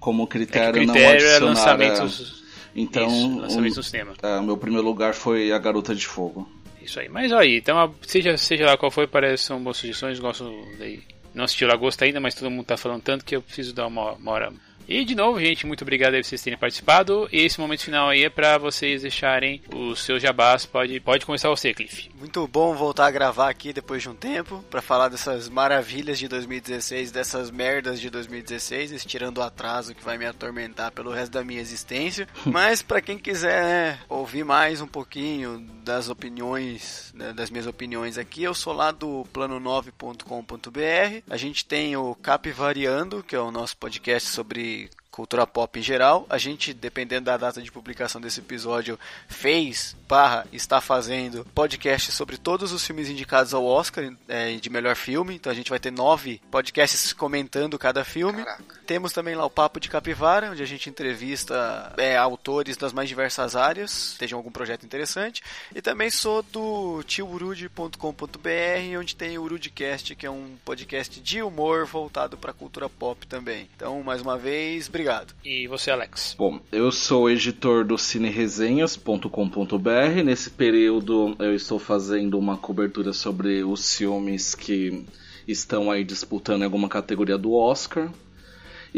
Como É que critério, o não critério é adicionar. lançamentos. Então, Isso, lançamentos um- no cinema. é, o meu primeiro lugar foi A Garota de Fogo. Isso aí. Mas aí, então, seja, seja lá qual foi, parece são boas sugestões. Gosto daí. Não assisti o Lagosta ainda, mas todo mundo tá falando tanto que eu preciso dar uma, uma hora. E de novo, gente, muito obrigado aí por vocês terem participado. E esse momento final aí é pra vocês deixarem os seus jabás. Pode, pode começar você, Cliff. Muito bom voltar a gravar aqui depois de um tempo pra falar dessas maravilhas de 2016, dessas merdas de 2016, estirando o atraso que vai me atormentar pelo resto da minha existência. (laughs) Mas pra quem quiser né, ouvir mais um pouquinho das opiniões, né, das minhas opiniões aqui, eu sou lá do plano9.com.br. A gente tem o Capivariando, que é o nosso podcast sobre cultura pop em geral. A gente, dependendo da data de publicação desse episódio, fez, barra, está fazendo podcast sobre todos os filmes indicados ao Oscar é, de melhor filme. Então a gente vai ter nove podcasts comentando cada filme. Temos também lá o Papo de Capivara, onde a gente entrevista é, autores das mais diversas áreas, estejam algum projeto interessante. E também sou do tiourude.com.br, onde tem o Urudcast, que é um podcast de humor voltado para cultura pop também. Então, mais uma vez, obrigado. E você, Alex. Bom, eu sou editor do cineresenhas.com.br. Nesse período eu estou fazendo uma cobertura sobre os filmes que estão aí disputando alguma categoria do Oscar.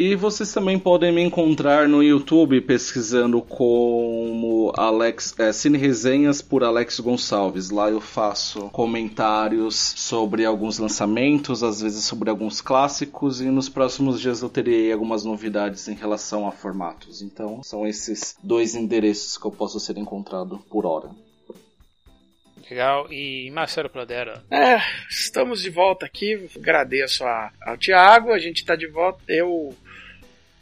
E vocês também podem me encontrar no YouTube pesquisando como Alex, é, Cine Resenhas por Alex Gonçalves. Lá eu faço comentários sobre alguns lançamentos, às vezes sobre alguns clássicos, e nos próximos dias eu terei algumas novidades em relação a formatos. Então são esses dois endereços que eu posso ser encontrado por hora. Legal. E Marcelo Pradera. É, estamos de volta aqui. Agradeço a- ao Thiago. A gente está de volta. Eu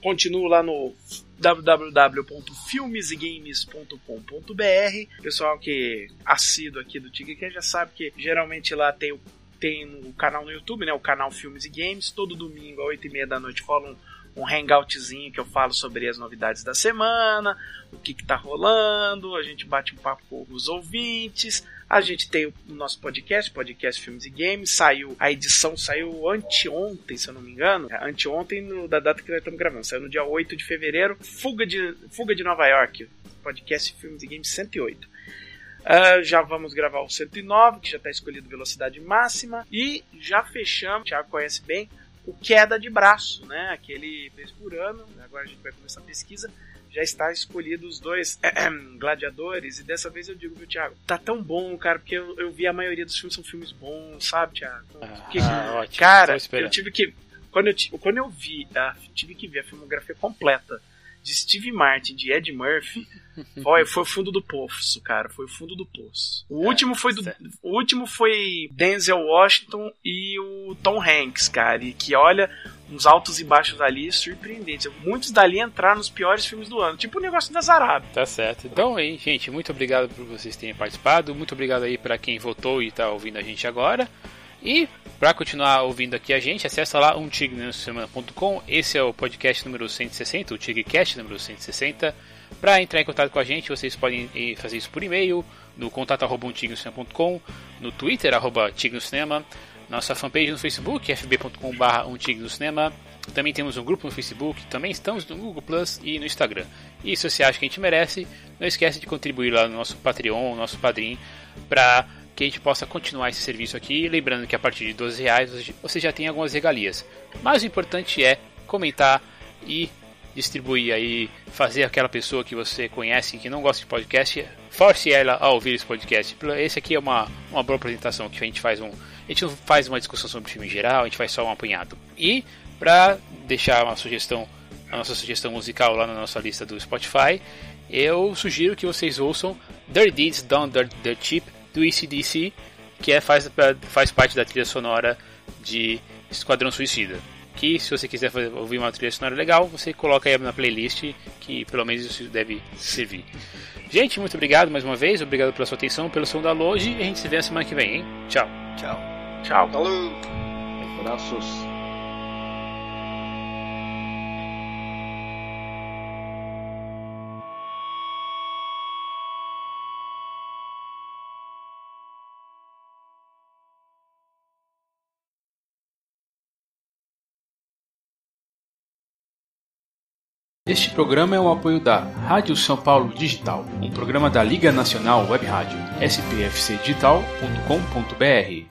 continuo lá no www.filmesegames.com.br. Pessoal que assíduo aqui do Tigre já sabe que geralmente lá tem o tem o canal no YouTube, né? O canal Filmes e Games. Todo domingo, às 8 e meia da noite, rola um, um hangoutzinho que eu falo sobre as novidades da semana, o que, que tá rolando, a gente bate um papo com os ouvintes. A gente tem o nosso podcast, podcast Filmes e Games. Saiu, a edição saiu anteontem, se eu não me engano. É, Anteontem, no- da data que nós estamos gravando. Saiu no dia 8 de fevereiro. Fuga de, Fuga de Nova York. Podcast Filmes e Games 108. Ah, já vamos gravar o 109, que já está escolhido velocidade máxima. E já fechamos, o Thiago conhece bem, o queda de braço, né? Aquele vez por ano. Agora a gente vai começar a pesquisa. Já está escolhido os dois (clears throat) gladiadores. E dessa vez eu digo, viu, Thiago? Tá tão bom, cara, porque eu, eu vi a maioria dos filmes são filmes bons, sabe, Thiago? Porque, Ah, ótimo. cara, eu tive que. Quando eu, quando eu vi, tive que ver a filmografia completa de Steve Martin, de Ed Murphy, (laughs) foi, foi o fundo do poço, cara. Foi o fundo do poço. O último foi do, certo. o último foi Denzel Washington e o Tom Hanks, cara. E que olha, uns altos e baixos ali surpreendentes. Muitos dali entraram nos piores filmes do ano, tipo o negócio da Zarab. Tá certo. Então aí, gente, muito obrigado por vocês terem participado. Muito obrigado aí para quem votou e tá ouvindo a gente agora. E para continuar ouvindo aqui a gente, acessa lá umtignesemana.com. Esse é o podcast número 160, o Tigcast número 160. Para entrar em contato com a gente, vocês podem eh, fazer isso por e-mail, no contato arroba umtignecinema.com, no Twitter arroba nossa fanpage no Facebook, fb.com.br um tigre do cinema. Também temos um grupo no Facebook, também estamos no Google Plus e no Instagram. E se você acha que a gente merece, não esquece de contribuir lá no nosso Patreon, no nosso Padrim, para que a gente possa continuar esse serviço aqui. Lembrando que a partir de 12 reais você já tem algumas regalias. Mas o importante é comentar e distribuir aí, fazer aquela pessoa que você conhece que não gosta de podcast, force ela a ouvir esse podcast. Esse aqui é uma, uma boa apresentação que a gente faz um. A gente não faz uma discussão sobre o filme em geral, a gente faz só um apanhado. E para deixar uma sugestão, a nossa sugestão musical lá na nossa lista do Spotify, eu sugiro que vocês ouçam Dirty Deeds Down the, the Cheap do ECDC, que é, faz, faz parte da trilha sonora de Esquadrão Suicida. Que se você quiser fazer, ouvir uma trilha sonora legal, você coloca aí na playlist, que pelo menos isso deve servir. Gente, muito obrigado mais uma vez, obrigado pela sua atenção, pelo som da Loge, e a gente se vê na semana que vem, hein? Tchau. Tchau. Tchau. Falou! Abraços. Este programa é o apoio da Rádio São Paulo Digital, um programa da Liga Nacional Web Rádio, spfcdigital.com.br.